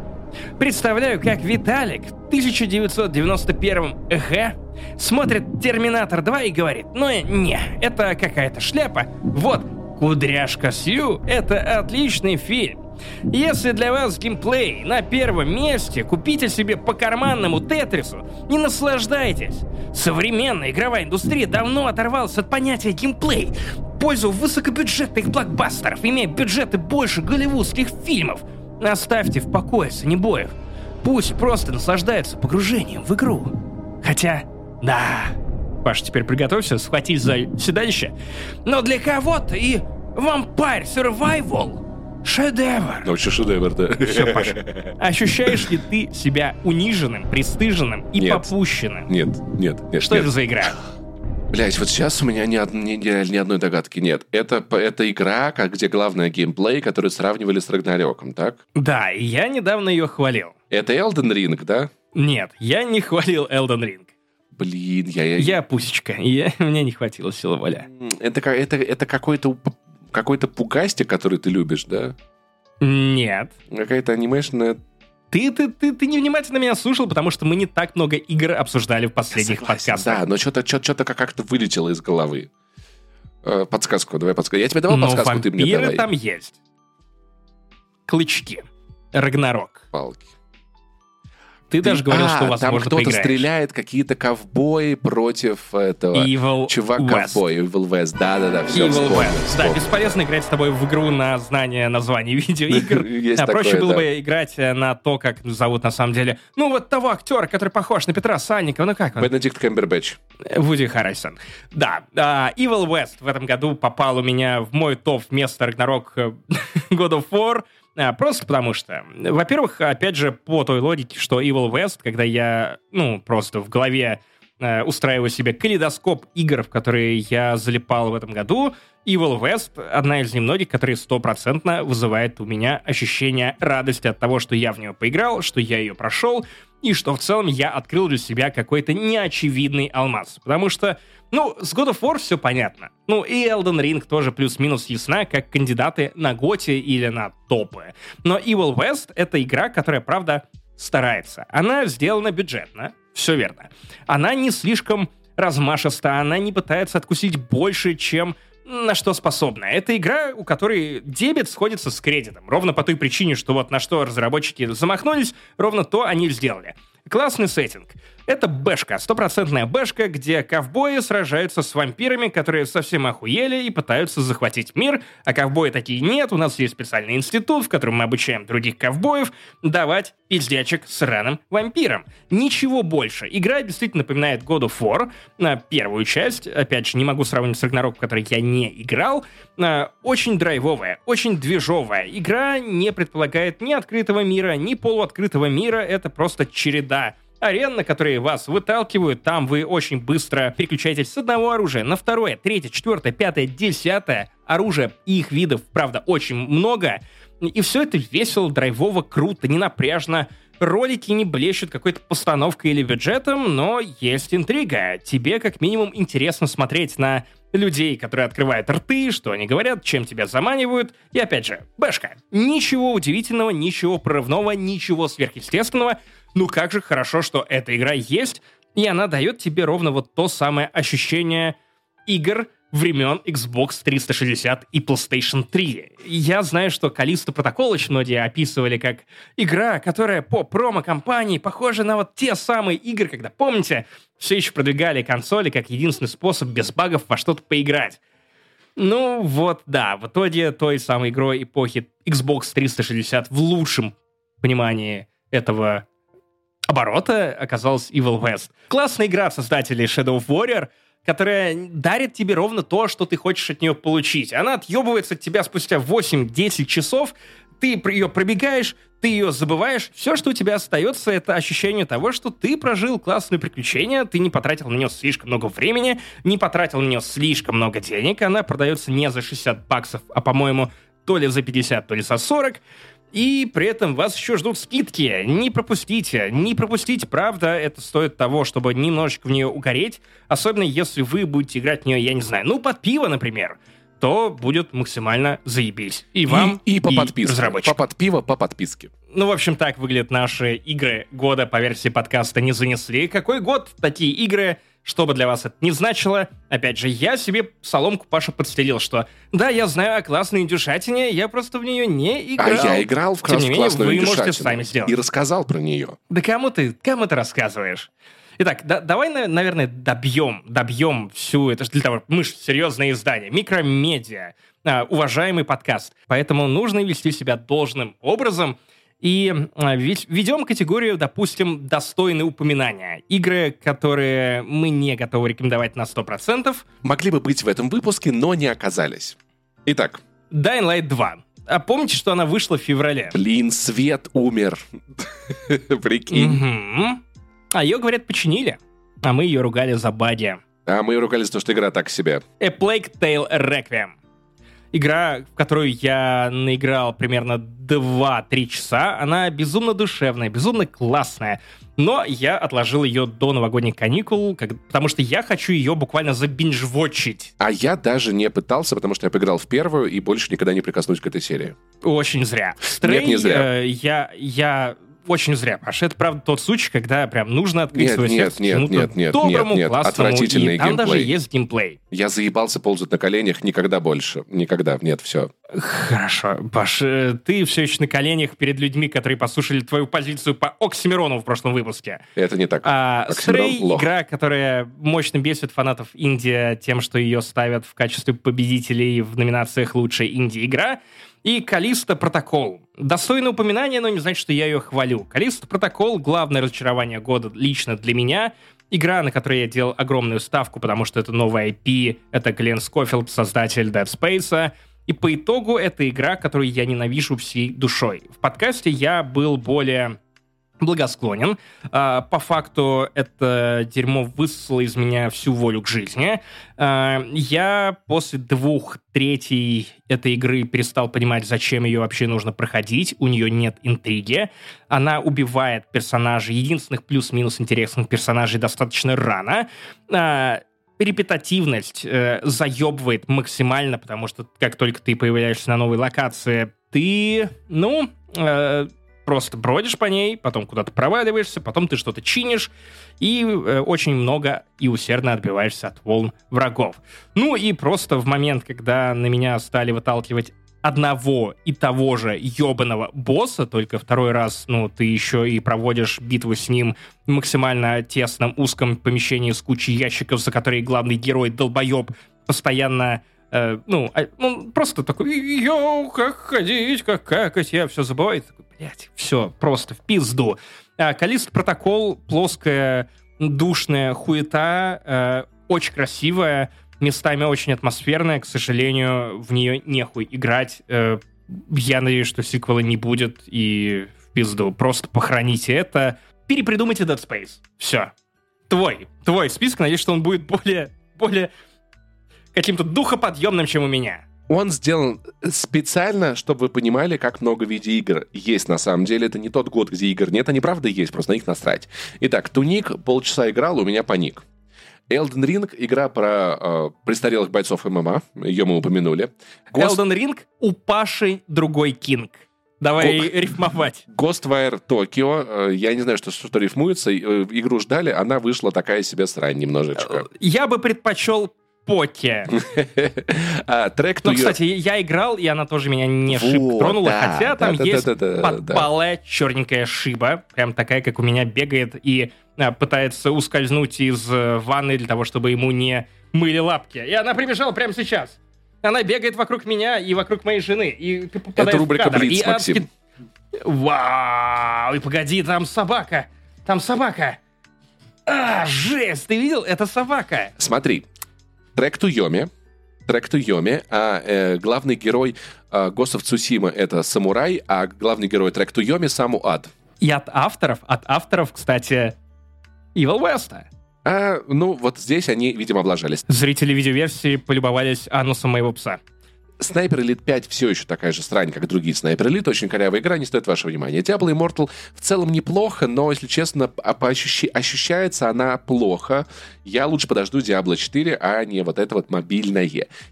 Представляю, как Виталик в 1991 ЭХ смотрит «Терминатор 2» и говорит, ну э, не, это какая-то шляпа. Вот, «Кудряшка Сью» — это отличный фильм. Если для вас геймплей на первом месте, купите себе по карманному Тетрису и наслаждайтесь. Современная игровая индустрия давно оторвалась от понятия геймплей в пользу высокобюджетных блокбастеров, имея бюджеты больше голливудских фильмов. Оставьте в покое санебоев. Пусть просто наслаждаются погружением в игру. Хотя, да, Паш, теперь приготовься схватить за седалище. Но для кого-то и Vampire Survival шедевр. Ну, что шедевр-то? Все, Паша. Ощущаешь ли ты себя униженным, пристыженным и Нет. попущенным? Нет, нет, нет. Что нет. это за игра? Блять, вот сейчас у меня ни, ни- ни- ни одной догадки нет. Это, это игра, как, где главное геймплей, который сравнивали с Рагнарёком, так? Да, и я недавно ее хвалил. Это Elden Ring, да? Нет, я не хвалил Elden Ring. Блин, я... я- Я пусечка, я, мне не хватило силы воля. Это, это, это какой-то какой-то пугастик, который ты любишь, да? Нет. Какая-то анимешная... Ты, ты, ты, ты невнимательно меня слушал, потому что мы не так много игр обсуждали в последних Согласен, подкастах. Да, но что-то что-то как-то вылетело из головы. Э, подсказку, давай подсказку. Я тебе давал Но подсказку, ты мне давай. там есть. Клычки. Рагнарок. Палки. Ты, даже говорил, А, что, там возможно, кто-то поиграешь. стреляет, какие-то ковбои против этого... Evil. Чувак-ковбой, Evil West. Да-да-да, все, Evil вспомнил, West. Да, вспомнил. бесполезно играть с тобой в игру на знание названий видеоигр. Есть А проще такое, было да. бы играть э, на то, как зовут на самом деле. Ну, вот того актера, который похож на Петра Сальникова. Ну, как он? Бенедикт Кэмбербэтч. Вуди Харрисон. Да, а, Evil West в этом году попал у меня в мой топ вместо Ragnarok э, God of War. А, Просто потому что, во-первых, опять же, по той логике, что Evil West, когда я, ну, просто в голове э, устраиваю себе калейдоскоп игр, в которые я залипал в этом году, Evil West — одна из немногих, которые стопроцентно вызывает у меня ощущение радости от того, что я в нее поиграл, что я ее прошел, и что в целом я открыл для себя какой-то неочевидный алмаз. Потому что, ну, с God of War все понятно. Ну, и Elden Ring тоже плюс-минус ясна, как кандидаты на Готи или на топы. Но Evil West — это игра, которая, правда, старается. Она сделана бюджетно, все верно. Она не слишком размашиста, она не пытается откусить больше, чем на что способна. Это игра, у которой дебет сходится с кредитом. Ровно по той причине, что вот на что разработчики замахнулись, ровно то они сделали. Классный сеттинг. Это бэшка, стопроцентная бэшка, где ковбои сражаются с вампирами, которые совсем охуели и пытаются захватить мир, а ковбои такие нет, у нас есть специальный институт, в котором мы обучаем других ковбоев давать пиздячек сраным вампирам. Ничего больше. Игра действительно напоминает God of War, на первую часть, опять же, не могу сравнить с Ragnarok, в который я не играл, а, очень драйвовая, очень движовая. Игра не предполагает ни открытого мира, ни полуоткрытого мира, это просто череда арен, на которые вас выталкивают. Там вы очень быстро переключаетесь с одного оружия на второе, третье, четвертое, пятое, десятое. Оружие их видов, правда, очень много. И все это весело, драйвово, круто, не напряжно. Ролики не блещут какой-то постановкой или бюджетом, но есть интрига. Тебе как минимум интересно смотреть на людей, которые открывают рты, что они говорят, чем тебя заманивают. И опять же, бэшка. Ничего удивительного, ничего прорывного, ничего сверхъестественного. Ну как же хорошо, что эта игра есть, и она дает тебе ровно вот то самое ощущение игр, времен Xbox 360 и PlayStation 3. Я знаю, что Калиста Протокол очень многие описывали как игра, которая по промо-компании похожа на вот те самые игры, когда, помните, все еще продвигали консоли как единственный способ без багов во что-то поиграть. Ну вот, да, в итоге той самой игрой эпохи Xbox 360 в лучшем понимании этого оборота оказалась Evil West. Классная игра создателей Shadow of Warrior — которая дарит тебе ровно то, что ты хочешь от нее получить. Она отъебывается от тебя спустя 8-10 часов, ты ее пробегаешь, ты ее забываешь, все, что у тебя остается, это ощущение того, что ты прожил классное приключение, ты не потратил на нее слишком много времени, не потратил на нее слишком много денег, она продается не за 60 баксов, а, по-моему, то ли за 50, то ли за 40, и при этом вас еще ждут скидки. Не пропустите, не пропустите, правда, это стоит того, чтобы немножечко в нее угореть, особенно если вы будете играть в нее, я не знаю, ну, под пиво, например то будет максимально заебись. И вам, и, и по и подписке. разработчикам. По под пиво, по подписке. Ну, в общем, так выглядят наши игры года по версии подкаста «Не занесли». Какой год такие игры что бы для вас это ни значило, опять же, я себе соломку Паша подстелил, что да, я знаю о классной индюшатине, я просто в нее не играл. А я играл в Тем не менее, вы можете сами сделать. И рассказал про нее. Да кому ты, кому ты рассказываешь? Итак, да- давай, на- наверное, добьем, добьем всю это, для того, мы же серьезное издание, микромедиа, а, уважаемый подкаст. Поэтому нужно вести себя должным образом, и а, ведем категорию, допустим, достойные упоминания. Игры, которые мы не готовы рекомендовать на 100%. Могли бы быть в этом выпуске, но не оказались. Итак, Dying Light 2. А помните, что она вышла в феврале? блин, свет умер. Прикинь. А ее, говорят, починили. А мы ее ругали за баги. А мы ругались, за то, что игра так себе. A Plague Tale Requiem. Игра, в которую я наиграл примерно 2-3 часа, она безумно душевная, безумно классная. Но я отложил ее до новогодних каникул, как- потому что я хочу ее буквально забинжвотчить. А я даже не пытался, потому что я поиграл в первую и больше никогда не прикоснусь к этой серии. Очень зря. Стрей, не зря. э, я, я очень зря, Паша. Это, правда, тот случай, когда прям нужно открыть Нет, свое нет, сердце нет, чему-то нет, нет, доброму, нет, нет. классному. Отвратительный и там даже геймплей. есть геймплей. Я заебался ползать на коленях никогда больше. Никогда. Нет, все. Хорошо, Паш, э, ты все еще на коленях перед людьми, которые послушали твою позицию по Оксимирону в прошлом выпуске. Это не так. А Оксимирон лох. игра, которая мощно бесит фанатов Индия тем, что ее ставят в качестве победителей в номинациях «Лучшая инди-игра». И Калиста Протокол. Достойное упоминание, но не значит, что я ее хвалю. Калиста Протокол — главное разочарование года лично для меня. Игра, на которой я делал огромную ставку, потому что это новая IP, это Глен Скофилд, создатель Dead Space. И по итогу это игра, которую я ненавижу всей душой. В подкасте я был более благосклонен. А, По факту это дерьмо высосало из меня всю волю к жизни. А, Я после двух третей этой игры перестал понимать, зачем ее вообще нужно проходить. У нее нет интриги. Она убивает персонажей, единственных плюс-минус интересных персонажей достаточно рано. А, Репетативность э, заебывает максимально, потому что как только ты появляешься на новой локации, ты, ну, э, просто бродишь по ней, потом куда-то проваливаешься, потом ты что-то чинишь, и э, очень много и усердно отбиваешься от волн врагов. Ну и просто в момент, когда на меня стали выталкивать одного и того же ебаного босса, только второй раз, ну, ты еще и проводишь битву с ним в максимально тесном, узком помещении с кучей ящиков, за которые главный герой, долбоеб, постоянно э, ну, а, ну, просто такой, йоу, как ходить, как какать, я все забываю. Такой, блядь, все, просто в пизду. А, Калист протокол, плоская, душная хуета, э, очень красивая, местами очень атмосферная, к сожалению, в нее нехуй играть. Э, я надеюсь, что сиквела не будет, и в пизду. Просто похороните это. Перепридумайте Dead Space. Все. Твой. Твой список. Надеюсь, что он будет более, более каким-то духоподъемным, чем у меня. Он сделан специально, чтобы вы понимали, как много видеоигр есть на самом деле. Это не тот год, где игр нет, они правда есть, просто на них насрать. Итак, Туник полчаса играл, у меня паник. Elden Ring — игра про э, престарелых бойцов ММА, ее мы упомянули. Ghost... Elden Ring — у Паши другой кинг. Давай Го... рифмовать. Ghostwire Tokyo, э, я не знаю, что, что рифмуется, э, игру ждали, она вышла такая себе срань немножечко. Я бы предпочел Поке. а, трек Ну, кстати, я играл, и она тоже меня не шибко тронула, хотя там есть подпалая черненькая шиба, прям такая, как у меня бегает и а, пытается ускользнуть из э, ванны для того, чтобы ему не мыли лапки. И она прибежала прямо сейчас. Она бегает вокруг меня и вокруг моей жены. И Это рубрика Блиц, Максим. Вау! И погоди, там собака! Там собака! А, жесть! Ты видел? Это собака! Смотри, трек Туйоми, трек Туйоми, а э, главный герой э, of Tsushima это самурай, а главный герой трек Туйоми Саму Ад. И от авторов, от авторов, кстати, Evil West. А, ну, вот здесь они, видимо, облажались. Зрители видеоверсии полюбовались анусом моего пса. Sniper Elite 5 все еще такая же срань, как другие Sniper Elite. Очень корявая игра, не стоит вашего внимания. Diablo Immortal в целом неплохо, но, если честно, а по ощущ... ощущается она плохо. Я лучше подожду Diablo 4, а не вот это вот мобильное.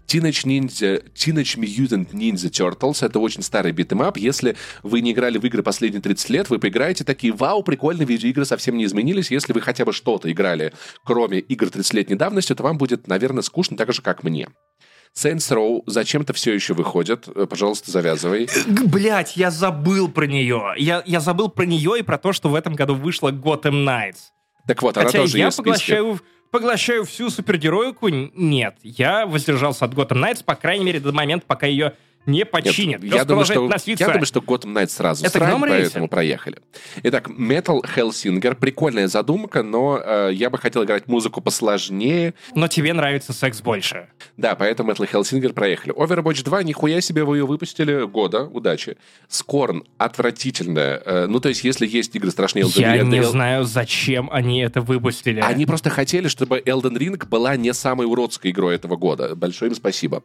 Teenage, Ninja... Teenage Mutant Ninja Turtles — это очень старый beat 'em up. Если вы не играли в игры последние 30 лет, вы поиграете такие, вау, прикольно, видеоигры совсем не изменились. Если вы хотя бы что-то играли, кроме игр 30-летней давности, то вам будет, наверное, скучно так же, как мне. Saints Row зачем-то все еще выходит. Э, пожалуйста, завязывай. Блять, я забыл про нее. Я, я забыл про нее и про то, что в этом году вышла Gotham Knights. Так вот, Хотя она тоже я есть поглощаю, поглощаю всю супергероику. Нет, я воздержался от Gotham Knights, по крайней мере, до момента, пока ее не починят. Нет, я, думаю, что, носиться. я думаю, что Gotham Knights сразу Это срань, поэтому проехали. Итак, Metal Hellsinger. Прикольная задумка, но э, я бы хотел играть музыку посложнее. Но тебе нравится секс больше. Да, поэтому Metal Hellsinger проехали. Overwatch 2, нихуя себе вы ее выпустили. Года, удачи. Скорн, отвратительная. Э, ну, то есть, если есть игры страшнее Elden. Я не знаю, зачем они это выпустили. Они просто хотели, чтобы Elden Ring была не самой уродской игрой этого года. Большое им спасибо.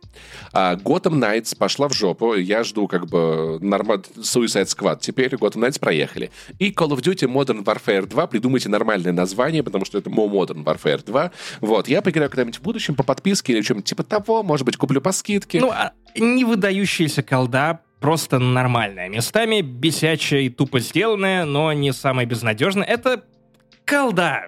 А, Gotham Knights пошла в жопу. Я жду как бы норма... Suicide Squad. Теперь Gotham Knights проехали. И Call of Duty Modern Warfare 2. Придумайте нормальное название, потому что это Modern Warfare 2. Вот. Я поиграю когда-нибудь в будущем по подписке или чем-нибудь типа того. Может быть, куплю по скидке. Ну, а не выдающаяся колда, просто нормальная. Местами бесячая и тупо сделанная, но не самая безнадежная. Это колда.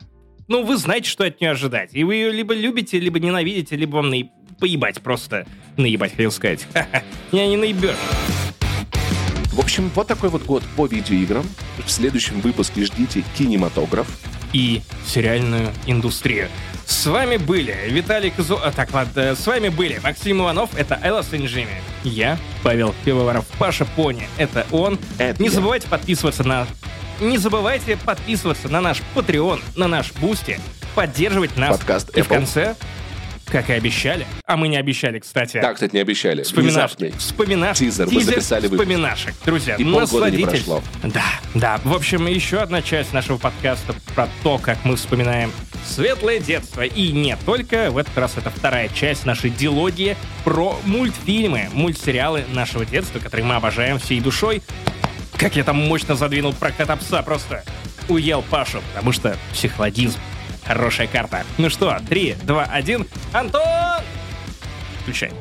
Ну, вы знаете, что от нее ожидать. И вы ее либо любите, либо ненавидите, либо вам наеб поебать просто. Наебать, хотел сказать. Я не наебешь. В общем, вот такой вот год по видеоиграм. В следующем выпуске ждите кинематограф. И сериальную индустрию. С вами были Виталий Козу... А, так, ладно, с вами были Максим Иванов, это Элла Сенджими. Я, Павел Пивоваров, Паша Пони, это он. Это Не я. забывайте подписываться на... Не забывайте подписываться на наш Patreon, на наш Boosty, поддерживать нас. Подкаст И Apple. в конце как и обещали. А мы не обещали, кстати. Да, кстати, не обещали. Вспоминашки. Вспоминашки. Тизер, Тизер вы записали. Вспоминашек. Друзья, И насладитесь. не прошло. Да, да. В общем, еще одна часть нашего подкаста про то, как мы вспоминаем светлое детство. И не только. В этот раз это вторая часть нашей дилогии про мультфильмы, мультсериалы нашего детства, которые мы обожаем всей душой. Как я там мощно задвинул про пса, просто уел Пашу, потому что психологизм хорошая карта. Ну что, 3, 2, 1. Антон! Включай.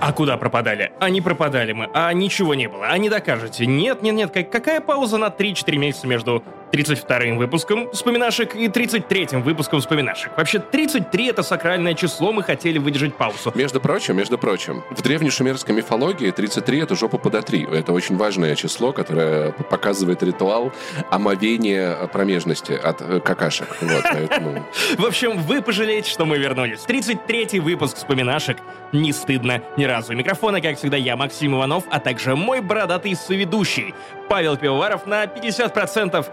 А куда пропадали? А пропадали мы, а ничего не было, а не докажете. Нет, нет, нет, какая пауза на 3-4 месяца между 32-м выпуском вспоминашек и 33-м выпуском вспоминашек? Вообще, 33 это сакральное число, мы хотели выдержать паузу. Между прочим, между прочим, в древней шумерской мифологии 33 — это жопа подо 3. Это очень важное число, которое показывает ритуал омовения промежности от э, какашек. Вот, поэтому... В общем, вы пожалеете, что мы вернулись. 33-й выпуск вспоминашек. Не стыдно ни разу. Микрофона, как всегда, я, Максим Иванов, а также мой бородатый соведущий Павел Пивоваров на 50%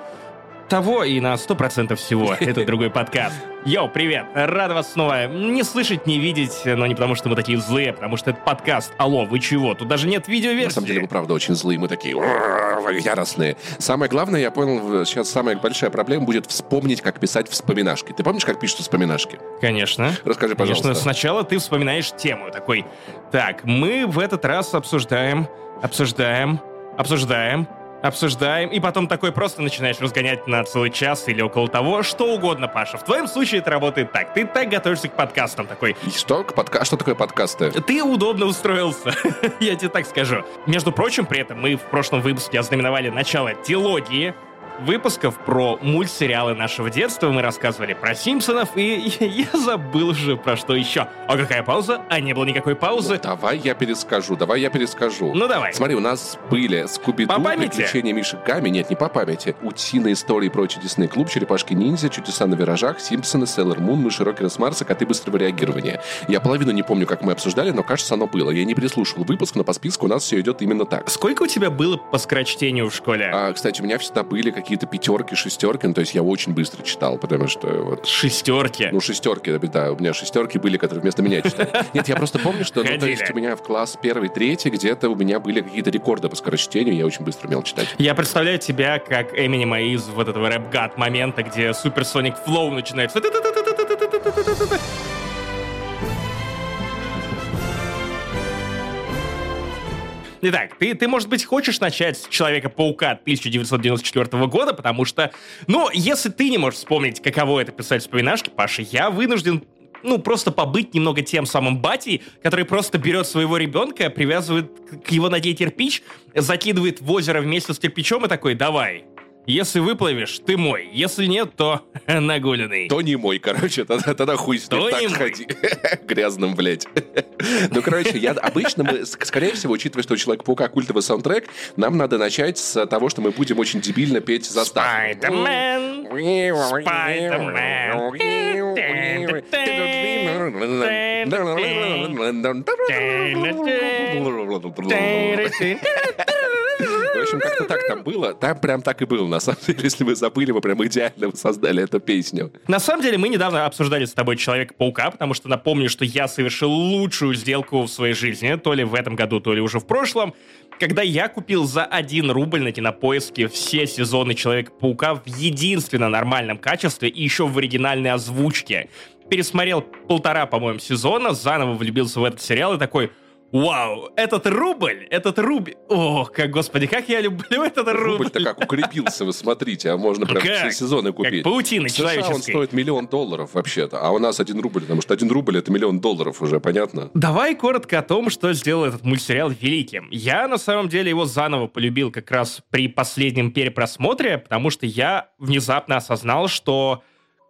того и на 100% всего. Это другой подкаст. Йоу, привет! Рад вас снова не слышать, не видеть, но не потому, что мы такие злые, потому что это подкаст. Алло, вы чего? Тут даже нет видеоверсии. На самом деле, мы правда очень злые, мы такие «Ура, яростные. Самое главное, я понял, сейчас самая большая проблема будет вспомнить, как писать вспоминашки. Ты помнишь, как пишут вспоминашки? Конечно. Расскажи, пожалуйста. Конечно, сначала ты вспоминаешь тему. Такой, так, мы в этот раз обсуждаем, обсуждаем, обсуждаем, обсуждаем, и потом такой просто начинаешь разгонять на целый час или около того, что угодно, Паша. В твоем случае это работает так. Ты так готовишься к подкастам, такой, Что, к подка- что такое подкасты? ты удобно устроился, я тебе так скажу. Между прочим, при этом мы в прошлом выпуске ознаменовали начало дилогии, выпусков про мультсериалы нашего детства. Мы рассказывали про Симпсонов, и я забыл уже про что еще. А какая пауза? А не было никакой паузы. Давай я перескажу, давай я перескажу. Ну давай. Смотри, у нас были Скуби-Ду, По памяти? Приключения Миши Гамми, нет, не по памяти, Утиные истории про чудесный клуб, Черепашки-ниндзя, Чудеса на виражах, Симпсоны, Сейлор Мун, Мыши Рокера с Марса, Коты быстрого реагирования. Я половину не помню, как мы обсуждали, но кажется, оно было. Я не переслушал выпуск, но по списку у нас все идет именно так. Сколько у тебя было по скорочтению в школе? А, кстати, у меня всегда были какие-то пятерки, шестерки, ну, то есть я очень быстро читал, потому что вот Шестерки. Ну, шестерки, да, у меня шестерки были, которые вместо меня читали. Нет, я просто помню, что, ну, то есть у меня в класс первый, третий, где-то у меня были какие-то рекорды по скорочтению, я очень быстро умел читать. Я представляю тебя как Эминема из вот этого рэп-гат момента, где Суперсоник Флоу начинается. Итак, ты, ты, может быть, хочешь начать с Человека-паука 1994 года, потому что, ну, если ты не можешь вспомнить, каково это писать вспоминашки, Паша, я вынужден ну, просто побыть немного тем самым батей, который просто берет своего ребенка, привязывает к- его ноге кирпич, закидывает в озеро вместе с кирпичом и такой, давай, если выплывешь, ты мой, если нет, то нагуленный. То не мой, короче, тогда, тогда хуй с ним, То так не ходи. Грязным, блядь. Ну, короче, я обычно, мы, ск- скорее всего, учитывая, что у Человека-паука культовый саундтрек, нам надо начать с того, что мы будем очень дебильно петь заставку. Спайдермен, В общем, как-то так там было. Там прям так и было, на самом деле. Если вы забыли, мы прям идеально создали эту песню. На самом деле, мы недавно обсуждали с тобой Человека-паука, потому что напомню, что я совершил лучшую сделку в своей жизни, то ли в этом году, то ли уже в прошлом, когда я купил за 1 рубль на кинопоиске все сезоны Человека-паука в единственно нормальном качестве и еще в оригинальной озвучке. Пересмотрел полтора, по-моему, сезона, заново влюбился в этот сериал и такой... Вау, этот рубль, этот рубль. Ох, как, господи, как я люблю этот рубль. Рубль-то как укрепился, вы смотрите, а можно прям Как? все сезоны купить. Как паутина В США он стоит миллион долларов вообще-то, а у нас один рубль, потому что один рубль это миллион долларов уже, понятно? Давай коротко о том, что сделал этот мультсериал великим. Я, на самом деле, его заново полюбил как раз при последнем перепросмотре, потому что я внезапно осознал, что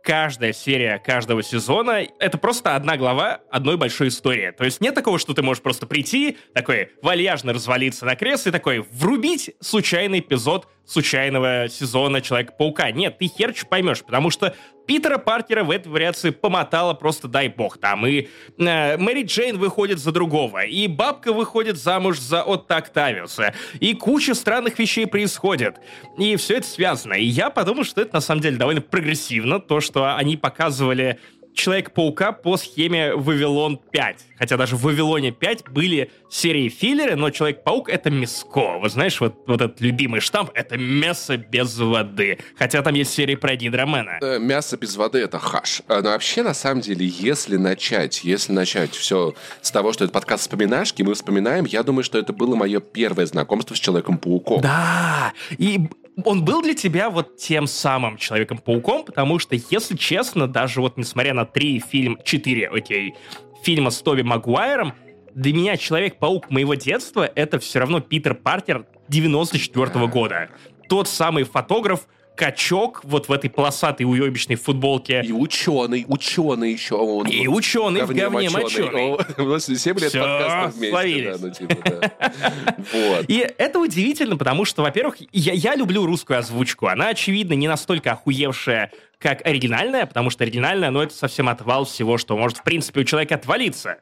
каждая серия каждого сезона — это просто одна глава одной большой истории. То есть нет такого, что ты можешь просто прийти, такой вальяжно развалиться на кресле, такой врубить случайный эпизод случайного сезона Человека-паука. Нет, ты хер чё поймешь, потому что Питера Паркера в этой вариации помотала просто дай бог там. И э, Мэри Джейн выходит за другого, и бабка выходит замуж за Отто Октавиуса, и куча странных вещей происходит. И все это связано. И я подумал, что это на самом деле довольно прогрессивно, то, что они показывали Человек-паука по схеме Вавилон 5. Хотя даже в Вавилоне 5 были серии филлеры, но Человек-паук — это мяско. Вы знаешь, вот, вот этот любимый штамп — это мясо без воды. Хотя там есть серии про Гидромена. Э, Мясо без воды это хаш. А, Но вообще, на самом деле, если начать, если начать все с того, что это подкаст вспоминашки, мы вспоминаем, я думаю, что это было мое первое знакомство с Человеком-пауком. Да, и он был для тебя вот тем самым Человеком-пауком, потому что, если честно, даже вот несмотря на три фильма, четыре, окей, фильма с Тоби Магуайром, для меня Человек-паук моего детства — это все равно Питер Паркер 94 -го года. Тот самый фотограф, качок вот в этой полосатой уебищной футболке. И ученый, ученый еще. Он, и ученый в говне моченый. У нас 7 лет Всё, подкаста вместе. словились. Да, ну, типа, да. Вот. И это удивительно, потому что, во-первых, я, я люблю русскую озвучку. Она, очевидно, не настолько охуевшая, как оригинальная, потому что оригинальная, ну, это совсем отвал всего, что может, в принципе, у человека отвалиться.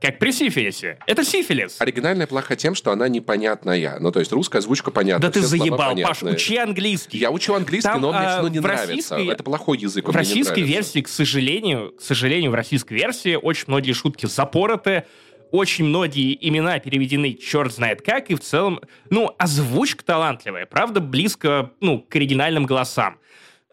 Как при сифилисе. Это сифилис. Оригинальная плоха тем, что она непонятная. Ну, то есть русская озвучка понятна. Да ты заебал, Паш, учи английский. Я учу английский, Там, но мне а, все равно не нравится. Это плохой язык, В российской версии, к сожалению, к сожалению, в российской версии очень многие шутки запороты, очень многие имена переведены черт знает как, и в целом, ну, озвучка талантливая, правда, близко, ну, к оригинальным голосам.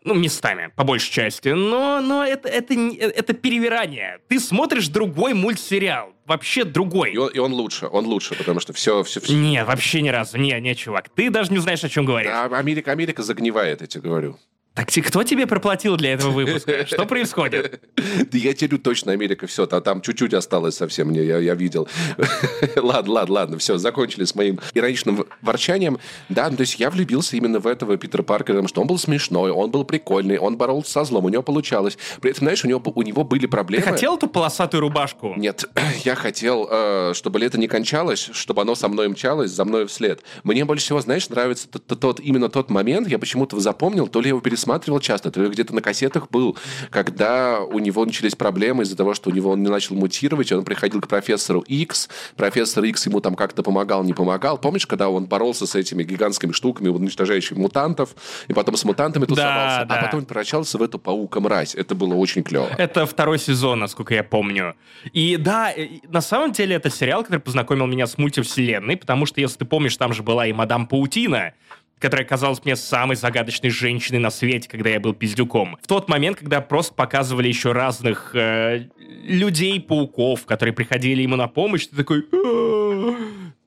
Ну, местами, по большей части. Но, но это, это, не- это перевирание. Ты смотришь другой мультсериал. Вообще другой. И он, и он лучше, он лучше, потому что все, все, все. Не, вообще ни разу. Не, не, чувак. Ты даже не знаешь, о чем говоришь. А Америка, Америка загнивает, я тебе говорю. Так кто тебе проплатил для этого выпуска? Что происходит? Да я терю точно Америка, все, там чуть-чуть осталось совсем мне, я, я видел. ладно, ладно, ладно, все, закончили с моим ироничным ворчанием. Да, ну, то есть я влюбился именно в этого Питера Паркера, потому что он был смешной, он был прикольный, он боролся со злом, у него получалось. При этом, знаешь, у него, у него были Ты проблемы. хотел эту полосатую рубашку? Нет, я хотел, э, чтобы лето не кончалось, чтобы оно со мной мчалось, за мной вслед. Мне больше всего, знаешь, нравится тот, именно тот момент, я почему-то запомнил, то ли его пересматривал часто, то где-то на кассетах был, когда у него начались проблемы из-за того, что у него он не начал мутировать, он приходил к профессору X, профессор X ему там как-то помогал, не помогал. Помнишь, когда он боролся с этими гигантскими штуками, уничтожающими мутантов, и потом с мутантами тусовался, да. а потом превращался в эту паука-мразь. Это было очень клево. Это второй сезон, насколько я помню. И да, э, на самом деле это сериал, который познакомил меня с мультивселенной, потому что, если ты помнишь, там же была и Мадам Паутина, которая казалась мне самой загадочной женщиной на свете, когда я был пиздюком. В тот момент, когда просто показывали еще разных э, людей-пауков, которые приходили ему на помощь, ты такой... «А,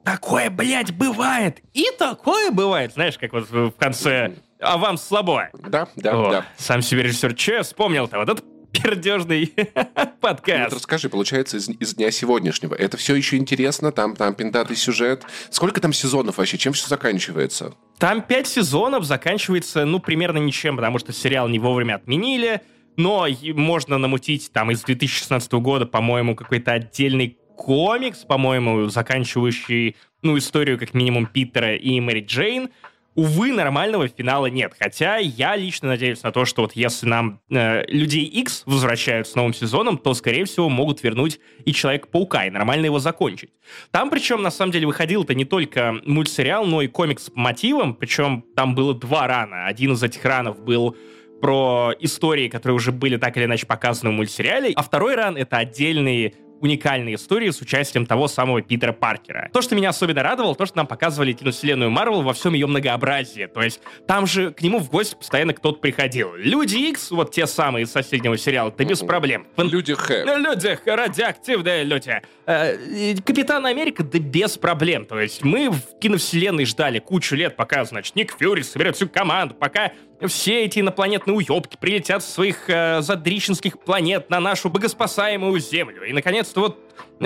Такое, блядь, бывает! И такое бывает! Знаешь, как вот в конце... А вам слабо. Да, да, О, да. Сам себе режиссер Че вспомнил-то вот этот пердежный Ну, подкаст. Вот расскажи, получается, из, из дня сегодняшнего. Это все еще интересно, там, там пиндатый сюжет. Сколько там сезонов вообще? Чем все заканчивается? Там пять сезонов, заканчивается, ну, примерно ничем, потому что сериал не вовремя отменили, но можно намутить там из 2016 года, по-моему, какой-то отдельный комикс, по-моему, заканчивающий, ну, историю как минимум Питера и Мэри Джейн. Увы, нормального финала нет. Хотя я лично надеюсь на то, что вот если нам э, Людей X возвращают с новым сезоном, то, скорее всего, могут вернуть и Человека-паука, и нормально его закончить. Там, причем, на самом деле, выходил-то не только мультсериал, но и комикс по мотивам, причем там было два рана. Один из этих ранов был про истории, которые уже были так или иначе показаны в мультсериале, а второй ран — это отдельные уникальные истории с участием того самого Питера Паркера. То, что меня особенно радовало, то, что нам показывали киновселенную Марвел во всем ее многообразии. То есть там же к нему в гости постоянно кто-то приходил. Люди Икс, вот те самые из соседнего сериала, ты без проблем. Фан- Люди Х. ну, люди, радиоактивные люди. Э, Капитан Америка, да без проблем. То есть мы в киновселенной ждали кучу лет, пока, значит, Ник Фьюри соберет всю команду, пока все эти инопланетные уебки прилетят с своих э, задрищенских планет на нашу богоспасаемую Землю. И, наконец-то, вот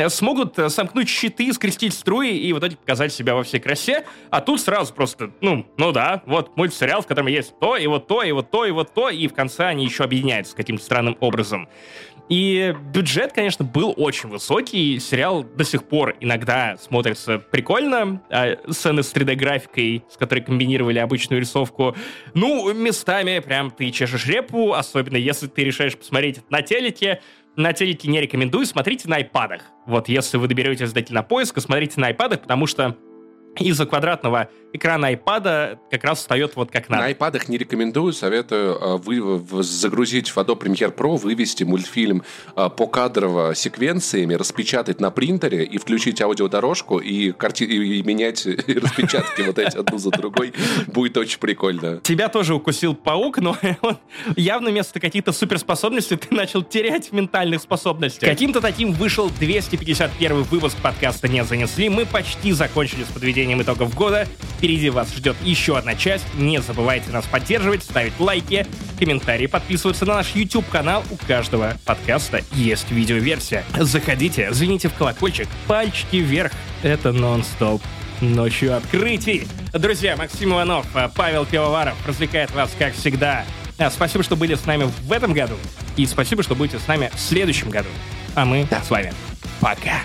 смогут э, сомкнуть щиты, скрестить струи и в итоге показать себя во всей красе. А тут сразу просто, ну, ну да, вот мультсериал, в котором есть то, и вот то, и вот то, и вот то, и в конце они еще объединяются каким-то странным образом. И бюджет, конечно, был очень высокий. Сериал до сих пор иногда смотрится прикольно. А сцены с 3D-графикой, с которой комбинировали обычную рисовку, ну, местами прям ты чешешь репу, особенно если ты решаешь посмотреть на телеке. На телеке не рекомендую, смотрите на айпадах. Вот, если вы доберетесь до кинопоиска, смотрите на айпадах, потому что из-за квадратного экрана айпада как раз встает вот как надо. На айпадах не рекомендую, советую э, вы, в- загрузить в Adobe Premiere Pro, вывести мультфильм э, покадрово секвенциями, распечатать на принтере и включить аудиодорожку и, карти... и и менять распечатки вот эти одну за другой. Будет очень прикольно. Тебя тоже укусил паук, но он явно вместо каких-то суперспособностей ты начал терять ментальных способностей. Каким-то таким вышел 251 выпуск подкаста «Не занесли». Мы почти закончили с подведением подведением итогов года. Впереди вас ждет еще одна часть. Не забывайте нас поддерживать, ставить лайки, комментарии, подписываться на наш YouTube-канал. У каждого подкаста есть видеоверсия. Заходите, звоните в колокольчик, пальчики вверх. Это нон-стоп. Ночью открытий. Друзья, Максим Иванов, Павел Пивоваров развлекает вас, как всегда. А, спасибо, что были с нами в этом году. И спасибо, что будете с нами в следующем году. А мы Да. с вами. Пока.